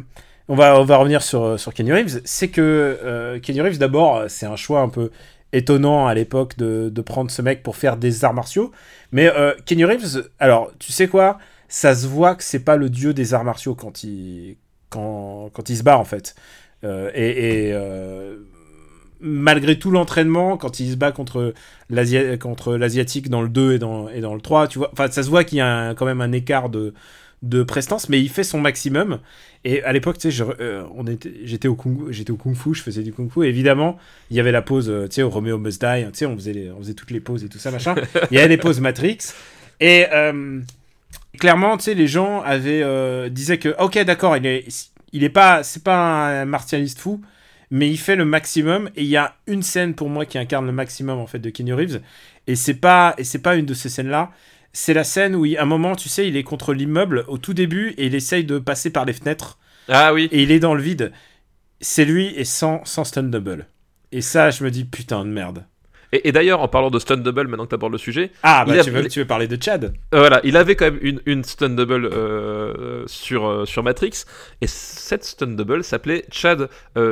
on, va, on va revenir sur, sur Kenny Reeves. C'est que euh, Kenny Reeves, d'abord, c'est un choix un peu étonnant à l'époque de, de prendre ce mec pour faire des arts martiaux. Mais euh, Kenny Reeves, alors, tu sais quoi? Ça se voit que c'est pas le dieu des arts martiaux quand il, quand, quand il se bat, en fait. Euh, et. euh, malgré tout l'entraînement, quand il se bat contre l'Asia- contre l'Asiatique dans le 2 et dans, et dans le 3, tu vois, enfin, ça se voit qu'il y a un- quand même un écart de, de prestance, mais il fait son maximum. Et à l'époque, tu sais, je- euh, on était- j'étais au, kung, j'étais au kung fu, je faisais du kung fu, et évidemment, il y avait la pause, euh, tu sais, au Romeo Must Die, tu sais, on faisait, les- on faisait toutes les pauses et tout ça, machin. il y avait les pauses Matrix, et euh, clairement, tu sais, les gens avaient, euh, disaient que, ok, d'accord, il est, il est pas, c'est pas un martialiste fou, mais il fait le maximum, et il y a une scène pour moi qui incarne le maximum, en fait, de Kenny Reeves, et c'est pas, et c'est pas une de ces scènes-là, c'est la scène où, il- à un moment, tu sais, il est contre l'immeuble au tout début et il essaye de passer par les fenêtres Ah oui. et il est dans le vide. C'est lui et sans, sans stun double. Et ça, je me dis putain de merde. Et, et d'ailleurs, en parlant de stunt double, maintenant que tu abordes le sujet, Ah, bah a- tu, veux, il- tu veux parler de Chad euh, voilà, il avait quand même une, une stunt double euh, sur, euh, sur Matrix, et cette stunt double s'appelait Chad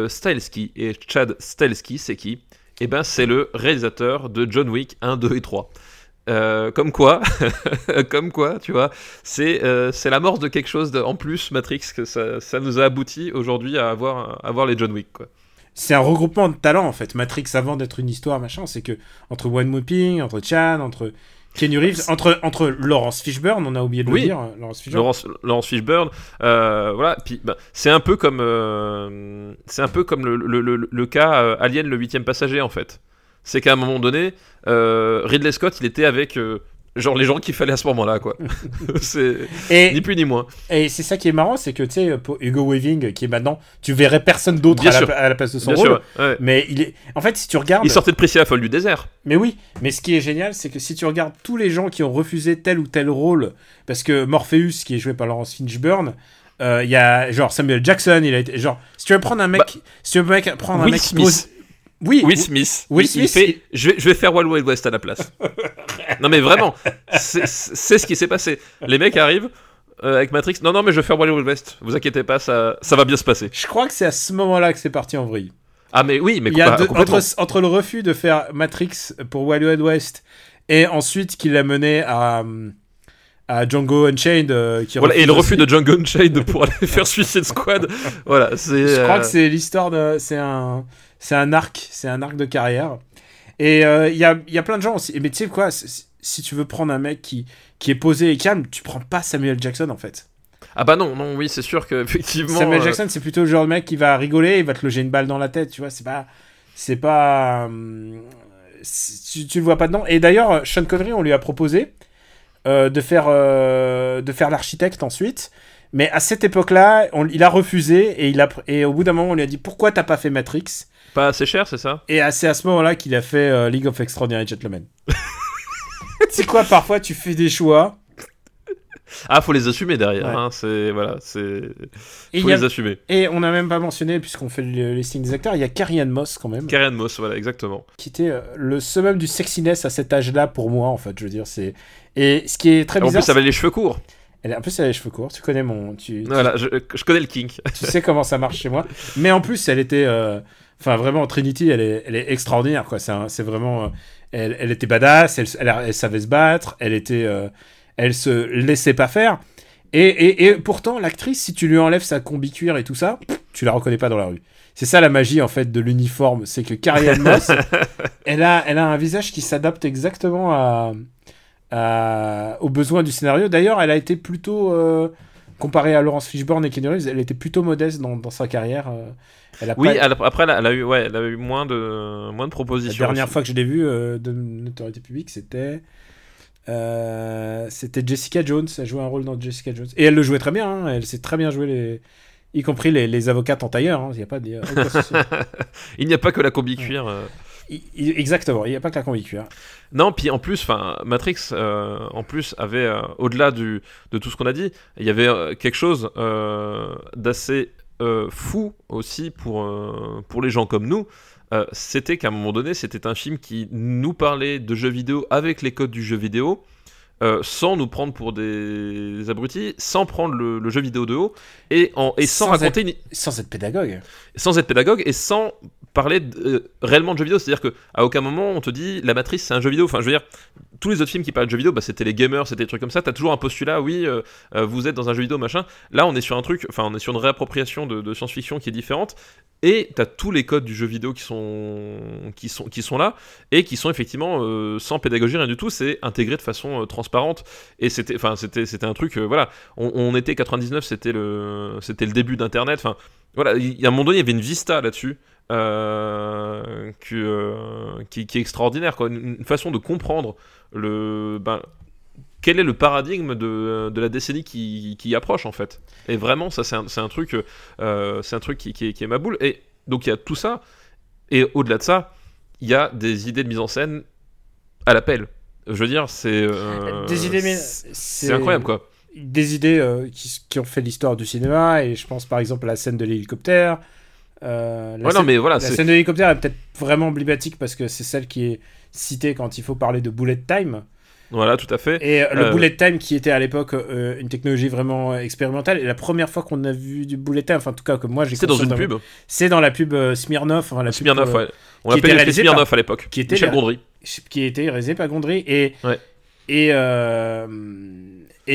Stahelski. Et Chad Stahelski, c'est qui? Eh ben, c'est le réalisateur de John Wick 1, 2 et 3. Euh, comme quoi, comme quoi, tu vois, c'est euh, c'est l'amorce de quelque chose de- en plus, Matrix, que ça, ça nous a abouti aujourd'hui à avoir, à avoir les John Wick, quoi. C'est un regroupement de talents en fait. Matrix, avant d'être une histoire, machin, c'est que entre One Mooping, entre Chad, entre Kenny Reeves, entre, entre Laurence Fishburne, on a oublié de Oui. le dire. Laurence Fishburne. Laurence, Laurence Fishburne, euh, voilà. Puis ben, c'est un peu comme euh, c'est un peu comme le, le- le- le cas euh, Alien le huitième passager en fait. C'est qu'à un moment donné, euh, Ridley Scott, il était avec euh, genre les gens qu'il fallait à ce moment-là, quoi. c'est ni plus ni moins. et c'est ça qui est marrant, c'est que tu sais, pour Hugo Weaving, qui est maintenant, tu verrais personne d'autre à, la- sûr. à la place de son Bien rôle. sûr. ouais. Mais il est. En fait, si tu regardes. Il sortait de Priscilla Folle du désert. Mais oui, mais ce qui est génial, c'est que si tu regardes tous les gens qui ont refusé tel ou tel rôle, parce que Morpheus, qui est joué par Laurence Fishburne, euh, il y a genre Samuel Jackson, il a été genre si tu veux prendre un mec, Bah, si tu veux prendre un mec Smith. Oui, Will oui, Smith. Will il- il Smith, fait, je, vais, je vais faire Wild Wild West à la place. non mais vraiment, c'est ce qui s'est passé. Les mecs arrivent euh, avec Matrix. Non non mais je vais faire Wild Wild West. Vous inquiétez pas, ça, ça va bien se passer. je crois que c'est à ce moment-là que c'est parti en vrille. Ah mais oui, mais Il y a entre, entre le refus de faire Matrix pour Wild Wild West et ensuite qui l'a mené à à Django Unchained euh, qui Voilà, et le refus de Django Unchained pour aller faire Suicide Squad. Voilà, c'est. Je crois euh, que c'est l'histoire de. C'est un, c'est un arc, c'est un arc de carrière. Et euh, il y, a, y a plein de gens aussi. Mais tu sais quoi, si- tu veux prendre un mec qui, qui est posé et calme, tu prends pas Samuel Jackson en fait. Ah bah non, non, oui, c'est sûr que effectivement. Samuel euh, Jackson, c'est plutôt le genre de mec qui va rigoler, il va te loger une balle dans la tête, tu vois. C'est pas. C'est pas. hum, si- tu, tu le vois pas dedans. Et d'ailleurs, Sean Connery, on lui a proposé euh, de faire, euh, de faire l'architecte ensuite. Mais à cette époque-là, il a refusé et, il a, et au bout d'un moment, on lui a dit pourquoi t'as pas fait Matrix? Pas assez cher, c'est ça? Et c'est à ce moment-là qu'il a fait euh, League of Extraordinary Gentlemen. c'est quoi, parfois tu fais des choix. Ah, faut les assumer derrière. Ouais. hein, c'est voilà, c'est. Faut a- les assumer. et on n'a même pas mentionné, puisqu'on fait le listing des acteurs, il y a Carrie Moss quand même, Karen Moss, voilà, exactement. qui était euh, le summum du sexiness à cet âge-là pour moi, en fait. Je veux dire, c'est. Et ce qui est très En bizarre. plus, elle avait les cheveux courts. elle, en plus, elle a les cheveux courts. Tu connais mon. Tu, tu- Voilà, je, je connais le kink. tu sais comment ça marche chez moi. Mais en plus, elle était. euh, Enfin, vraiment, Trinity, elle est, elle est extraordinaire, quoi. C'est vraiment. euh, elle, elle était badass, elle, savait se battre, elle était. euh, elle se laissait pas faire. Et, et, et pourtant, l'actrice, si tu lui enlèves sa combi cuir et tout ça, tu la reconnais pas dans la rue. C'est ça la magie, en fait, de l'uniforme. C'est que Carrie Moss, elle a, elle a un visage qui s'adapte exactement à, à- aux besoins du scénario. D'ailleurs, elle a été plutôt. euh, comparée à Laurence Fishburne et Kenny Reeves, elle était plutôt modeste dans, dans sa carrière. euh, elle a Oui, pas- elle- après, elle a, eu, ouais, elle a eu moins de, moins de la propositions. dernière aussi. fois que je l'ai vue euh, de notoriété publique, c'était. euh, c'était Jessica Jones. Elle jouait un rôle dans Jessica Jones. Et elle le jouait très bien. hein, Elle sait très bien jouer les. Y compris les, les avocates en tailleur. Il n'y a pas de. Il n'y a pas que la combi cuir. euh. Exactement. Il n'y a pas que la combi cuir. Non, puis en plus, enfin, Matrix, euh, en plus, avait euh, au-delà de tout ce qu'on a dit, il y avait euh, quelque chose d'assez fou aussi pour pour les gens comme nous. C'était qu'à un moment donné, c'était un film qui nous parlait de jeux vidéo avec les codes du jeu vidéo. euh, sans nous prendre pour des abrutis, sans prendre le, le jeu vidéo de haut, et, en, et sans, Sans raconter une- Sans être pédagogue. sans être pédagogue et sans parler de- euh, réellement de jeux vidéo. C'est-à-dire que à aucun moment on te dit la matrice c'est un jeu vidéo. Enfin, je veux dire, tous les autres films qui parlent de jeux vidéo, bah, c'était les gamers, c'était des trucs comme ça. T'as toujours un postulat, oui, euh, euh, vous êtes dans un jeu vidéo, machin. Là, on est sur un truc, enfin, on est sur une réappropriation de, science-fiction qui est différente. Et t'as tous les codes du jeu vidéo qui sont, qui sont, qui sont là et qui sont effectivement sans pédagogie, rien du tout. C'est intégré de façon transparente. Et c'était, enfin, c'était, c'était un truc, voilà. On, on était 99, c'était le, c'était le début d'Internet. Enfin, voilà. A un moment donné, il y avait une vista là-dessus. Euh, que, euh, qui, qui est extraordinaire, quoi. Une, une façon de comprendre le, ben, quel est le paradigme de, de la décennie qui, qui approche en fait. Et vraiment, ça c'est un, truc, euh, c'est un truc qui, qui est, qui est ma boule. Et donc il y a tout ça. Et au-delà de ça, il y a des idées de mise en scène à l'appel. Je veux dire, c'est euh, Des idées, c'est c'est incroyable quoi. Des idées euh, qui, qui ont fait l'histoire du cinéma, et je pense par exemple à la scène de l'hélicoptère. Euh, la Ouais, non, scène- mais voilà, La scène de l'hélicoptère est peut-être vraiment emblématique parce que c'est celle qui est citée quand il faut parler de bullet time. voilà, tout à fait. Et euh, le Euh, bullet time qui était à l'époque euh, une technologie vraiment expérimentale. Et la première fois qu'on a vu du bullet time, enfin en tout cas que moi j'ai C'est dans une pub. C'est dans la pub Smirnoff. Enfin, la pub, Smirnoff, euh, ouais. On l'appelait réalisé Smirnoff à l'époque. qui était Michel la- Gondry. qui était réalisé par Gondry. Et, Ouais. et,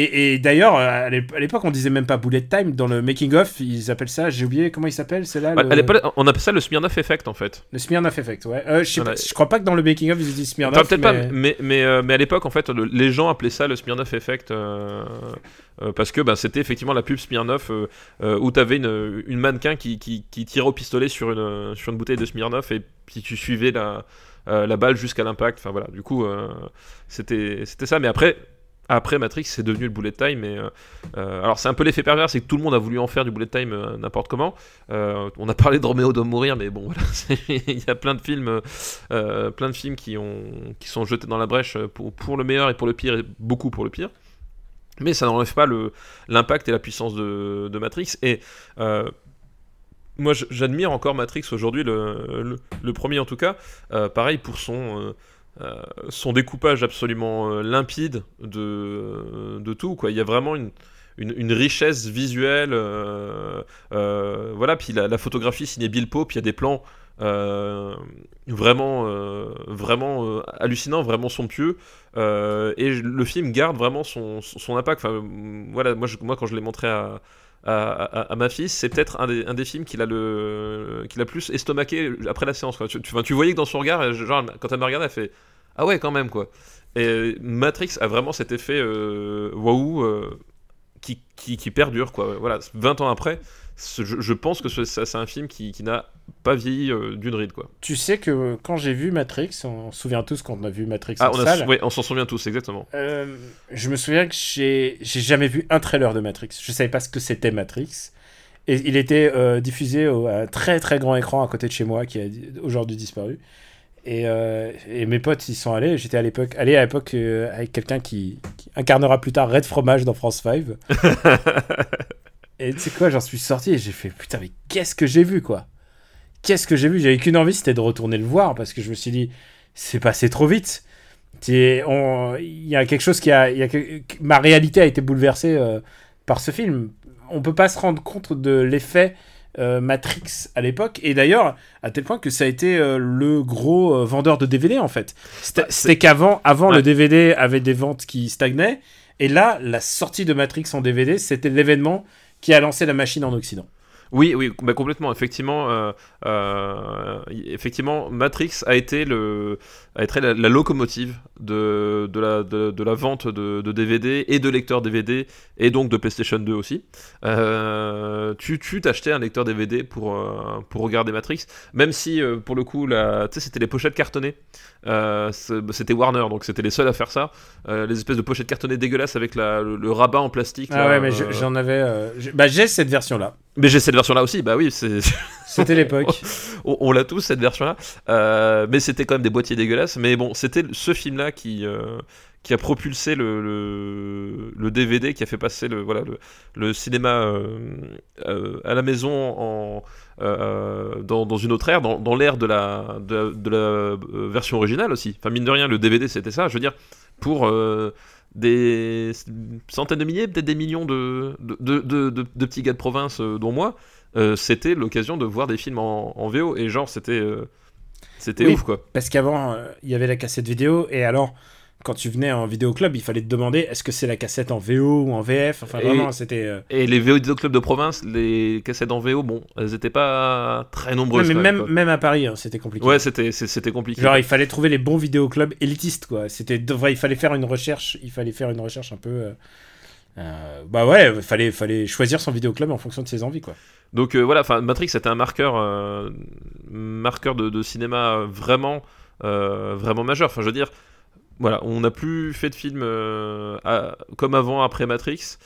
et, et d'ailleurs, à l'ép- à l'époque, on disait même pas bullet time. Dans le making-of, ils appellent ça, j'ai oublié comment il s'appelle, c'est là le, l'époque, on appelle ça le Smirnoff Effect en fait. le Smirnoff Effect. Ouais. Euh, je, sais pas- je crois pas que dans le making-of, ils disent Smirnoff. Enfin, peut-être pas, mais- mais, mais, euh, mais à l'époque, en fait, le- les gens appelaient ça le Smirnoff Effect euh, euh, parce que bah, c'était effectivement la pub Smirnoff euh, euh, où tu avais une, une mannequin qui, qui, qui tirait au pistolet sur une, sur une bouteille de Smirnoff et puis tu suivais la, euh, la balle jusqu'à l'impact. Enfin voilà, du coup, euh, c'était c'était ça. Mais après. Après Matrix, c'est devenu le bullet time. Euh, euh, alors c'est un peu l'effet pervers, c'est que tout le monde a voulu en faire du bullet time euh, n'importe comment. On a parlé de Roméo doit mourir, mais bon voilà, il y a plein de films plein de films qui, ont, qui sont jetés dans la brèche pour, pour le meilleur et pour le pire, et beaucoup pour le pire. Mais ça n'enlève pas l'impact et la puissance de, Matrix. Et moi, j'admire encore Matrix aujourd'hui, le, premier en tout cas. Pareil pour son, euh, euh, son découpage absolument euh, limpide de, de tout. Quoi. Il y a vraiment une, une, richesse visuelle. euh, euh, voilà, puis la, photographie signée Bill Pope, il y a des plans euh, vraiment, euh, vraiment euh, hallucinants, vraiment somptueux. Euh, et le film garde vraiment son, son, impact. Enfin, voilà, moi, moi quand je l'ai montré à, à, ma fille, c'est peut-être un des, films qu'il a le plus estomaqué après la séance. Quoi. Tu, voyais que dans son regard, genre, quand elle m'a regardé, elle fait Ah ouais, quand même, quoi. Et Matrix a vraiment cet effet euh, waouh euh, qui, qui, qui perdure, quoi. Voilà, 20 ans après, je, je pense que ce- c'est un film qui, qui n'a pas vieilli euh, d'une ride, quoi. Tu sais que quand j'ai vu Matrix, on se souvient tous quand on a vu Matrix Ah, en on, a, salle. ouais, on s'en souvient tous, exactement. Euh, je me souviens que j'ai j'ai jamais vu un trailer de Matrix. Je savais pas ce que c'était Matrix. Et il était euh, diffusé au, à un très très grand écran à côté de chez moi, qui a aujourd'hui disparu. Et, euh, et mes potes y sont allés. J'étais à l'époque allé à l'époque euh, avec quelqu'un qui, qui incarnera plus tard Red Fromage dans France 5. et tu sais quoi, j'en suis sorti et j'ai fait putain, mais qu'est-ce que j'ai vu quoi? Qu'est-ce que j'ai vu? J'avais qu'une envie, c'était de retourner le voir parce que je me suis dit, c'est passé trop vite. Il y a quelque chose qui a, y ma réalité a été bouleversée euh, par ce film. On peut pas se rendre compte de l'effet euh, Matrix à l'époque et d'ailleurs à tel point que ça a été euh, le gros euh, vendeur de DVD en fait. C'était Bah, qu'avant, avant Ouais. le DVD avait des ventes qui stagnaient et là la sortie de Matrix en DVD c'était l'événement qui a lancé la machine en Occident. Oui, oui, bah, complètement. Effectivement, euh, euh, effectivement, Matrix a été le, a été la, la locomotive de, de la, de, de la vente de, de DVD et de lecteurs DVD et donc de PlayStation 2 aussi. Euh, tu, t'achetais un lecteur DVD pour, euh, pour regarder Matrix, même si pour le coup, la, tu sais, c'était les pochettes cartonnées. C'est- c'était Warner, donc c'était les seuls à faire ça. Les espèces de pochettes cartonnées dégueulasses avec la, le, le rabat en plastique. Ah là, ouais, mais je- j'en avais. j'ai- bah, j'ai cette version-là. Mais j'ai cette version-là aussi. Bah oui. C'était l'époque. on, on l'a tous cette version-là, Euh, mais c'était quand même des boîtiers dégueulasses. Mais bon, c'était ce film-là qui euh, qui a propulsé le, le, le DVD, qui a fait passer le voilà le, le cinéma euh, à la maison en dans, dans une autre ère, dans, dans l'ère de la de, de la version originale aussi. Enfin mine de rien, le DVD c'était ça. Je veux dire pour des centaines de milliers, peut-être des millions de, de, de, de- de petits gars de province, euh, dont moi, euh, c'était l'occasion de voir des films en, en VO. Et genre, c'était euh, c'était Oui. ouf, quoi. Parce qu'avant, euh, il y avait la cassette vidéo, et alors, quand tu venais en vidéoclub, il fallait te demander est-ce que c'est la cassette en VO ou en VF Enfin, Et- vraiment, c'était. euh, Et les VO clubs de province, les cassettes en VO, bon, elles étaient pas très ouais, nombreuses. mais même, à Paris, hein, c'était compliqué. Ouais, c'était c'était compliqué. Genre, il fallait trouver les bons vidéoclubs élitistes, quoi. C'était, il fallait faire une recherche, il fallait faire une recherche un peu. euh, euh, bah ouais, il fallait, fallait choisir son vidéoclub en fonction de ses envies, quoi. Donc voilà, enfin Matrix c'était un marqueur, marqueur de, de cinéma vraiment, vraiment majeur. Enfin je veux dire, voilà, on n'a plus fait de film euh, comme avant après Matrix.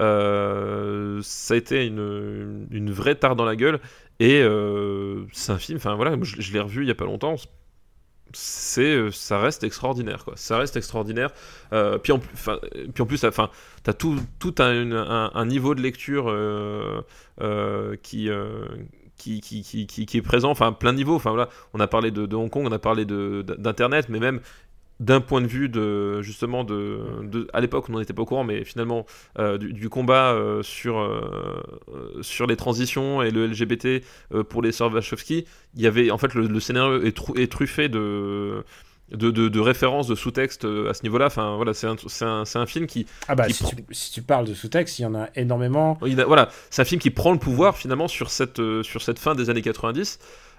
Euh, ça a été une, une vraie tare dans la gueule et euh, c'est un film. Enfin voilà, je, l'ai revu il y a pas longtemps. C'est, ça reste extraordinaire quoi. Ça reste extraordinaire. Puis en, puis en plus, enfin, t'as tout, tout un, un- niveau de lecture. qui, qui, qui, qui, est présent, enfin plein de niveaux. Enfin voilà, on a parlé de, de Hong Kong, on a parlé d'internet, mais même d'un point de vue de justement de, de- à l'époque on n'en était pas au courant mais finalement euh, du, du combat euh, sur euh, sur les transitions et le LGBT pour les sœurs Wachowski il y avait en fait le, le scénario est, truffé de de, de, de références de sous-texte euh, à ce niveau-là enfin voilà c'est un, un, un film qui Ah bah, Qui si, tu, si tu parles de sous-texte, il y en a énormément. a- voilà, c'est un film qui prend le pouvoir finalement sur cette, sur cette fin des années 90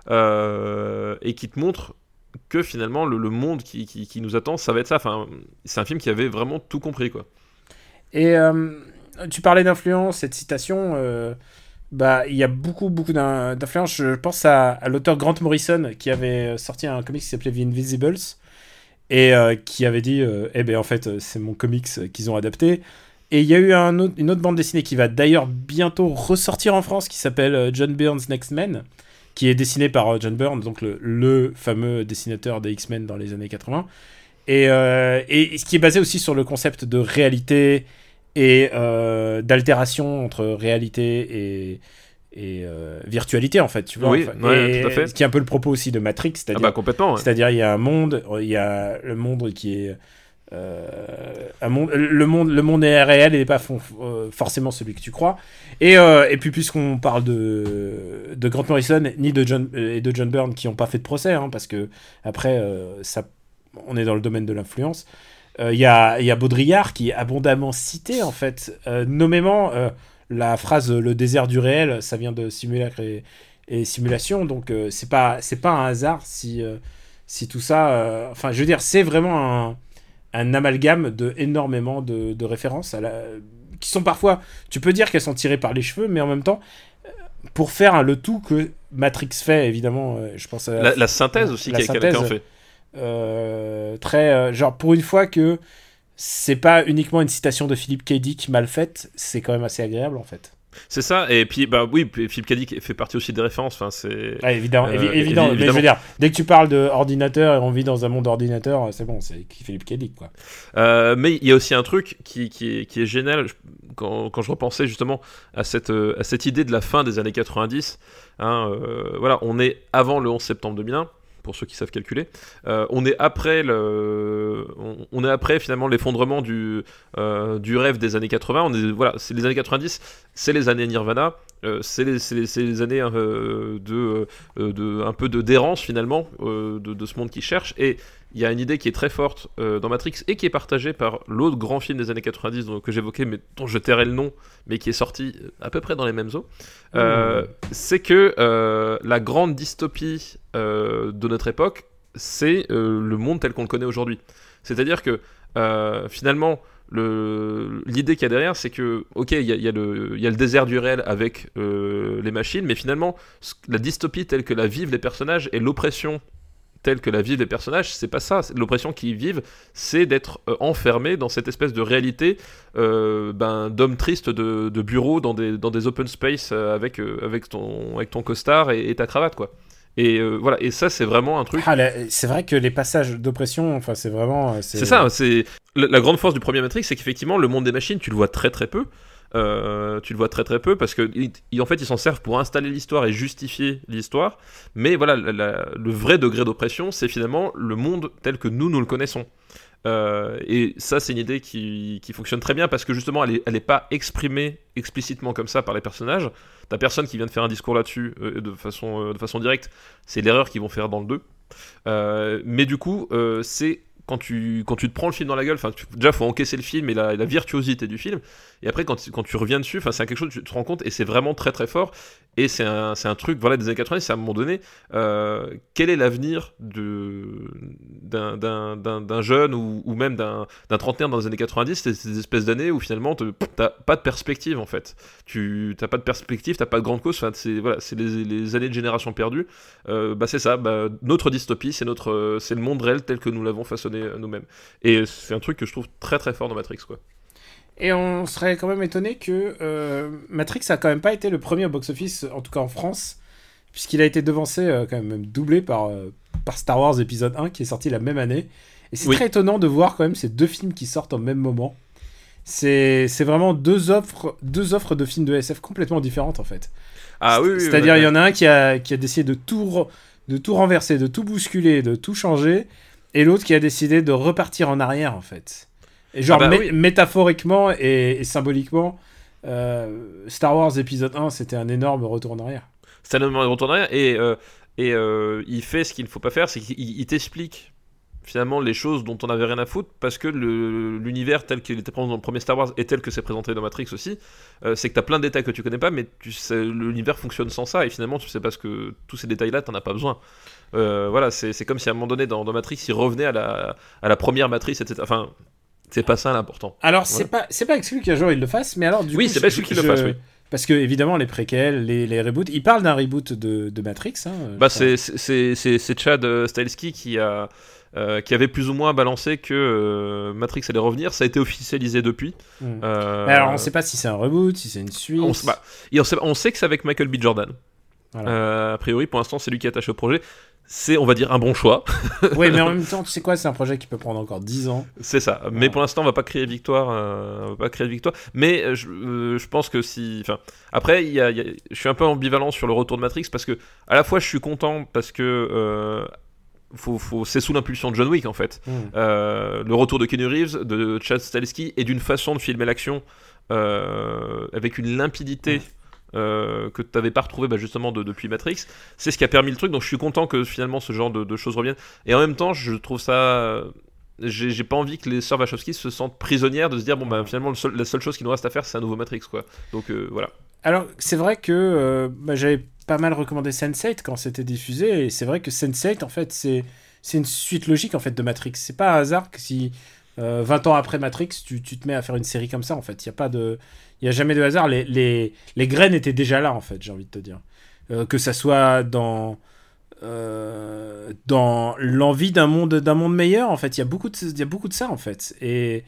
euh, et qui te montre que finalement le, le monde qui, qui, nous attend, ça va être ça. Enfin, c'est un film qui avait vraiment tout compris quoi. Et euh, tu parlais d'influence, cette citation, euh, bah, il y a beaucoup, beaucoup d'in- d'influence. Je pense à, l'auteur Grant Morrison qui avait sorti un comics qui s'appelait The Invisibles et euh, qui avait dit Eh ben en fait, c'est mon comics qu'ils ont adapté. Et il y a eu une autre bande dessinée qui va d'ailleurs bientôt ressortir en France qui s'appelle John Byrne's Next Men, qui est dessinée par euh, John Byrne, donc le, le fameux dessinateur des X-Men dans les années 80. Et, euh, et ce qui est basé aussi sur le concept de réalité et euh, d'altération entre réalité et, et euh, virtualité en fait tu vois Oui, enfin. ouais, Et tout à fait. ce qui est un peu le propos aussi de Matrix Ah c'est-à-dire bah complètement. ouais. c'est-à-dire il y a un monde il y a le monde qui est monde, le monde le monde est réel et n'est pas euh, forcément celui que tu crois. Et, euh, et puis puisqu'on parle de, de Grant Morrison ni de John euh, et de John Byrne qui n'ont pas fait de procès hein, parce que après euh, ça on est dans le domaine de l'influence Euh, il y, a, y a Baudrillard qui est abondamment cité en fait. Euh, nommément euh, la phrase le désert du réel ça vient de simulacre et, simulation. Donc euh, c'est pas pas un hasard si euh, si tout ça euh, enfin je veux dire c'est vraiment un, un amalgame de énormément de, de références à la, qui sont parfois tu peux dire qu'elles sont tirées par les cheveux mais en même temps euh, pour faire hein, le tout que Matrix fait évidemment euh, je pense à La, la synthèse aussi quelqu'un synthèse. fait. euh, très euh, genre pour une fois que c'est pas uniquement une citation de Philippe K. Dick mal faite c'est quand même assez agréable en fait C'est ça. Et puis bah oui, Philippe Cadic fait partie aussi des références. Enfin c'est. Ah, évidemment, Euh, évi- évi- évident mais je veux dire dès que tu parles de ordinateur et on vit dans un monde d'ordinateur c'est bon c'est Philippe. Dick quoi Euh, mais il y a aussi un truc qui, qui, est, qui est génial quand, quand je repensais justement à cette, euh, à cette idée de la fin des années 90. hein, euh, voilà, on est avant le 11 septembre 2001 pour ceux qui savent calculer. Euh, on est après le, on, est après finalement l'effondrement du, euh, du rêve des années 80. On est voilà, c'est les années 90, c'est les années Nirvana, euh, c'est les, les- les années euh, de, de un peu de d'errance finalement de, de ce monde qui cherche et il y a une idée qui est très forte euh, dans Matrix et qui est partagée par l'autre grand film des années 90 dont- que j'évoquais, mais dont je tairai le nom, mais qui est sorti à peu près dans les mêmes eaux. Euh, C'est que euh, la grande dystopie euh, de notre époque, c'est euh, le monde tel qu'on le connaît aujourd'hui. C'est-à-dire que euh, finalement, le- l'idée qu'il y a derrière, c'est que, ok, il y y a le il y a le désert du réel avec euh, les machines, mais finalement, la dystopie telle que la vivent les personnages et l'oppression telle que la vivent les personnages, c'est pas ça. L'oppression qu'ils vivent, c'est d'être euh, enfermés dans cette espèce de réalité euh, ben, d'hommes tristes de, de bureau dans des, dans des open space euh, avec, avec, ton, avec ton costard et, et ta cravate, quoi. Et euh, voilà, et ça, c'est vraiment un truc. Ah, c'est vrai que les passages d'oppression enfin c'est vraiment C'est ça, c'est la, la grande force du premier Matrix, c'est qu'effectivement le monde des machines, tu le vois très très peu. Euh, tu le vois très très peu parce que en fait ils s'en servent pour installer l'histoire et justifier l'histoire. Mais voilà, le vrai degré d'oppression, c'est finalement le monde tel que nous nous le connaissons. Euh, et ça, c'est une idée qui, qui, fonctionne très bien parce que justement, elle n'est elle est pas exprimée explicitement comme ça par les personnages. T'as personne qui vient de faire un discours là-dessus euh, de, façon, de façon directe. C'est l'erreur qu'ils vont faire dans le 2. Euh, mais du coup, c'est quand tu, quand tu te prends le film dans la gueule, enfin, déjà, faut encaisser le film et la virtuosité du film. Et après, quand, tu reviens dessus, c'est quelque chose, tu te rends compte, et c'est vraiment très très fort. Et c'est un, un, truc voilà, des années 80, c'est à un moment donné, euh, quel est l'avenir d'un jeune ou, même d'un trentenaire dans les années 90 C'est ces espèces d'années où finalement, t'as pas de perspective en fait. Tu t'as pas de perspective, t'as pas de grande cause, c'est voilà, les, les, années de génération perdue. Euh, bah, c'est ça, bah, notre dystopie, c'est le monde réel tel que nous l'avons façonné nous-mêmes. Et c'est un truc que je trouve très très fort dans Matrix. quoi. Et on serait quand même étonné que euh, Matrix a quand même pas été le premier au box-office, en tout cas en France, puisqu'il a été devancé, euh, quand même, doublé par, euh, par Star Wars épisode 1 qui est sorti la même année. Et c'est oui. très étonnant de voir quand même ces deux films qui sortent au même moment. C'est vraiment deux offres, deux offres de films de SF complètement différentes en fait. Ah oui, oui C'est-à-dire, il y en a un qui a, qui a décidé de tout, de tout renverser, de tout bousculer, de tout changer, et l'autre qui a décidé de repartir en arrière en fait. Et genre, ah bah, oui. métaphoriquement et, et symboliquement, euh, Star Wars épisode 1, c'était un énorme retour en arrière. C'était un énorme retour en arrière, et, euh, et euh, il fait ce qu'il ne faut pas faire, c'est qu'il t'explique finalement les choses dont on n'avait rien à foutre, parce que l'univers tel qu'il était présenté dans le premier Star Wars et tel que c'est présenté dans Matrix aussi, euh, c'est que tu as plein de détails que tu connais pas, mais l'univers fonctionne sans ça, et finalement tu sais pas ce que tous ces détails-là, tu n'en as pas besoin. Euh, voilà, c'est comme si à un moment donné dans, dans, Matrix, il revenait à la, à la première Matrix, etc. Enfin, c'est pas ça l'important. Alors, c'est pas, pas exclu qu'un jour il le fasse, mais alors du oui, coup. c'est pas exclu qu'il le fasse, oui. Parce que, évidemment, les préquels, les, les reboots, il parle d'un reboot de, de, Matrix. Hein, bah, c'est Chad Stahelski qui a. Euh, qui avait plus ou moins balancé que euh, Matrix allait revenir. Ça a été officialisé depuis. Mm. Euh... Mais alors, on sait pas si c'est un reboot, si c'est une suite. On, bah, on, sait, on, sait, que c'est avec Michael B. Jordan. Voilà. Euh, a priori, pour l'instant, c'est lui qui est attaché au projet. C'est, on va dire, un bon choix. oui, mais en même temps, tu sais quoi, c'est un projet qui peut prendre encore 10 ans. C'est ça. Voilà. Mais pour l'instant, on va pas créer victoire. on va pas créer victoire. Mais je, je pense que si. Enfin, après, y a, y a, je suis un peu ambivalent sur le retour de Matrix parce que, à la fois, je suis content parce que faut, faut, c'est sous l'impulsion de John Wick en fait. Hmm. Mm. Euh, le retour de Kenny Reeves, de Chad Stahelski et d'une façon de filmer l'action euh, avec une limpidité. Euh, que tu n'avais pas retrouvé bah, justement de, depuis Matrix, c'est ce qui a permis le truc. Donc je suis content que finalement ce genre de, choses reviennent. Et en même temps, je trouve ça j'ai pas envie que les sœurs Wachowski se sentent prisonnières de se dire bon bah finalement la seule chose qu'il nous reste à faire c'est un nouveau Matrix quoi donc euh, voilà alors c'est vrai que euh, bah, j'avais pas mal recommandé Sense8 quand c'était diffusé et c'est vrai que Sense8 en fait c'est c'est une suite logique en fait de Matrix c'est pas un hasard que si euh, 20 ans après Matrix tu, tu, te mets à faire une série comme ça en fait. Il y a pas de y a jamais de hasard. Les, les, les graines étaient déjà là en fait j'ai envie de te dire. Euh, que ça soit dans euh, dans l'envie d'un monde monde meilleur en fait. Il y a beaucoup de y a beaucoup de ça en fait. Et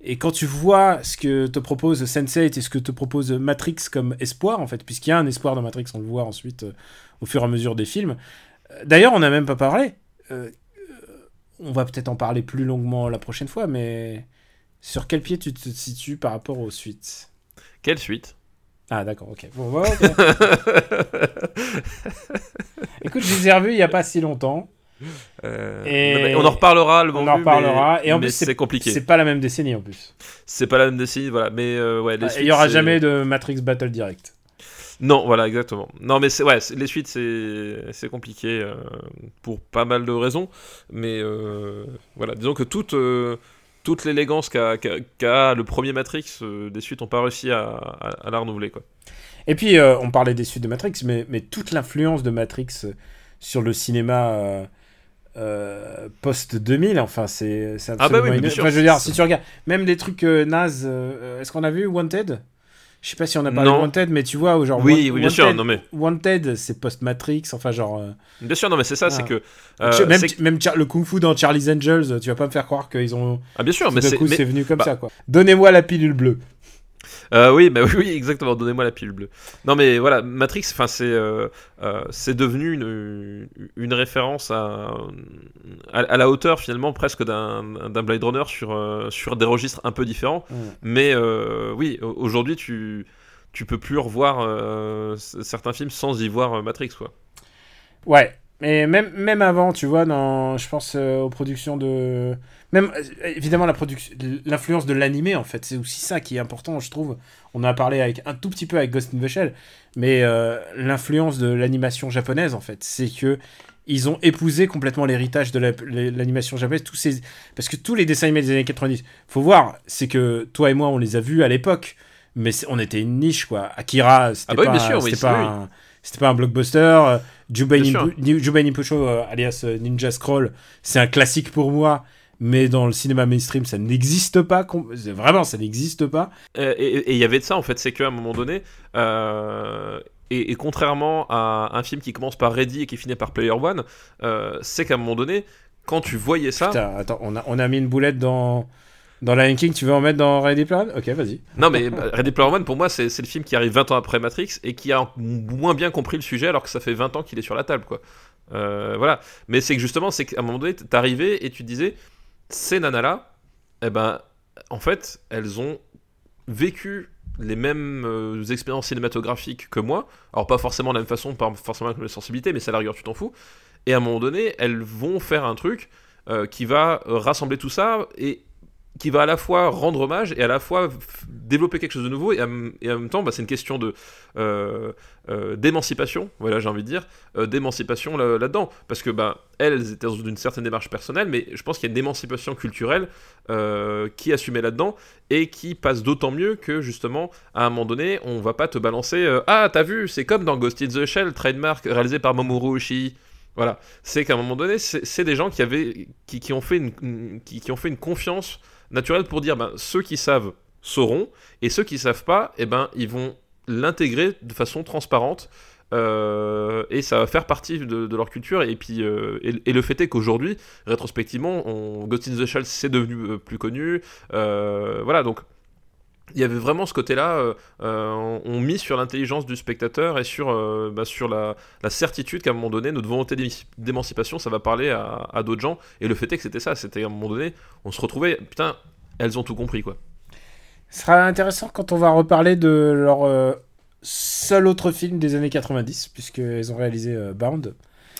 et quand tu vois ce que te propose Sense8 et ce que te propose Matrix comme espoir en fait puisqu'il y a un espoir dans Matrix on le voit ensuite euh, au fur et à mesure des films. D'ailleurs on n'a même pas parlé on va peut-être en parler plus longuement la prochaine fois mais sur quel pied tu te situes par rapport aux suites? Quelle suite? Ah d'accord, ok. Bon, bah, okay. Écoute, je les ai revus il n'y a pas si longtemps. Euh, et... on en reparlera le On en reparlera. Mais, et en plus, c'est compliqué. C'est pas la même décennie en plus. C'est pas la même décennie, voilà. Mais euh, ouais, il n'y aura jamais de Matrix Battle Direct. Non, voilà, exactement. Non, mais c'est ouais, les suites, c'est compliqué euh, pour pas mal de raisons. Mais euh, voilà, disons que toutes toute l'élégance qu'a qu qu le premier Matrix, euh, des suites n'ont pas réussi à, à, à, la renouveler. Quoi. Et puis, euh, on parlait des suites de Matrix, mais, mais toute l'influence de Matrix sur le cinéma euh, post-2000, enfin, c'est ah bah oui, enfin, je veux dire, si tu regardes, même des trucs nazes, est-ce qu'on a vu Wanted? Je sais pas si on a parlé non. de Wanted, mais tu vois, genre. Oui, Wanted, oui bien sûr, non mais. Wanted, c'est post-Matrix, enfin, genre. Euh... Bien sûr, non, mais c'est ça, ah. c'est que. Euh, même, même le Kung Fu dans Charlie's Angels, tu vas pas me faire croire qu'ils ont. Ah, bien sûr, mais c'est. C'est venu comme bah... ça, quoi. Donnez-moi la pilule bleue. Euh, oui, bah oui, exactement. Donnez-moi la pilule bleue. Non, mais voilà, Matrix, enfin, c'est euh, euh, c'est devenu une, une référence à, à, à, la hauteur finalement presque d'un Blade Runner sur sur des registres un peu différents. Mm. Mais oui, aujourd'hui, tu tu peux plus revoir certains films sans y voir Matrix, quoi. Ouais. Mais même, même avant, tu vois, dans, je pense euh, aux productions de. Même, euh, évidemment, la production, l'influence de l'animé, en fait, c'est aussi ça qui est important, je trouve. On en a parlé avec, un tout petit peu avec Ghost in the Shell, mais euh, l'influence de l'animation japonaise, en fait, c'est que ils ont épousé complètement l'héritage de la- l'animation japonaise. Tous ces... Parce que tous les dessins animés des années 90, faut voir, c'est que toi et moi, on les a vus à l'époque, mais on était une niche, quoi. Akira, c'était Ah bah oui, pas, sûr, oui. c'était pas un blockbuster. Jubei Nimpucho, euh, alias euh, Ninja Scroll, c'est un classique pour moi. Mais dans le cinéma mainstream, ça n'existe pas. Vraiment, ça n'existe pas. Euh, Et et il y avait de ça en fait, c'est qu'à un moment donné, euh, et, et contrairement à un film qui commence par Ready et qui finit par Player One, euh, c'est qu'à un moment donné, quand tu voyais ça, Putain, attends, on a, on a mis une boulette dans, dans Lion King. Tu veux en mettre dans Ready Player One? Ok, vas-y. non mais bah, Ready Player One pour moi c'est le film qui arrive 20 ans après Matrix et qui a moins bien compris le sujet alors que ça fait 20 ans qu'il est sur la table quoi. Euh, voilà, mais c'est que justement, c'est qu'à un moment donné, t'arrivais et tu disais, ces nanas-là, eh ben, en fait, elles ont vécu les mêmes euh, expériences cinématographiques que moi. Alors, pas forcément de la même façon, pas forcément avec les sensibilités, mais ça, la rigueur, tu t'en fous. Et à un moment donné, elles vont faire un truc euh, qui va rassembler tout ça et qui va à la fois rendre hommage et à la fois développer quelque chose de nouveau et, et en même temps bah, c'est une question de euh, euh, d'émancipation voilà j'ai envie de dire euh, d'émancipation là- là-dedans. Parce que bah elles, étaient dans une certaine démarche personnelle mais je pense qu'il y a une émancipation culturelle qui est assumée là-dedans et qui passe d'autant mieux que justement à un moment donné on va pas te balancer ah t'as vu c'est comme dans Ghost in the Shell trademark réalisé par Mamoru Oshii voilà. C'est qu'à un moment donné c'est des gens qui avaient qui, ont fait une, qui ont fait une confiance naturelle pour dire ben, ceux qui savent sauront et ceux qui savent pas eh ben ils vont l'intégrer de façon transparente euh, et ça va faire partie de, leur culture et puis euh, et, le fait est qu'aujourd'hui rétrospectivement Ghost in the Shell c'est devenu euh, plus connu voilà donc il y avait vraiment ce côté-là, euh, euh, on, on mise sur l'intelligence du spectateur et sur, euh, bah, sur la, la certitude qu'à un moment donné, notre volonté d'émancipation, ça va parler à, à d'autres gens. Et le fait est que c'était ça, c'était à un moment donné, on se retrouvait, putain, elles ont tout compris, quoi. Ce sera intéressant quand on va reparler de leur euh, seul autre film des années 90, puisqu'ils ont réalisé Bound.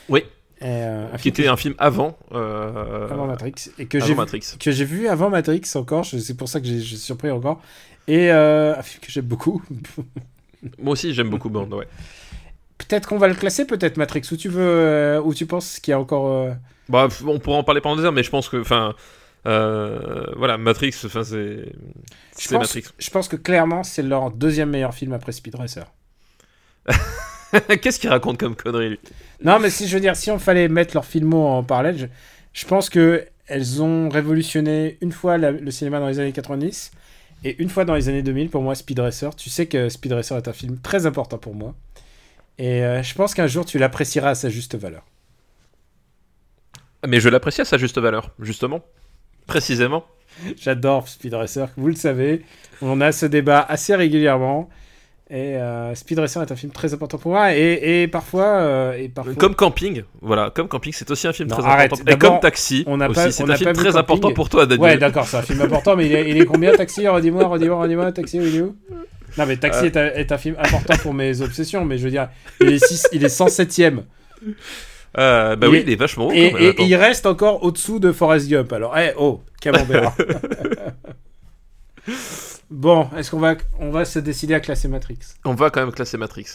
Oui. Euh, Qui était un film avant, euh, avant Matrix. Et que j'ai vu- Matrix. que j'ai vu avant Matrix encore, c'est pour ça que j'ai- je suis surpris encore. Et euh, un film que j'aime beaucoup. Moi aussi, j'aime beaucoup Bond, ouais. peut-être qu'on va le classer, peut-être Matrix, où tu veux, euh, où tu penses qu'il y a encore. euh, Bah, on pourra en parler pendant des heures, mais je pense que, enfin, euh, voilà, Matrix, enfin, c'est. Je pense, Matrix. je pense que clairement, c'est leur deuxième meilleur film après Speed Racer. Qu'est-ce qu'il raconte comme connerie, lui? Non, mais si je veux dire, si on fallait mettre leurs filmos en parallèle, je, je pense que elles ont révolutionné une fois la- le cinéma dans les années 90 et une fois dans les années 2000. Pour moi, Speed Racer, tu sais que Speed Racer est un film très important pour moi. Et euh, je pense qu'un jour, tu l'apprécieras à sa juste valeur. Mais je l'apprécie à sa juste valeur, justement. Précisément. J'adore Speed Racer, vous le savez. On a ce débat assez régulièrement. Et euh, Speed Racer est un film très important pour moi. Et, et parfois, euh, et parfois... Comme Camping, voilà, comme Camping, c'est aussi un film Non, très arrête. important. Et comme Taxi, on aussi, c'est un film très Camping. important pour toi, Daniel. Ouais, d'accord, c'est un film important, mais il est, il est combien Taxi? Redis-moi, redis-moi, redis-moi, Taxi, il est où? Non, mais Taxi Euh. est, un, est un film important pour mes obsessions, mais je veux dire, il est, six- il est 107ème. Euh, bah Il oui, est- il est vachement haut. Et, quand même, et attends. il reste encore au-dessous de Forrest Gump. Alors, eh, oh, camembert. bon, est-ce qu'on va, on va se décider à classer Matrix? On va quand même classer Matrix.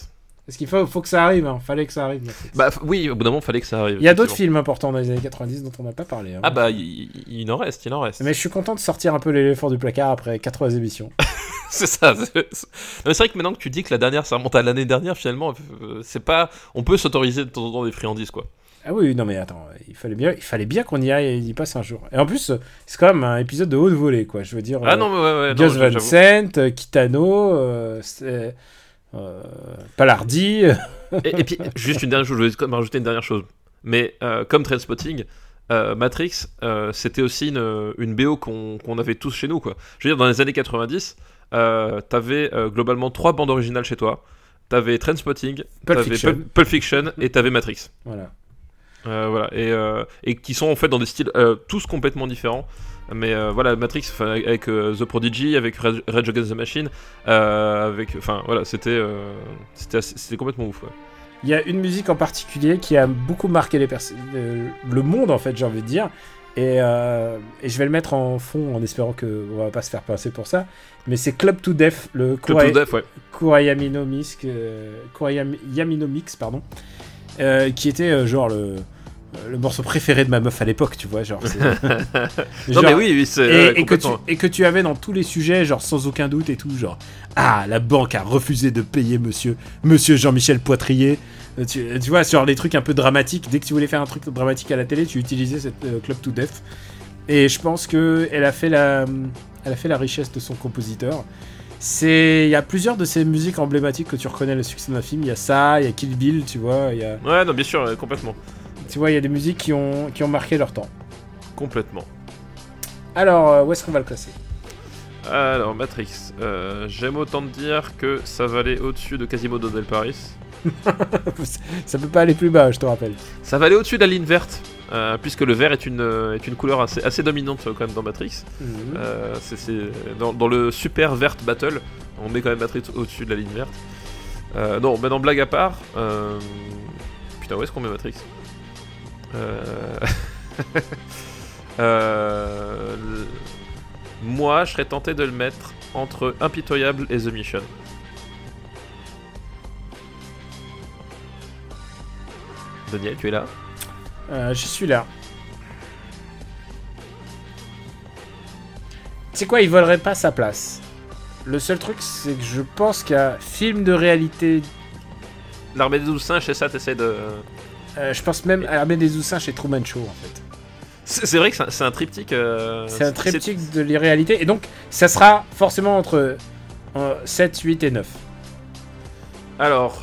Est-ce qu'il faut, faut que ça arrive hein Fallait que ça arrive, Matrix. Bah oui, au bout d'un moment, fallait que ça arrive. il y a d'autres films importants dans les années 90 dont on n'a pas parlé. hein. Ah bah, il, il- il en reste, il en reste. Mais je suis content de sortir un peu l'éléphant du placard après 80 émissions. c'est ça. C'est c'est- Non, mais c'est vrai que maintenant que tu dis que la dernière, ça remonte à l'année dernière, finalement, euh, c'est pas. On peut s'autoriser de temps en temps des friandises, quoi. Ah oui, non mais attends, il fallait bien, il fallait bien qu'on y aille et y passe un jour. Et en plus, c'est quand même un épisode de haute volée, quoi. Je veux dire, Ah euh, non, mais ouais, ouais. euh, Kitano, euh, euh, Palardi. et, et puis, juste une dernière chose, je voulais quand même rajouter une dernière chose. Mais comme Trainspotting, Matrix, c'était aussi une, une BO qu'on avait tous chez nous, quoi. Je veux dire, dans les années 90, euh, t'avais globalement trois bandes originales chez toi. T'avais Trainspotting, Pulp t'avais Fiction. Pulp, Pulp Fiction et t'avais Matrix. Voilà. Euh, voilà, et, euh, et qui sont en fait dans des styles euh, tous complètement différents. Mais euh, voilà, Matrix, avec, euh, The Prodigy, avec Rage Rage Against the Machine, euh, avec, enfin voilà, c'était, complètement ouf. ouais. il y a une musique en particulier qui a beaucoup marqué les le monde, en fait, j'ai envie de dire. Et, et je vais le mettre en fond en espérant que on va pas se faire passer pour ça. Mais c'est Club to Death, le Club to Death, ouais. Mix, pardon, euh, qui était euh, genre le, le morceau préféré de ma meuf à l'époque, tu vois, genre. Non, mais oui, oui, c'est. et, et que tu, et que tu avais dans tous les sujets, genre sans aucun doute et tout, genre Ah, la banque a refusé de payer monsieur, monsieur Jean-Michel Poitrier. Euh, Tu, tu vois, sur les trucs un peu dramatiques, dès que tu voulais faire un truc dramatique à la télé, tu utilisais cette euh, Club to Death. Et je pense que elle a fait la, elle a fait la richesse de son compositeur. C'est, il y a plusieurs de ces musiques emblématiques que tu reconnais le succès d'un film. Il y a ça, il y a Kill Bill, tu vois. Il y a, Ouais, non, bien sûr, complètement. tu vois, il y a des musiques qui ont, qui ont marqué leur temps. Complètement. Alors, euh, où est-ce qu'on va le classer Alors, Matrix. euh, J'aime autant te dire que ça valait au-dessus de Quasimodo del Paris. Ça peut pas aller plus bas, je te rappelle. Ça va aller au-dessus de la ligne verte, euh, puisque le vert est une, euh, est une couleur assez, assez dominante euh, quand même dans Matrix. Euh, c'est- c'est- dans, dans le super vert battle, on met quand même Matrix au-dessus de la ligne verte. Euh, non, maintenant blague à part. Putain, où est-ce qu'on met Matrix? Moi, je serais tenté de le mettre entre Impitoyable et The Mission. Daniel, tu es là? Euh, je suis là. Tu sais quoi, il volerait pas sa place. Le seul truc, c'est que je pense qu'un film de réalité. L'armée des douze singes, c'est ça, t'essaies de. euh, je pense même à Armée des Oussins chez Truman Show, en fait. C'est c'est vrai que c'est un- c'est un triptyque. euh, C'est un triptyque de l'irréalité. Et donc, ça sera forcément entre euh, 7, 8 et 9. Alors,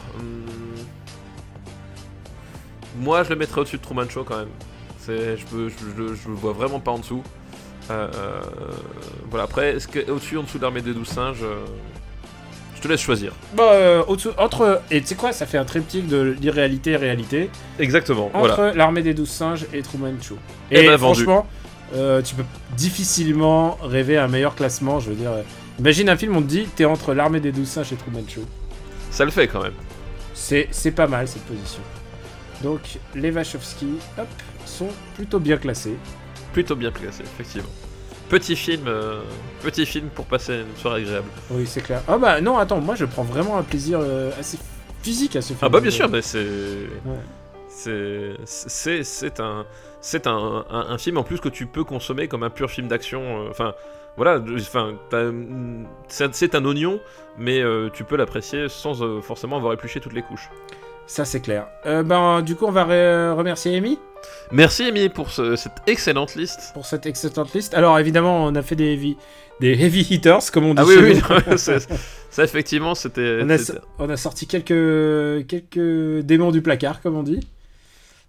moi je le mettrais au-dessus de Truman Show quand même. Je, peux, je, je- je le vois vraiment pas en dessous. Euh, euh, voilà, après, est-ce que au-dessus, en dessous de l'armée des douze singes euh, Je te laisse choisir. Bon, euh, entre. Et tu sais quoi, ça fait un triptyque de l'irréalité et réalité. Exactement, entre voilà. l'armée des douze singes et Truman Show. Eh Et ben, franchement, tu peux difficilement rêver un meilleur classement. Je veux dire, imagine un film, on te dit, t'es entre l'armée des douze singes et Truman Show. Ça le fait quand même. C'est c'est pas mal cette position. Donc les Wachowski, hop, sont plutôt bien classés. Plutôt bien classé, effectivement. Petit film, euh, petit film pour passer une soirée agréable. Oui, c'est clair. Ah bah non, attends, moi je prends vraiment un plaisir euh, assez physique à ce film. Ah bah bien sûr, mais c'est Ouais. c'est un c'est un, un, un film en plus que tu peux consommer comme un pur film d'action. euh, Enfin voilà, enfin c'est c'est un oignon, mais euh, tu peux l'apprécier sans euh, forcément avoir épluché toutes les couches. Ça c'est clair. Euh, ben du coup, on va re- remercier Amy Merci Amy pour ce- cette excellente liste. pour cette excellente liste. Alors évidemment, on a fait des heavy, des heavy hitters, comme on dit Ah oui oui, ça effectivement c'était. on, a, c'était- on a sorti quelques, quelques démons du placard, comme on dit.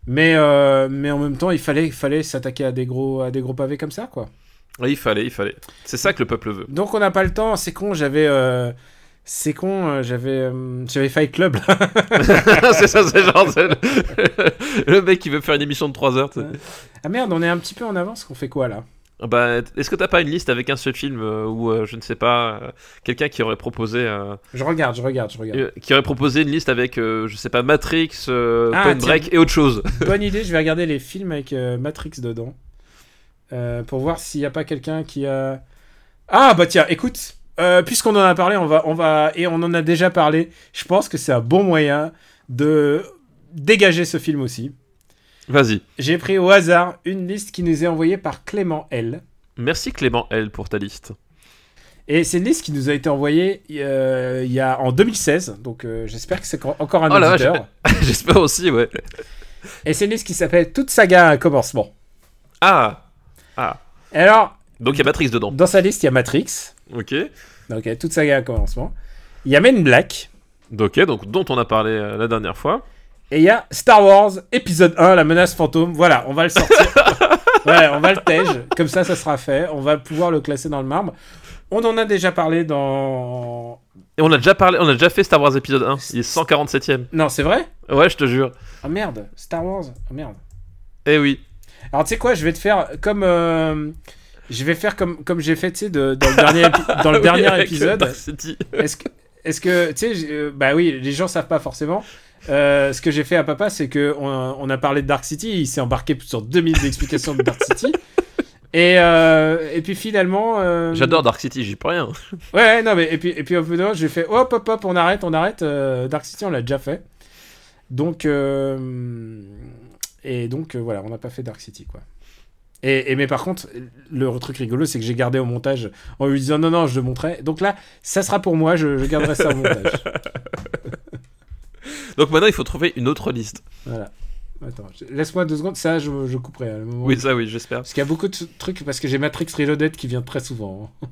Mais, euh, mais en même temps, il fallait, il fallait s'attaquer à des gros, à des gros pavés comme ça, quoi. Oui, il fallait, il fallait. C'est ça que le peuple veut. Donc on n'a pas le temps, c'est con, j'avais... euh, c'est con, euh, j'avais euh, j'avais Fight Club. là. c'est ça, c'est genre le, le mec qui veut faire une émission de 3 heures. ah merde, on est un petit peu en avance, qu'on fait quoi là? Bah, est-ce que t'as pas une liste avec un seul film euh, ou euh, je ne sais pas euh, quelqu'un qui aurait proposé Je regarde, je regarde, je regarde. qui aurait proposé une liste avec je sais pas Matrix, Ah, Point. Break et autre chose? Bonne idée, je vais regarder les films avec Matrix dedans. Pour voir s'il n'y a pas quelqu'un qui a... Ah bah tiens, écoute, euh, puisqu'on en a parlé, on va, on va... Et on en a déjà parlé, je pense que c'est un bon moyen de dégager ce film aussi. Vas-y. J'ai pris au hasard une liste qui nous est envoyée par Clément L. Merci Clément L pour ta liste. Et c'est une liste qui nous a été envoyée euh, il y a en 2016, donc euh, j'espère que c'est encore un Oh auditeur. J'espère aussi, ouais. Et c'est une liste qui s'appelle Toute saga a un commencement. Ah Ah. Et alors, Donc il y a Matrix dedans. dans sa liste, il y a Matrix, Ok. donc il y a Toute saga un commencement. Il y a Men Black, Ok, donc dont on a parlé euh, la dernière fois. et il y a Star Wars épisode 1, la menace fantôme. Voilà, on va le sortir. ouais, on va le tège, comme ça, ça sera fait. On va pouvoir le classer dans le marbre. On en a déjà parlé dans. Et on a déjà parlé, on a déjà fait Star Wars épisode 1. Il est 147ème. Non, c'est vrai? Ouais, je te jure. Oh merde, Star Wars. Oh merde. Eh oui. Alors tu sais quoi, je vais te faire comme euh, je vais faire comme comme j'ai fait tu sais de- dans le dernier dans le Oui, dernier épisode. Dark City. Est-ce que est-ce que tu sais euh, bah oui, les gens savent pas forcément, euh, ce que j'ai fait à papa, c'est que on, on a parlé de Dark City, il s'est embarqué sur 2000 explications de Dark City. Et, euh, et puis finalement. euh, J'adore Dark City, j'y peux rien. Ouais, non, mais et puis, et puis au bout d'un j'ai fait hop, hop, hop, on arrête, on arrête. Dark City, on l'a déjà fait. Donc. et donc, voilà, on n'a pas fait Dark City, quoi. Et, et mais par contre, le truc rigolo, c'est que j'ai gardé au montage en lui disant non, non, je le montrais. Donc là, ça sera pour moi, je, je garderai ça au montage. Donc maintenant, il faut trouver une autre liste. Voilà. Attends, laisse-moi deux secondes, ça, je, je couperai à le moment. Oui, ça, oui, j'espère. Parce qu'il y a beaucoup de trucs, parce que j'ai Matrix Reloaded qui vient très souvent. hein.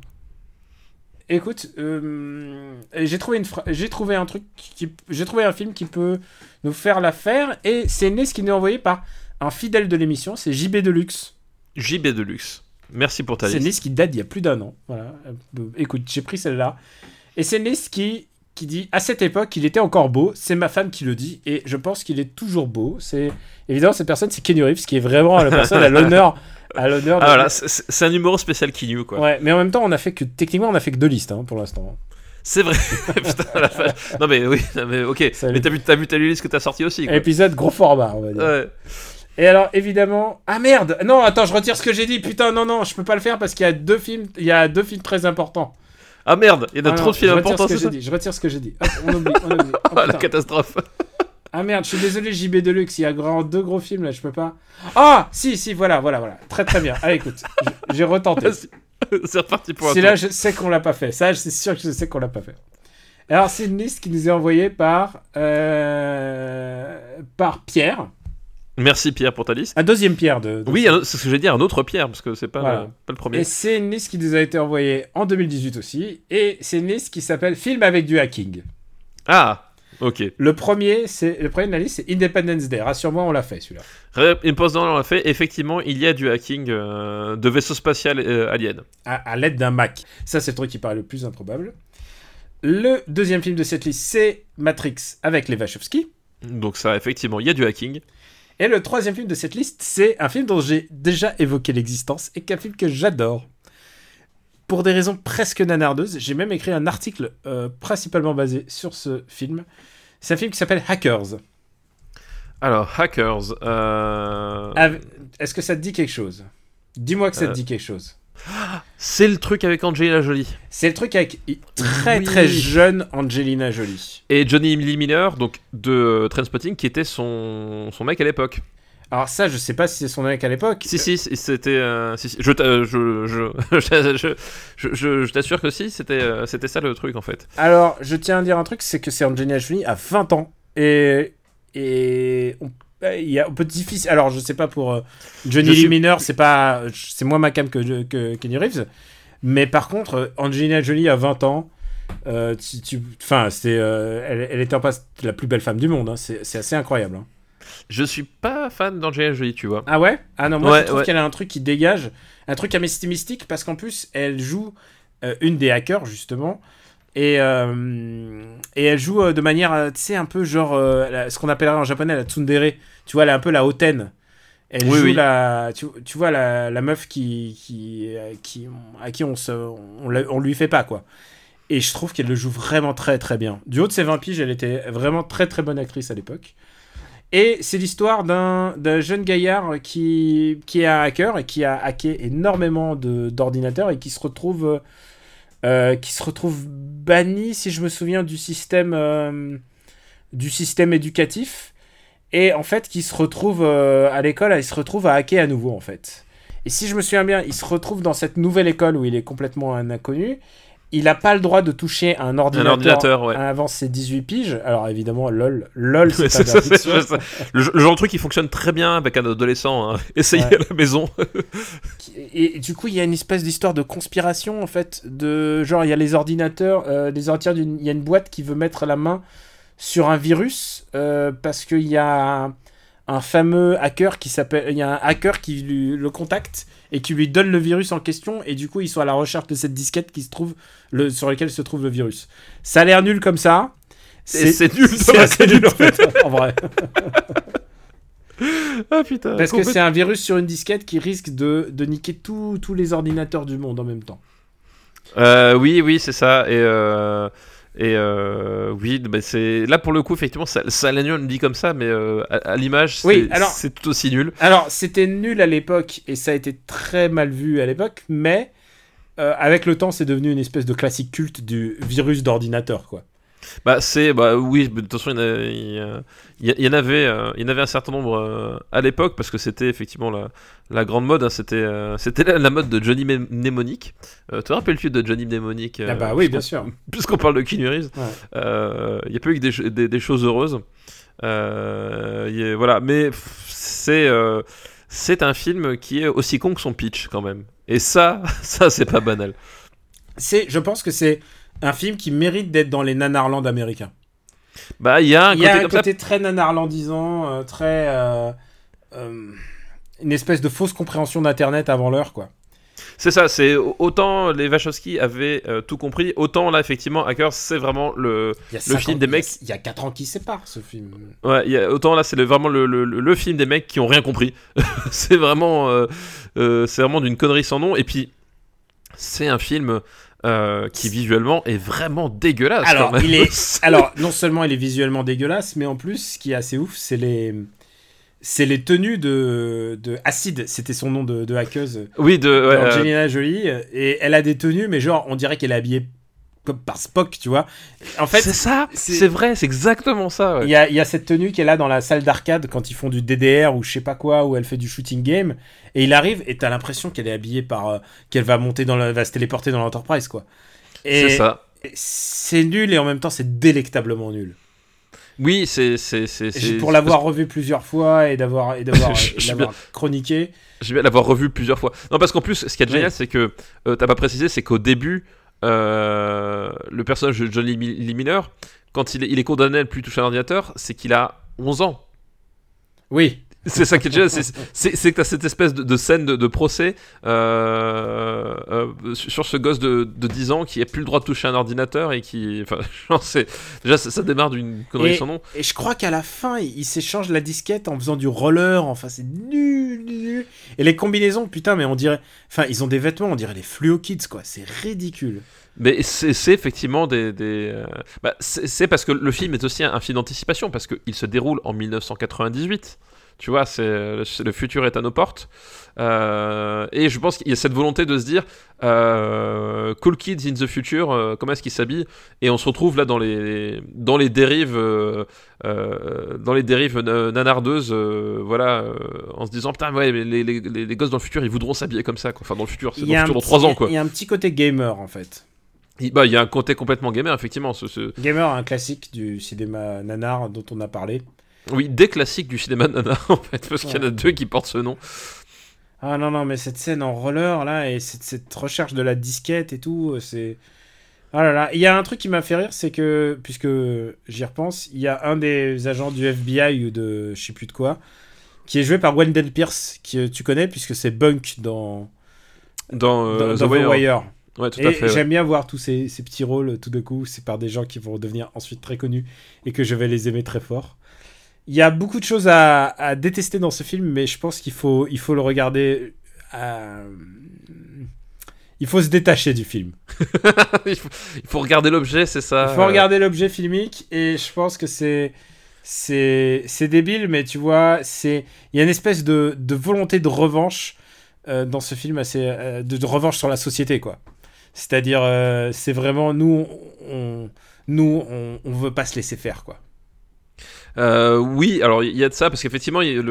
Écoute, euh, j'ai trouvé, fra- trouvé un truc, qui... j'ai trouvé un film qui peut nous faire l'affaire, et c'est né ce qui nous est envoyé par un fidèle de l'émission, c'est JB Deluxe. JB Deluxe. Merci pour ta C'est liste. Nice qui date d'il y a plus d'un an. Voilà. Euh, écoute, j'ai pris celle-là. Et c'est Nice qui, qui dit À cette époque, il était encore beau. C'est ma femme qui le dit. Et je pense qu'il est toujours beau. C'est Évidemment, cette personne, c'est Kenny Reeves, qui est vraiment la personne à l'honneur. À l'honneur Ah voilà, c'est un numéro spécial Kinyu, quoi. Ouais, mais en même temps, on a fait que. Techniquement, on a fait que deux listes hein, pour l'instant. C'est vrai. Putain, la vache. Non mais oui, non, mais ok. Salut. Mais t'as vu, t'as vu ta liste que t'as sorti aussi, quoi. Épisode gros format, on va dire. Ouais. Et alors, évidemment. Ah merde Non, attends, je retire ce que j'ai dit. Putain, non, non, je peux pas le faire parce qu'il y a deux films, il y a deux films très importants. Ah merde, il y en a Ah trop non, de films importants, ce que c'est ça dit. Je retire ce que j'ai dit. Hop, on oublie, on oublie. Oh, Ah, la catastrophe. Ah merde, je suis désolé, JB Deluxe, il y a grand, deux gros films là, je peux pas. Ah Si, si, voilà, voilà, voilà. Très très bien. Allez, écoute, j'ai retenté. C'est reparti pour un tour. là, je sais qu'on l'a pas fait. Ça, c'est sûr que je sais qu'on l'a pas fait. Alors, c'est une liste qui nous est envoyée par, euh, par Pierre. Merci Pierre pour ta liste. Un deuxième Pierre de. de- Oui, c'est ce que j'ai dit, un autre Pierre, parce que c'est pas, Voilà. euh, pas le premier. Et c'est une liste qui nous a été envoyée en 2018 aussi. Et c'est une liste qui s'appelle Film avec du hacking. Ah, ok. Le premier, c'est le premier de la liste, c'est Independence Day. Rassure-moi, on l'a fait celui-là. Dans on l'a fait. Effectivement, il y a du hacking euh, de vaisseaux spatial euh, alien. à, à l'aide d'un Mac. Ça, c'est le truc qui paraît le plus improbable. Le deuxième film de cette liste, c'est Matrix avec les Wachowski. Donc ça, effectivement, il y a du hacking. Et le troisième film de cette liste, c'est un film dont j'ai déjà évoqué l'existence et qu'un film que j'adore. Pour des raisons presque nanardeuses, j'ai même écrit un article euh, principalement basé sur ce film. C'est un film qui s'appelle Hackers. Alors, Hackers. euh, Est-ce que ça te dit quelque chose? Dis-moi que ça te Euh. dit quelque chose. C'est le truc avec Angelina Jolie. C'est le truc avec très Oui. très jeune Angelina Jolie. Et Johnny Lee Miller, donc de euh, Trainspotting, qui était son, son mec à l'époque. Alors ça, je sais pas si c'est son mec à l'époque. Si, si, c'était. euh, si, si, je je, je, je, je, je, je- je t'assure que si, c'était euh, c'était ça le truc en fait. Alors, je tiens à dire un truc, c'est que c'est Angelina Jolie à 20 ans. Et, et on, il y a, on peut difficile. Alors, je sais pas pour euh, Johnny Lee suis- Miner, c'est pas, c'est moins ma cam que, que Kenny Reeves. Mais par contre, euh, Angelina Jolie à 20 ans, euh, tu, c'est, euh, elle, elle était en passe la plus belle femme du monde. hein. C'est, c'est assez incroyable. hein. Je suis pas fan d'Angelina Jolie, tu vois. Ah ouais? Ah non, moi Ouais, je trouve ouais. qu'elle a un truc qui dégage, un truc assez mystique parce qu'en plus elle joue une des hackers justement et, euh, et elle joue euh, de manière, euh, tu sais, un peu genre euh, ce qu'on appellerait en japonais la tsundere. Tu vois, elle est un peu la hautaine. Elle Oui, joue oui. la, tu, tu vois la, la meuf qui, qui, qui, à qui on se, on, on lui fait pas quoi. Et je trouve qu'elle le joue vraiment très très bien. Du haut de ses 20 piges, elle était vraiment très très bonne actrice à l'époque. Et c'est l'histoire d'un jeune gaillard qui, qui est un hacker et qui a hacké énormément d'ordinateurs et qui se retrouve euh, qui se retrouve banni, si je me souviens, du système euh, du système éducatif. Et en fait, qui se retrouve euh, à l'école, il se retrouve à hacker à nouveau en fait. Et si je me souviens bien, il se retrouve dans cette nouvelle école où il est complètement un inconnu. Il n'a pas le droit de toucher un ordinateur, ordinateur, ouais. avant ses 18 piges. Alors évidemment, lol, lol, c'est ça, ça. le, le genre de truc qui fonctionne très bien avec un adolescent. hein. Essayez Ouais. à la maison. Et, et du coup, il y a une espèce d'histoire de conspiration, en fait, de genre, il y a les ordinateurs, euh, les ordinateurs il y a une boîte qui veut mettre la main sur un virus, euh, parce qu'il y a un, fameux hacker qui s'appelle, il y a un hacker qui lui- le contacte et qui lui donne le virus en question, et du coup, ils sont à la recherche de cette disquette qui se trouve, le, sur laquelle se trouve le virus. Ça a l'air nul comme ça. C'est nul, C'est nul, en fait, en vrai. ah putain. Parce que c'est un virus sur une disquette qui risque de, de niquer tous tous les ordinateurs du monde en même temps. Euh, oui, oui, c'est ça. Et euh, Et euh, oui, bah, c'est là pour le coup, effectivement, ça, ça le dit comme ça, mais euh, à, à l'image, c'est Oui, alors- c'est tout aussi nul. Alors, c'était nul à l'époque et ça a été très mal vu à l'époque, mais euh, avec le temps, c'est devenu une espèce de classique culte du virus d'ordinateur, quoi. Bah c'est bah oui, de toute façon il y en il y, il il avait il y en avait un certain nombre euh, à l'époque parce que c'était effectivement la, la grande mode, hein, c'était euh, c'était la, la mode de Johnny Mne- Mnemonic. Euh, te rappelles-tu de Johnny Mnemonic euh, ah bah oui, bien sûr. Puisqu'on parle de Keanu Reeves, Ouais. euh, il y a pas eu que des, des, des choses heureuses. Euh, il y a- voilà, mais c'est c'est un film qui est aussi con que son pitch quand même. Et ça, ça c'est pas banal. C'est, je pense que c'est un film qui mérite d'être dans les nanarland américains. Bah il y a un côté a un comme ça. côté très nanarlandisant, euh, très euh, euh, une espèce de fausse compréhension d'internet avant l'heure, quoi. C'est ça, c'est autant les Wachowski avaient euh, tout compris, autant là effectivement Hackers c'est vraiment le Le 50 film des mecs- Il y a 4 ans qui séparent ce film. ouais, il y a- autant là c'est vraiment le, le- le- le film des mecs qui ont rien compris. c'est vraiment euh, euh, c'est vraiment d'une connerie sans nom et puis c'est un film euh, qui visuellement est vraiment dégueulasse. Alors, quand même. il est- Alors, non seulement il est visuellement dégueulasse, mais en plus, ce qui est assez ouf, c'est les. C'est les tenues de, de Acid, c'était son nom de, de hackeuse, oui de ouais, euh, Angelina Jolie, et elle a des tenues, mais genre, on dirait qu'elle est habillée comme par Spock, tu vois. En fait, c'est ça, c'est- vrai, c'est exactement ça. ouais. Il y, y a cette tenue qu'elle a dans la salle d'arcade quand ils font du DDR ou je sais pas quoi, où elle fait du shooting game. Et il arrive et t'as l'impression qu'elle est habillée par. euh, qu'elle va monter dans le. va se téléporter dans l'Enterprise, quoi. Et C'est ça. C'est nul et en même temps c'est délectablement nul. Oui, c'est Pour l'avoir revu plusieurs fois et d'avoir et d'avoir d'avoir chroniqué. Je vais l'avoir revu plusieurs fois. Non, parce qu'en plus, ce qui est Oui. génial, c'est que euh, t'as pas précisé, c'est qu'au début, euh, le personnage de Johnny Lee Miller, quand il est, il est condamné à ne plus toucher un ordinateur, c'est qu'il a 11 ans. Oui. C'est ça qui est génial, c'est- que t'as cette espèce de, de scène de, de procès euh, euh, sur ce gosse de, de 10 ans qui a plus le droit de toucher un ordinateur et qui. Enfin, genre. Déjà, ça, ça démarre d'une connerie sans nom. Et je crois qu'à la fin, il, il s'échange la disquette en faisant du roller. Enfin, c'est nul, nul. Et les combinaisons, putain, mais on dirait. Enfin, ils ont des vêtements, on dirait les Fluo Kids, quoi. C'est ridicule. Mais c'est effectivement des. des, euh, bah, c'est c'est parce que le film est aussi un, un film d'anticipation, parce qu'il se déroule en 1998. Tu vois, c'est le futur est à nos portes. Euh, et je pense qu'il y a cette volonté de se dire euh, Cool Kids in the Future, euh, comment est-ce qu'ils s'habillent? Et on se retrouve là dans les, dans les dérives. dans les dérives na- nanardeuses, voilà, en se disant putain, ouais, les, les, les, les gosses dans le futur, ils voudront s'habiller comme ça, quoi. Enfin, dans le futur, c'est dans le a un futur dans petit- 3 ans, quoi. il y a un petit côté gamer, en fait. Il, bah, il y a un côté complètement gamer, effectivement. Ce, ce- Gamer, un classique du cinéma nanar dont on a parlé. Oui, des classiques du cinéma nana, en fait, parce qu'il y en a deux qui portent ce nom. Ah non, non, mais cette scène en roller, là, et cette, cette recherche de la disquette et tout, euh, c'est... Ah là là, il y a un truc qui m'a fait rire, c'est que, puisque j'y repense, il y a un des agents du FBI ou de je sais plus de quoi, qui est joué par Wendell Pierce, que tu connais, puisque c'est Bunk dans, Dans, euh, dans, The dans The Wire. Wire. Ouais, tout Et à fait. ouais. j'aime bien voir tous ces, ces petits rôles tout de coup, c'est par des gens qui vont devenir ensuite très connus et que je vais les aimer très fort. Il y a beaucoup de choses à, à détester dans ce film, mais je pense qu'il faut, il faut le regarder. euh, Il faut se détacher du film. il, faut, il faut regarder l'objet, c'est ça. Il faut euh, regarder l'objet filmique et je pense que c'est c'est c'est débile, mais tu vois, c'est il y a une espèce de, de volonté de revanche euh, dans ce film, assez euh, de, de revanche sur la société, quoi. C'est-à-dire, euh, c'est vraiment nous, on, nous, on, on veut pas se laisser faire, quoi. Euh, oui, alors il y a de ça, parce qu'effectivement, il,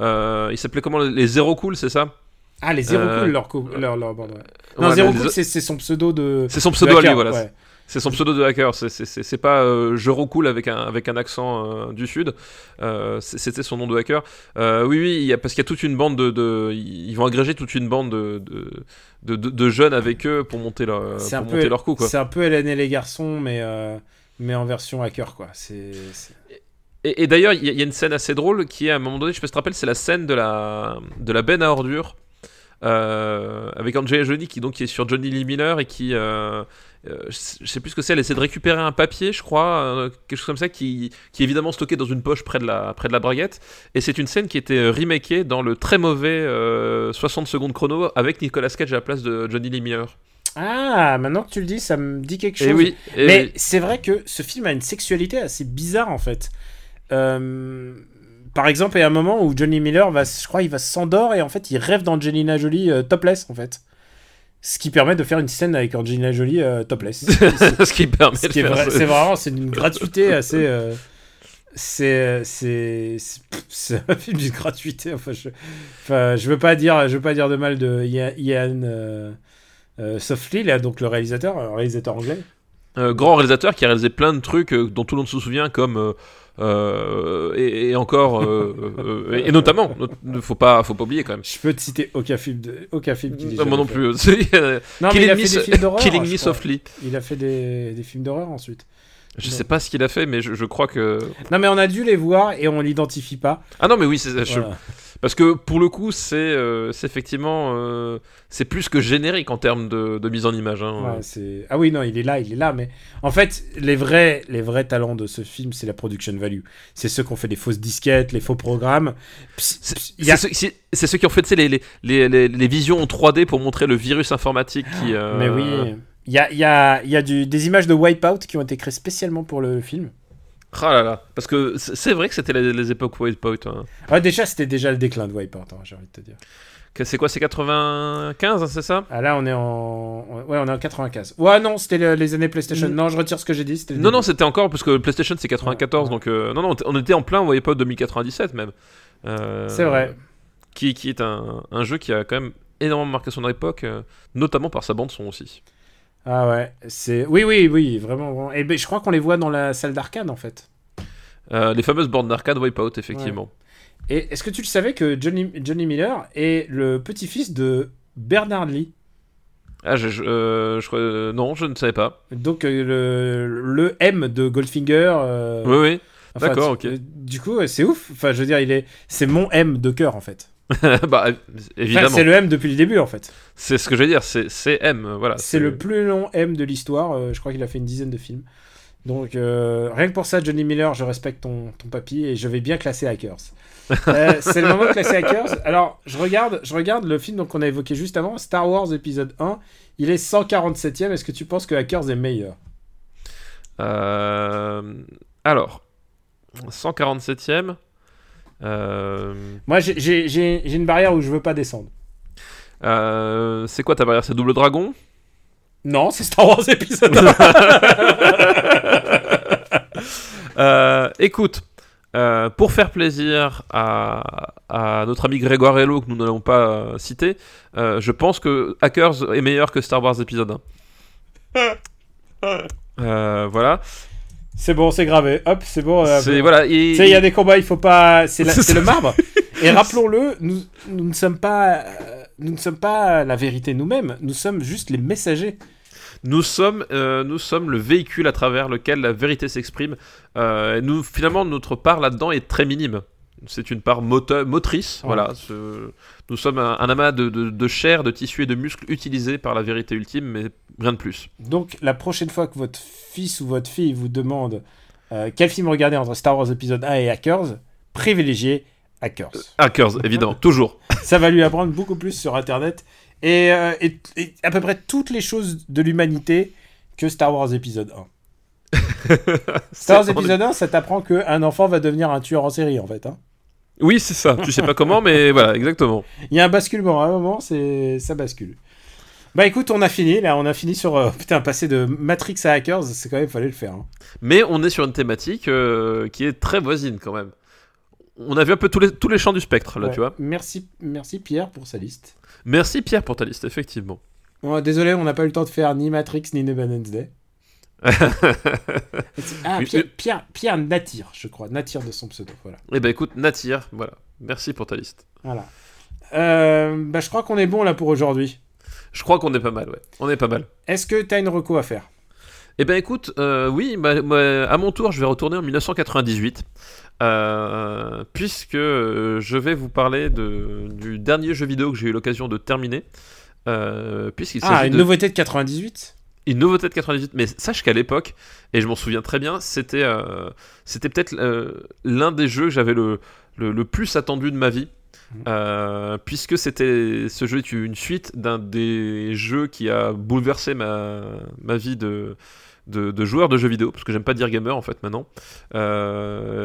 euh, il s'appelait comment Les Zéro Cool, c'est ça? Ah, les zéro Euh, cool, leur, co- leur, leur bande, ouais. Non, Ouais, zéro cool, c'est c'est son pseudo de. C'est son pseudo à lui, voilà. ouais. C'est son pseudo de hacker. C'est- pas euh, Je recoule avec un, avec un accent euh, du Sud. Euh, C'était son nom de hacker. Oui, oui, il y a, parce qu'il y a toute une bande de, de- Ils vont agréger toute une bande de, de, de, de- de jeunes avec eux pour monter leur, un pour peu- monter leur coup. C'est un peu Hélène et les garçons, mais, mais en version hacker, quoi. C'est. Et, et d'ailleurs, il y, a- il y a une scène assez drôle qui est à un moment donné, je sais pas si tu te rappelles, c'est la scène de la, de la benne à ordures. euh, avec Angelina Jolie qui donc qui est sur Johnny Lee Miller et qui euh, euh, je sais- plus ce que c'est elle essaie de récupérer un papier je crois euh, quelque chose comme ça qui, qui est évidemment stocké dans une poche près de la, près de la braguette et c'est une scène qui était remakée dans le très mauvais euh, 60 secondes chrono avec Nicolas Cage à la place de Johnny Lee Miller Ah, maintenant que tu le dis, ça me dit quelque chose. Et oui. et Mais oui. c'est vrai que ce film a une sexualité assez bizarre en fait. Euh, par exemple, il y a un moment où Johnny Miller va, je crois, il va s'endort et en fait, il rêve d'Angelina Jolie euh, topless en fait. Ce qui permet de faire une scène avec Angelina Jolie euh, topless. Ce qui permet ce de qui faire c'est vraiment, c'est d'une gratuité assez. euh, c'est, c'est, un film d'une gratuité. Enfin, je, enfin, je veux pas dire, je veux pas dire de mal de Ian, euh, Softly, là, donc le réalisateur, un réalisateur anglais. Grand réalisateur qui a réalisé plein de trucs dont tout le monde se souvient, comme et, et encore euh, euh, et, et notamment, ne faut pas, faut pas oublier quand même. Je peux te citer aucun film, de, aucun film qui Non, moi non plus. Euh, Non, Killing Me. Killing je Me. Softly. Il a fait des, des films d'horreur ensuite. Je sais pas ce qu'il a fait, mais je, je crois que. Non, mais on a dû les voir et on l'identifie pas. Ah non, mais oui, c'est, je- Voilà. Parce que pour le coup, c'est, euh, effectivement, euh, c'est plus que générique en termes de, de mise en image. hein. Ouais. Ah oui, non, il est là, il est là, mais en fait, les vrais, les vrais talents de ce film, c'est la production value. C'est ceux qui ont fait les fausses disquettes, les faux programmes. C'est, a- ceux, qui ont fait les, les, les, les, les visions en 3D pour montrer le virus informatique qui. euh, Mais oui, il y a, y a, y a du, des images de Wipeout qui ont été créées spécialement pour le film. Ah là là, parce que c'est vrai que c'était les, les époques Wipeout. Hein. Ah, déjà, c'était déjà le déclin de Wipeout, hein, j'ai envie de te dire. C'est quoi, c'est 95, hein, c'est ça? Ah là, on est en, ouais, on est en 95. Ouais, non, c'était le- les années PlayStation. Non, je retire ce que j'ai dit. Non, non, c'était encore, parce que PlayStation c'est 94, Ouais. donc euh, non, non, on était en plein Wipeout 2097 même. Euh, c'est vrai. Qui, qui est un, un jeu qui a quand même énormément marqué son époque, euh, notamment par sa bande-son aussi. Ah ouais, c'est, oui, oui, oui, vraiment. vraiment. Et ben, je crois qu'on les voit dans la salle d'arcade en fait. Euh, les fameuses bornes d'arcade Wipeout, effectivement. Et est-ce que tu le savais que Johnny, Johnny Miller est le petit-fils de Bernard Lee? Ah, je, je, euh, je euh, non, je ne savais pas. Donc le, le M de Goldfinger. Oui, oui. enfin, d'accord, ok. Du coup, c'est ouf. Enfin, je veux dire, il est, c'est mon M de cœur en fait. bah, Enfin, évidemment. c'est le M depuis le début en fait. C'est ce que je vais dire, c'est M, voilà. C'est le plus long M de l'histoire. euh, je crois qu'il a fait une dizaine de films. Donc euh, rien que pour ça, Johnny Miller, je respecte ton, ton papy et je vais bien classer Hackers. Euh, c'est le moment de classer Hackers. Alors je regarde, je regarde le film qu'on a évoqué juste avant, Star Wars épisode 1. Il est 147ème. Est-ce que tu penses que Hackers est meilleur? Euh, alors, 147ème. Euh, Moi j'ai- une barrière où je veux pas descendre. euh, c'est quoi ta barrière? C'est Double Dragon? Non, c'est Star Wars épisode 1. Euh, Écoute, euh, pour faire plaisir à, à notre ami Grégoire Hello, que nous n'allons pas euh, citer, euh, je pense que Hackers est meilleur que Star Wars épisode 1. Euh, voilà. C'est bon, c'est gravé. Hop, c'est bon. euh, C'est voilà. et- sais, il y a des combats, il faut pas. C'est le marbre. Et rappelons-le, nous, nous ne sommes pas, euh, nous ne sommes pas la vérité nous-mêmes. Nous sommes juste les messagers. Nous sommes, euh, nous sommes le véhicule à travers lequel la vérité s'exprime. Euh, nous, finalement, notre part là-dedans est très minime. C'est une part moteur, motrice. Ouais. Voilà. Ce- Nous sommes un, un amas de, de, de chair, de tissu et de muscles utilisés par la vérité ultime, mais rien de plus. Donc, la prochaine fois que votre fils ou votre fille vous demande euh, quel film regarder entre Star Wars épisode 1 et Hackers, privilégiez Hackers. Hackers, évidemment, toujours. Ça va lui apprendre beaucoup plus sur Internet et, euh, et- et à peu près toutes les choses de l'humanité que Star Wars épisode 1. Star Wars épisode 1, ça t'apprend qu'un enfant va devenir un tueur en série, en fait. hein. Oui, c'est ça. Tu sais pas comment, mais voilà, exactement. Il y a un basculement, à un moment, c'est ça bascule. Bah écoute, on a fini, là, on a fini sur... euh, putain, passer de Matrix à Hackers, c'est quand même, fallait le faire. hein. Mais on est sur une thématique euh, qui est très voisine quand même. On a vu un peu tous les, tous les champs du spectre, là, Ouais. tu vois. Merci, merci Pierre pour sa liste. Merci Pierre pour ta liste, effectivement. Bon, désolé, on n'a pas eu le temps de faire ni Matrix ni Independence Day. ah, Pierre, Pierre, Pierre Natir, je crois. Natir de son pseudo, voilà. Eh ben écoute, Natir, voilà. Merci pour ta liste. voilà. Euh, bah, je crois qu'on est bon là pour aujourd'hui. Je crois qu'on est pas mal, ouais. On est pas mal. Est-ce que t'as une reco à faire? Eh ben écoute, euh, oui, bah, bah, à mon tour, je vais retourner en 1998. euh, puisque je vais vous parler de, du dernier jeu vidéo que j'ai eu l'occasion de terminer. Euh, Puisqu'il Ah, une de nouveauté de 98 une nouveauté de 98. Mais sache qu'à l'époque, et je m'en souviens très bien, c'était euh, c'était peut-être euh, l'un des jeux que j'avais le, le, le plus attendu de ma vie. euh, puisque c'était ce jeu est une suite d'un des jeux qui a bouleversé ma, ma vie de, de, de joueur de jeux vidéo, parce que j'aime pas dire gamer en fait maintenant.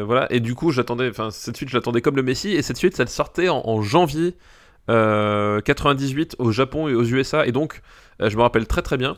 Voilà, et du coup, j'attendais, enfin, cette suite, je l'attendais comme le Messi, et cette suite, ça sortait en, en janvier euh, 98 au Japon et aux USA, et donc, je me rappelle très très bien.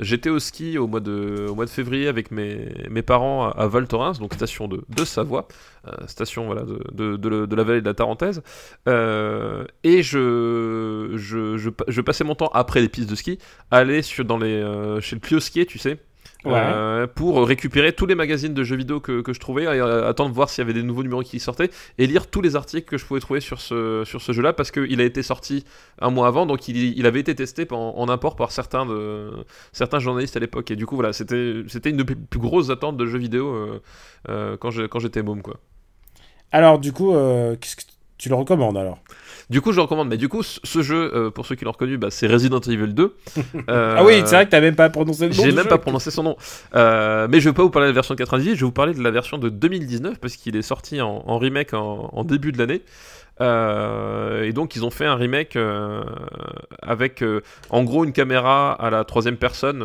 J'étais au ski au mois de, au mois de février avec mes, mes parents à, Val Thorens, donc station de, de Savoie, euh, station voilà, de, de, de, la vallée de la Tarentaise. Euh, et je, je, je, je passais mon temps après les pistes de ski, à aller sur, dans les, euh, chez le Plioskier, tu sais, Ouais. euh, pour récupérer tous les magazines de jeux vidéo que, que je trouvais, et, euh, attendre voir s'il y avait des nouveaux numéros qui sortaient, et lire tous les articles que je pouvais trouver sur ce, sur ce jeu-là, parce qu'il a été sorti un mois avant, donc il, il avait été testé en, en import par certains, de, certains journalistes à l'époque, et du coup voilà, c'était une des plus plus grosses attentes de jeux vidéo euh, euh, quand j'étais môme, quoi. Alors, du coup, euh, qu'est-ce que tu le recommandes alors? Du coup, je le recommande, mais du coup, ce, jeu, euh, pour ceux qui l'ont reconnu, bah, c'est Resident Evil 2. Euh, Ah oui, c'est vrai que t'as même pas prononcé le nom. J'ai même jeu. pas prononcé son nom. Euh, mais je vais pas vous parler de la version de 98, je vais vous parler de la version de 2019 parce qu'il est sorti en, en remake en, en début de l'année. Euh, et donc ils ont fait un remake euh, avec euh, en gros une caméra à la troisième personne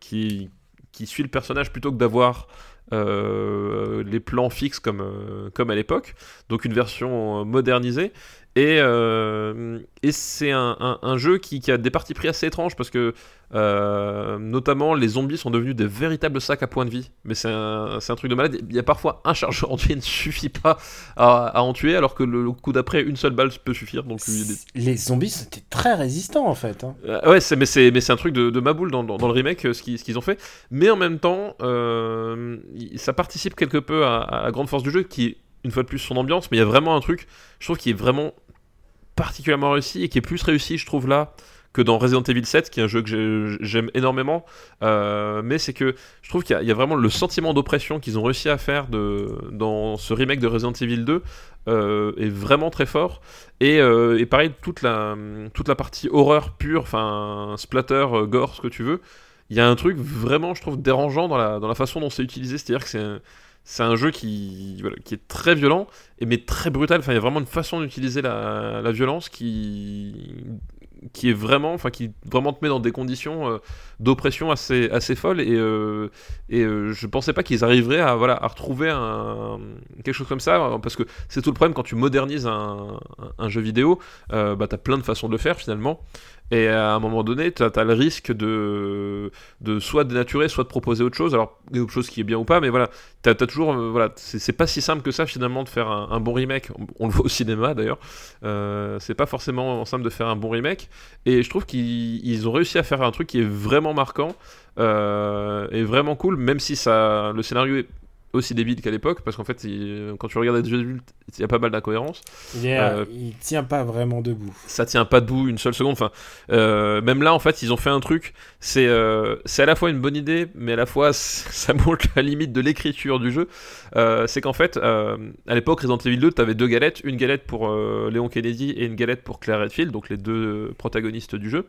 qui, qui suit le personnage plutôt que d'avoir les plans fixes comme, comme à l'époque. Donc une version modernisée. Et, euh, et c'est un, un- un jeu qui, qui a des parties pris assez étranges parce que euh, notamment les zombies sont devenus des véritables sacs à points de vie. Mais c'est un, truc de malade. Il y a parfois un chargeur entier ne suffit pas à, à en tuer alors que le, le coup d'après une seule balle peut suffire. Donc des- Les zombies c'était très résistants en fait. hein. euh, ouais, mais c'est un truc de, de ma boule dans, dans, dans le remake, ce qu'ils, ont fait. Mais en même temps, ça participe quelque peu à, à la grande force du jeu, qui est une fois de plus son ambiance. Mais il y a vraiment un truc, je trouve, qui est vraiment particulièrement réussi et qui est plus réussi, je trouve, là que dans Resident Evil 7, qui est un jeu que j'ai- j'aime énormément. Euh, mais c'est que je trouve qu'il y, a- vraiment le sentiment d'oppression qu'ils ont réussi à faire de, dans ce remake de Resident Evil 2 euh, est vraiment très fort. Et, euh, et pareil, toute la, toute la partie horreur pure, enfin splatter, gore, ce que tu veux, il y a un truc vraiment, je trouve, dérangeant dans la, dans la façon dont c'est utilisé. C'est-à-dire que c'est c'est un jeu qui, voilà, qui est très violent, mais très brutal. Enfin, il y a vraiment une façon d'utiliser la, la violence qui, qui est vraiment, enfin, qui vraiment te met dans des conditions euh, d'oppression assez, assez folles. Et, euh, et euh, je pensais pas qu'ils arriveraient à, voilà, à retrouver quelque chose comme ça, euh, parce que c'est tout le problème quand tu modernises un, un- jeu vidéo, bah, t'as plein de façons de le faire finalement. Et à un moment donné, t'as as le risque de, de soit dénaturer, soit de proposer autre chose. Alors, autre chose qui est bien ou pas, mais voilà, t'as as toujours, euh, voilà, c'est pas si simple que ça finalement de faire un, bon remake. On, le voit au cinéma d'ailleurs. Euh, c'est pas forcément simple de faire un bon remake. Et je trouve qu'ils ils ont réussi à faire un truc qui est vraiment marquant euh, et vraiment cool, même si ça, le scénario est aussi débile qu'à l'époque, parce qu'en fait, il- quand tu regardes des jeux adultes, il y a pas mal d'incohérences. Il, est, Euh, il tient pas vraiment debout. ça tient pas debout une seule seconde. Enfin, euh, même là, en fait, ils ont fait un truc. C'est euh, c'est à la fois une bonne idée, mais à la fois ça montre la limite de l'écriture du jeu. Euh, c'est qu'en fait, à l'époque, Resident Evil 2, t'avais deux galettes, une galette pour Léon Kennedy et une galette pour Claire Redfield, donc les deux protagonistes du jeu.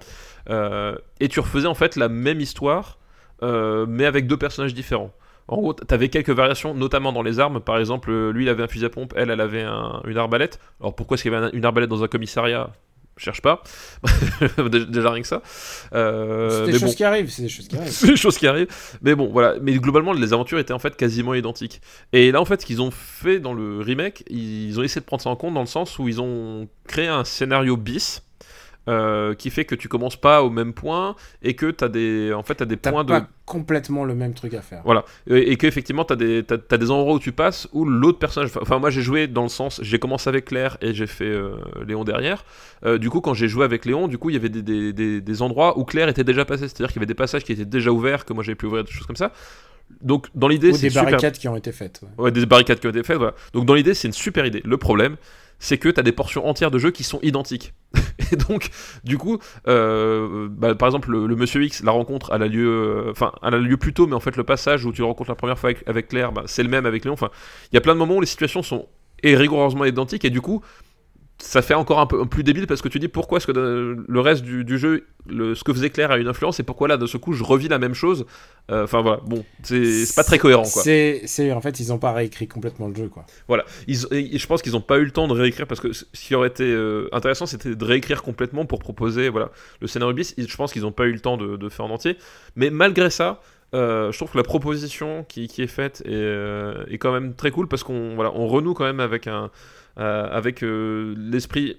Et tu refaisais en fait la même histoire, mais avec deux personnages différents. En gros, t'avais quelques variations, notamment dans les armes. Par exemple, euh, lui, il avait un fusil à pompe, elle, elle avait un- une arbalète. Alors pourquoi est-ce qu'il y avait un- une arbalète dans un commissariat? Cherche pas. Déjà rien que ça. Euh, c'est des bon. qui arrivent, c'est des choses qui arrivent. C'est des choses qui arrivent. Mais bon, voilà. Mais globalement, les aventures étaient en fait quasiment identiques. Et là, en fait, ce qu'ils ont fait dans le remake, ils ont essayé de prendre ça en compte dans le sens où ils ont créé un scénario bis. Euh, qui fait que tu commences pas au même point et que t'as des en fait t'as des T'as points de pas complètement le même truc à faire. voilà. Et, et qu'effectivement, t'as des, t'as, t'as des endroits où tu passes où l'autre personnage. Enfin, moi, j'ai joué dans le sens. J'ai commencé avec Claire et j'ai fait euh, Léon derrière. Euh, du coup, quand j'ai joué avec Léon, du coup, il y avait des, des, des, des endroits où Claire était déjà passée. C'est-à-dire qu'il y avait des passages qui étaient déjà ouverts, que moi j'avais pu ouvrir, des choses comme ça. Donc, dans l'idée, c'est des super. barricades qui ont été faites. ouais. Ouais, des barricades qui ont été faites, voilà. Donc dans l'idée, c'est une super idée. Le problème, c'est que tu as des portions entières de jeux qui sont identiques. Et donc, du coup, euh, bah, par exemple, le, Monsieur X, la rencontre, elle a lieu, euh, enfin, elle a lieu plus tôt, mais en fait, le passage où tu le rencontres la première fois avec, Claire, bah, c'est le même avec Léon. Enfin, il y a plein de moments où les situations sont rigoureusement identiques, et du coup, ça fait encore un peu plus débile parce que tu dis pourquoi est-ce que le reste du, jeu, le, ce que faisait Claire a une influence et pourquoi là de ce coup je revis la même chose? Euh, enfin voilà, bon, c'est pas très cohérent quoi. C'est en fait ils ont pas réécrit complètement le jeu quoi. Voilà, ils, je pense qu'ils ont pas eu le temps de réécrire parce que ce qui aurait été euh, intéressant c'était de réécrire complètement pour proposer voilà le scénario bis. Je pense qu'ils ont pas eu le temps de, faire en entier, mais malgré ça. Euh, je trouve que la proposition qui, qui est faite est, est, quand même très cool parce qu'on voilà, on renoue quand même avec un, avec euh, l'esprit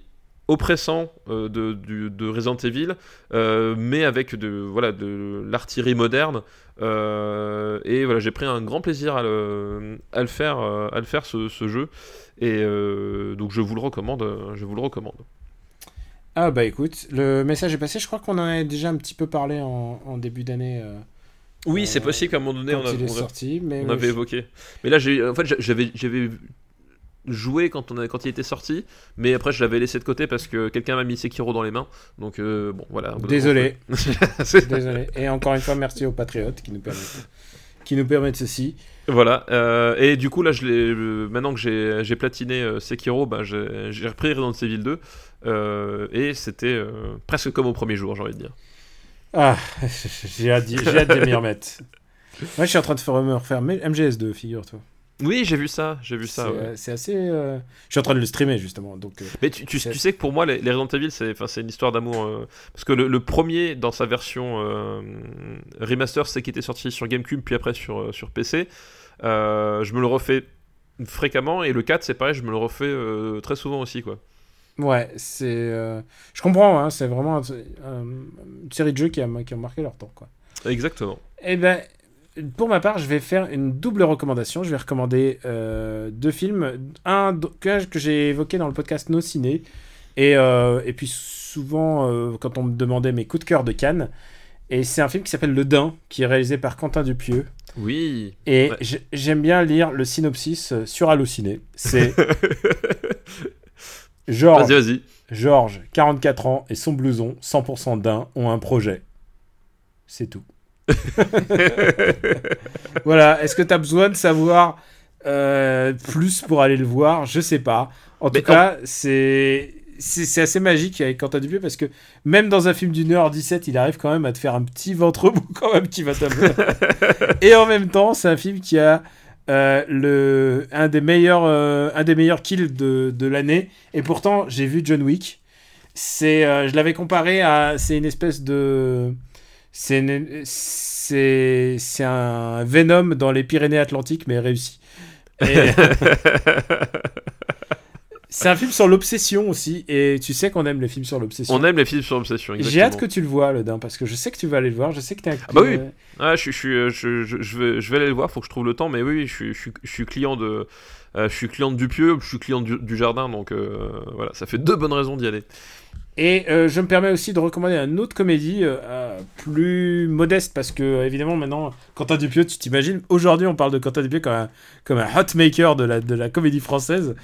oppressant euh, de, de, Resident Evil, mais avec de, voilà, de l'artillerie moderne. et voilà, j'ai pris un grand plaisir à le, à le faire, à le faire ce, ce jeu. Et donc je vous le recommande. Je vous le recommande. Ah bah écoute, le message est passé. Je crois qu'on en a déjà un petit peu parlé en, en début d'année. oui, c'est possible qu'à un moment donné, on, a, on, sorti, mais on avait évoqué. Mais là, j'ai, en fait, j'avais, j'avais joué quand, on a, quand il était sorti, mais après je l'avais laissé de côté parce que quelqu'un m'a mis Sekiro dans les mains. Donc euh, bon, voilà. Désolé. Désolé. Et encore une fois, merci aux patriotes qui nous permettent, qui nous permettent ceci. Voilà. Euh, et du coup, là, je euh, maintenant que j'ai platiné Sekiro, bah, j'ai repris Resident Evil 2. et c'était presque comme au premier jour, j'ai envie de dire. Ah, j'ai hâte, hâte de m'y remettre. Moi, je suis en train de me refaire MGS2, figure-toi. Oui, j'ai vu ça, j'ai vu ça. C'est assez. Euh, je suis en train de le streamer justement. Donc, euh, Mais tu, tu, sais que pour moi, les, les Resident Evil, c'est une histoire d'amour. Euh, parce que le, premier, dans sa version remaster, c'est qui était sorti sur GameCube, puis après sur, sur PC. je me le refais fréquemment, et le 4, c'est pareil, je me le refais très souvent aussi, quoi. Ouais, c'est. Je comprends, hein, c'est vraiment une série de jeux qui a, qui a marqué leur temps, quoi. Exactement. Eh ben, pour ma part, je vais faire une double recommandation. Je vais recommander euh, deux films. Un que, que j'ai évoqué dans le podcast No Ciné. Et, euh, et puis souvent, euh, quand on me demandait mes coups de cœur de Cannes. Et c'est un film qui s'appelle Le Dain, qui est réalisé par Quentin Dupieux. Oui. Et j'aime bien lire le synopsis sur Allociné. C'est. Georges, vas-y, vas-y. Georges, 44 ans, et son blouson, 100% Dain, ont un projet. C'est tout. voilà, est-ce que tu as besoin de savoir euh, plus pour aller le voir? Je sais pas. En tout cas, c'est c'est assez magique avec Quentin Dupieux parce que même dans un film d'une heure 17, il arrive quand même à te faire un petit ventre mou quand même qui va t'amener. Et en même temps, c'est un film qui a euh, le, un, des meilleurs, euh, un des meilleurs kills de, de l'année. Et pourtant, j'ai vu John Wick. C'est, je l'avais comparé à. C'est une espèce de c'est c'est un Venom dans les Pyrénées-Atlantiques mais réussi. c'est un film sur l'obsession aussi et tu sais qu'on aime les films sur l'obsession. On aime les films sur l'obsession. J'ai hâte que tu le vois le Dain parce que je sais que tu vas aller le voir, je sais que tu ah bah oui. Ah, je, je, je, je, vais, je vais aller le voir, faut que je trouve le temps mais oui, je, je, je suis client de euh, je suis client de Dupieux, je suis client du, jardin donc euh, voilà, ça fait deux bonnes raisons d'y aller. Et euh, je me permets aussi de recommander une autre comédie euh, euh, plus modeste parce que évidemment maintenant Quentin Dupieux, tu t'imagines, aujourd'hui on parle de Quentin Dupieux comme un, comme un hot maker de la, de la comédie française.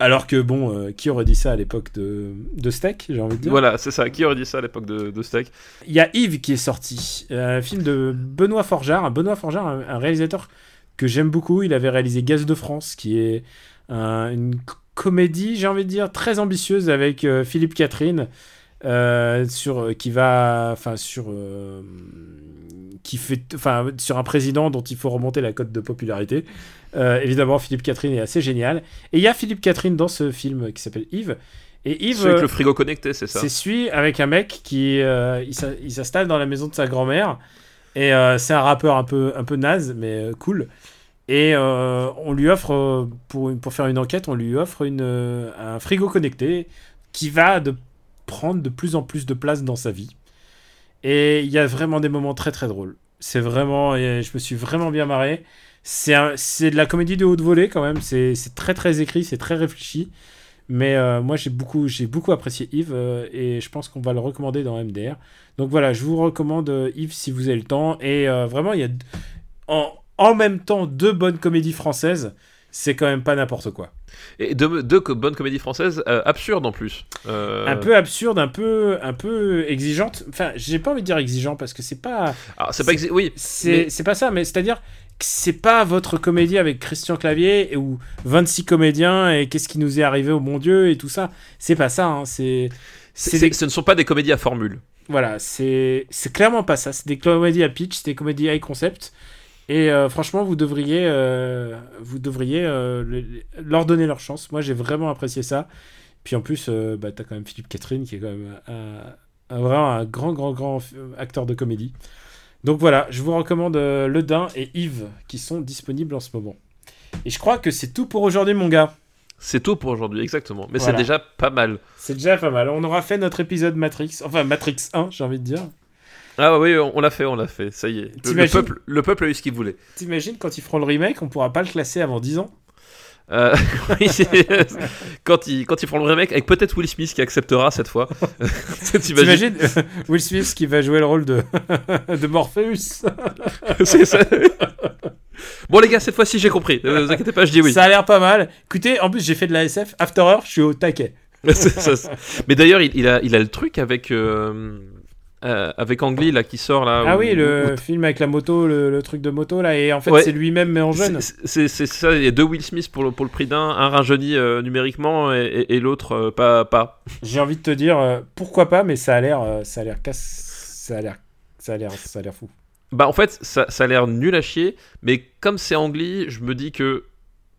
Alors que bon, qui aurait dit ça à l'époque de, de Steak, j'ai envie de dire? Voilà, c'est ça, qui aurait dit ça à l'époque de, de Steak? Il y a Yves qui est sorti, un film de Benoît Forjard. Benoît Forjard, un, un réalisateur que j'aime beaucoup, il avait réalisé Gaz de France, qui est une comédie, j'ai envie de dire, très ambitieuse avec euh, Philippe Catherine, euh, sur, euh, qui va. Enfin, sur. qui fait. Enfin, sur un président dont il faut remonter la cote de popularité. évidemment, Philippe Catherine est assez génial. Et il y a Philippe Catherine dans ce film qui s'appelle Yves. Et Yves. Avec le frigo connecté, c'est ça C'est celui avec un mec qui. il s'installe dans la maison de sa grand-mère. Et c'est un rappeur un peu, un peu naze, mais cool. Et euh, on lui offre, euh, pour, pour faire une enquête, on lui offre une, euh, un frigo connecté qui va de prendre de plus en plus de place dans sa vie. Et il y a vraiment des moments très très drôles. C'est vraiment, je me suis vraiment bien marré. C'est de la comédie de haute volée quand même. C'est très très écrit, c'est très réfléchi. Mais moi j'ai beaucoup, beaucoup apprécié Yves et je pense qu'on va le recommander dans MDR. Donc voilà, je vous recommande Yves si vous avez le temps. Et vraiment, il y a. En, en même temps deux bonnes comédies françaises. c'est quand même pas n'importe quoi. Et deux, bonnes comédies françaises euh, absurdes en plus. Euh, Un peu absurde, un peu, un peu exigeante. Enfin, j'ai pas envie de dire exigeant parce que c'est pas, alors, c'est pas exi- oui, c'est, Mais- pas ça, mais c'est-à-dire que c'est pas votre comédie avec Christian Clavier où 26 comédiens et qu'est-ce qui nous est arrivé au bon Dieu et tout ça. C'est pas ça. hein, C'est, des- ce ne sont pas des comédies à formule. voilà, c'est, c'est clairement pas ça. C'est des comédies à pitch, c'est des comédies high concept. Et euh, franchement, vous devriez, euh, vous devriez euh, le- leur donner leur chance. Moi, j'ai vraiment apprécié ça. Puis en plus, bah, t'as quand même Philippe Catherine qui est quand même un, un- vraiment un grand, grand, grand acteur de comédie. Donc voilà, je vous recommande Le Dain et Yves qui sont disponibles en ce moment. Et je crois que c'est tout pour aujourd'hui, mon gars. C'est tout pour aujourd'hui, exactement. Mais Voilà. c'est déjà pas mal. C'est déjà pas mal. On aura fait notre épisode Matrix, enfin Matrix 1, j'ai envie de dire. Ah oui, on, l'a fait, on l'a fait. Ça y est. Le, peuple, le peuple a eu ce qu'il voulait. T'imagines quand ils feront le remake, on pourra pas le classer avant 10 ans? Euh, quand ils quand ils feront le remake avec peut-être Will Smith qui acceptera cette fois. T'imagines euh, Will Smith qui va jouer le rôle de, de Morpheus? C'est ça. Bon les gars, cette fois-ci j'ai compris. Ne vous inquiétez pas, je dis oui. Ça a l'air pas mal. Écoutez, en plus j'ai fait de la SF. After Hour, je suis au taquet. Ça, Mais d'ailleurs, il, il a, il a le truc avec, euh, euh, avec Ang Lee, là, qui sort là. Ah où- oui, le où- film avec la moto, le, le truc de moto là, et en fait Ouais. c'est lui-même mais en jeune. C'est- ça, il y a deux Will Smith pour le, pour le prix d'un, un rajeuni euh, numériquement et, et- et l'autre euh, pas, pas. J'ai envie de te dire pourquoi pas, mais ça a l'air, ça a l'air casse, ça a l'air, ça a l'air, ça a l'air fou. Bah en fait, ça, ça a l'air nul à chier, mais comme c'est Ang Lee, je me dis que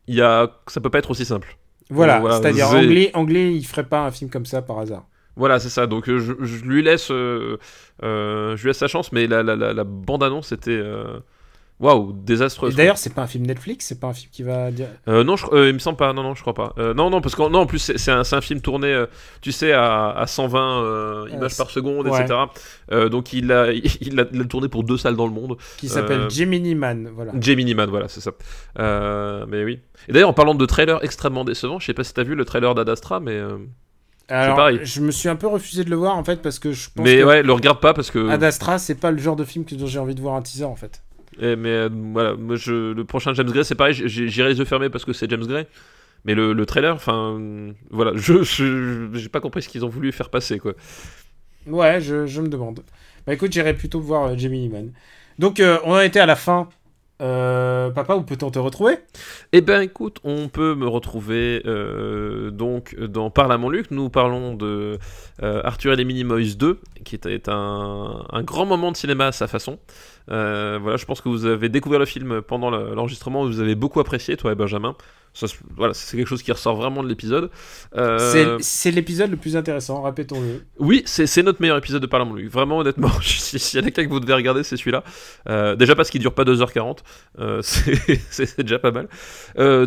y a, ça peut pas être aussi simple. Voilà, Voilà, c'est-à-dire c'est- anglais, anglais, il ferait pas un film comme ça par hasard. Voilà, c'est ça. Donc euh, je, je lui laisse, euh, euh, je lui laisse sa chance, mais la, la, la, la bande-annonce était, waouh, Et désastreuse. D'ailleurs, c'est pas un film Netflix, c'est pas un film qui va dire. Non, je, il me semble pas. Non, non, je crois pas. Non, non, parce que non, en plus c'est un, film tourné, tu sais, à, à 120 euh, images par seconde, ouais. etc. Donc il a, il, a, il a tourné pour deux salles dans le monde. qui s'appelle Gemini Man, voilà. Gemini Man, voilà, c'est ça. Mais oui. Et d'ailleurs, en parlant de trailer extrêmement décevant, je sais pas si t'as vu le trailer d'Ad Astra, mais Alors, pareil. je me suis un peu refusé de le voir en fait parce que je pense mais que ouais, le regarde pas parce que. Ad Astra, c'est pas le genre de film que dont j'ai envie de voir un teaser en fait. Eh, mais euh, voilà, moi, je, le prochain James Gray, c'est pareil, j'irai les yeux fermés parce que c'est James Gray. Mais le, le trailer, enfin, voilà, je j'ai pas compris ce qu'ils ont voulu faire passer, quoi. Ouais, je, je me demande. Bah écoute, j'irai plutôt voir euh, Gemini Man. Donc, euh, on en était à la fin. Euh, papa, où peut-on te retrouver? Eh ben, écoute, on peut me retrouver euh, donc dans Parle à mon Luc. Nous parlons de euh, Arthur et les Minimoys 2, qui un, un grand moment de cinéma à sa façon. Euh, voilà, je pense que vous avez découvert le film pendant le- l'enregistrement, vous avez beaucoup apprécié, toi et Benjamin. Ça, voilà, c'est quelque chose qui ressort vraiment de l'épisode. Euh, C'est- l'épisode le plus intéressant, répétons-le. Oui, c'est notre meilleur épisode de Parle à mon Luc. Vraiment, honnêtement, si- s'il y en a qu'un que vous devez regarder, c'est celui-là. Euh, déjà parce qu'il dure pas 2h40, euh, c'est c'est déjà pas mal.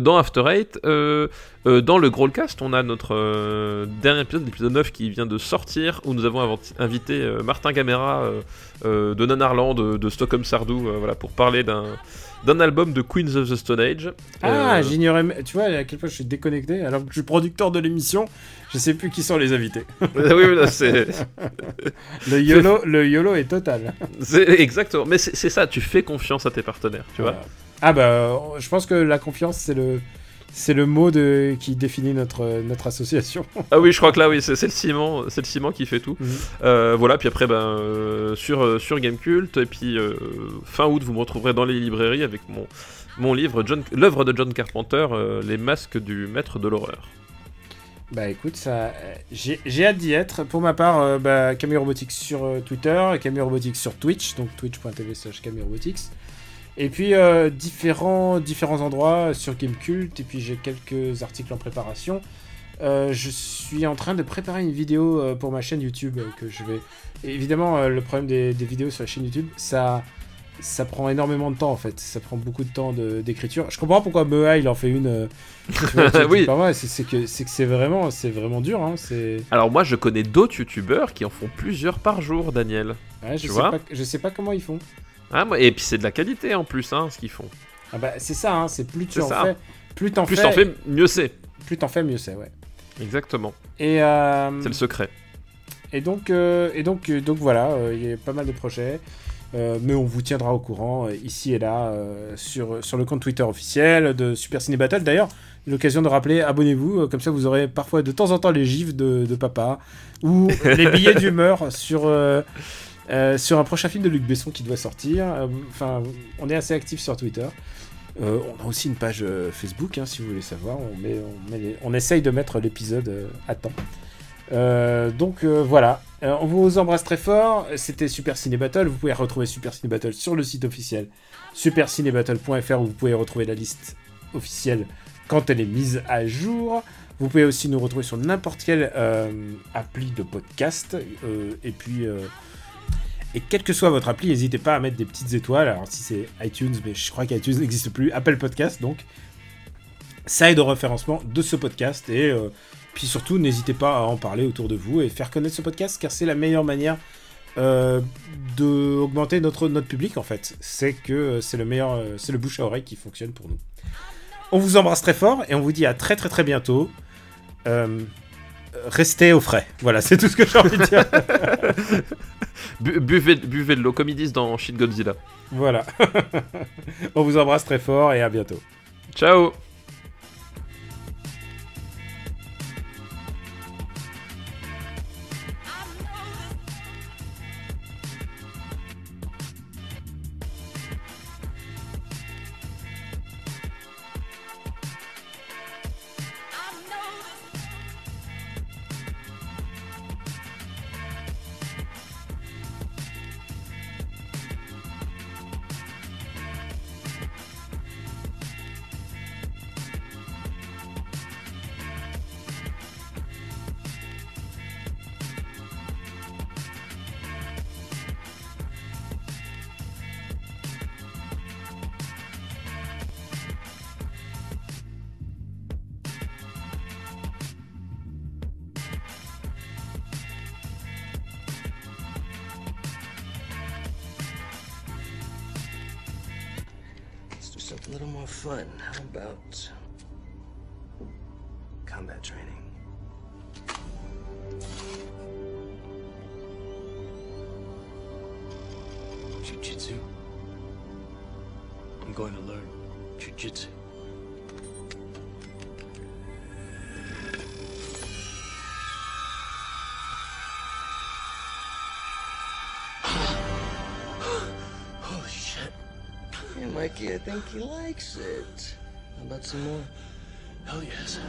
Dans After Eight, dans le Growlcast, on a notre dernier épisode, l'épisode 9, qui vient de sortir, où nous avons invité Martin Gamera euh, de Nanarland, de, de Stockholm Sardou, euh, voilà, pour parler d'un d'un album de Queens of the Stone Age. Ah, Euh, j'ignorais. Tu vois à quel point je suis déconnecté alors que je suis producteur de l'émission. Je sais plus qui sont les invités. oui, c'est Le YOLO, le YOLO est total. c'est- exactement. Mais c'est ça, tu fais confiance à tes partenaires, tu vois. Ah bah, je pense que la confiance c'est le c'est le mot de qui définit notre notre association. Ah oui, je crois que là, oui, c'est le ciment, c'est le ciment qui fait tout. Mhm. Euh, voilà, puis après, ben, euh, sur, euh, sur Gamecult, et puis euh, fin août, vous me retrouverez dans les librairies avec mon, mon livre, l'œuvre de John Carpenter, Les masques du maître de l'horreur. Bah écoute, ça, j'ai hâte d'y être. Pour ma part, euh, bah, Camille Robotics sur euh, Twitter, Camille Robotics sur Twitch, donc twitch.tv slash Camille Robotics. Et puis euh, différents, différents endroits sur Gamecult, et puis j'ai quelques articles en préparation. Euh, je suis en train de préparer une vidéo euh, pour ma chaîne YouTube que je vais. Et évidemment, le problème des, des vidéos sur la chaîne YouTube, ça, ça prend énormément de temps en fait. Ça prend beaucoup de temps de- d'écriture. Je comprends pourquoi Mea il en fait une. vois, Oui. c'est que c'est que c'est vraiment, c'est vraiment dur. Hein, c'est. Alors moi, je connais d'autres youtubeurs qui en font plusieurs par jour, Daniel. Ouais, je Tu sais vois pas, je sais pas comment ils font. Ah, et puis c'est de la qualité en plus, hein, ce qu'ils font. Ah bah c'est ça, hein, c'est plus tu en ça. fais, plus t'en fais, fais, mieux c'est. plus t'en fais, mieux c'est, ouais. Exactement, Et euh, c'est le secret. Et donc, euh, et donc, euh, donc voilà, euh, il y a pas mal de projets. Mais on vous tiendra au courant ici et là sur, sur le compte Twitter officiel de Super Ciné Battle. D'ailleurs, l'occasion de rappeler, abonnez-vous, comme ça vous aurez parfois de temps en temps les gifs de, de papa ou les billets d'humeur sur, euh, sur un prochain film de Luc Besson qui doit sortir. Euh, on est assez actif sur Twitter. Euh, on a aussi une page Facebook, hein, si vous voulez savoir. On, essaye de mettre l'épisode à temps. Donc voilà, on vous embrasse très fort. C'était Super Ciné Battle. Vous pouvez retrouver Super Ciné Battle sur le site officiel supercinébattle.fr où vous pouvez retrouver la liste officielle quand elle est mise à jour. Vous pouvez aussi nous retrouver sur n'importe quelle appli de podcast. Et puis, et quelle que soit votre appli, n'hésitez pas à mettre des petites étoiles. Alors si c'est iTunes, mais je crois qu'iTunes n'existe plus, Apple Podcast donc. Ça aide au référencement de ce podcast et euh, puis surtout n'hésitez pas à en parler autour de vous et faire connaître ce podcast car c'est la meilleure manière euh, d'augmenter notre, notre public en fait. C'est que euh, c'est le meilleur, c'est le bouche à oreille qui fonctionne pour nous. On vous embrasse très fort et on vous dit à très très très bientôt. Restez au frais. Voilà, c'est tout ce que j'ai envie de dire. Bu- buvez, buvez de l'eau, comme ils disent dans Shit Godzilla. voilà. on vous embrasse très fort et à bientôt. Ciao it. How about some more? Hell yes.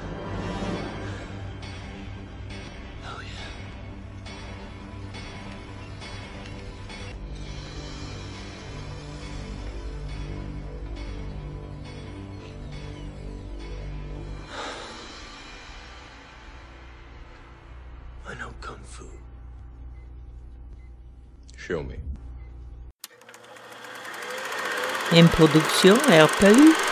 Production RPU.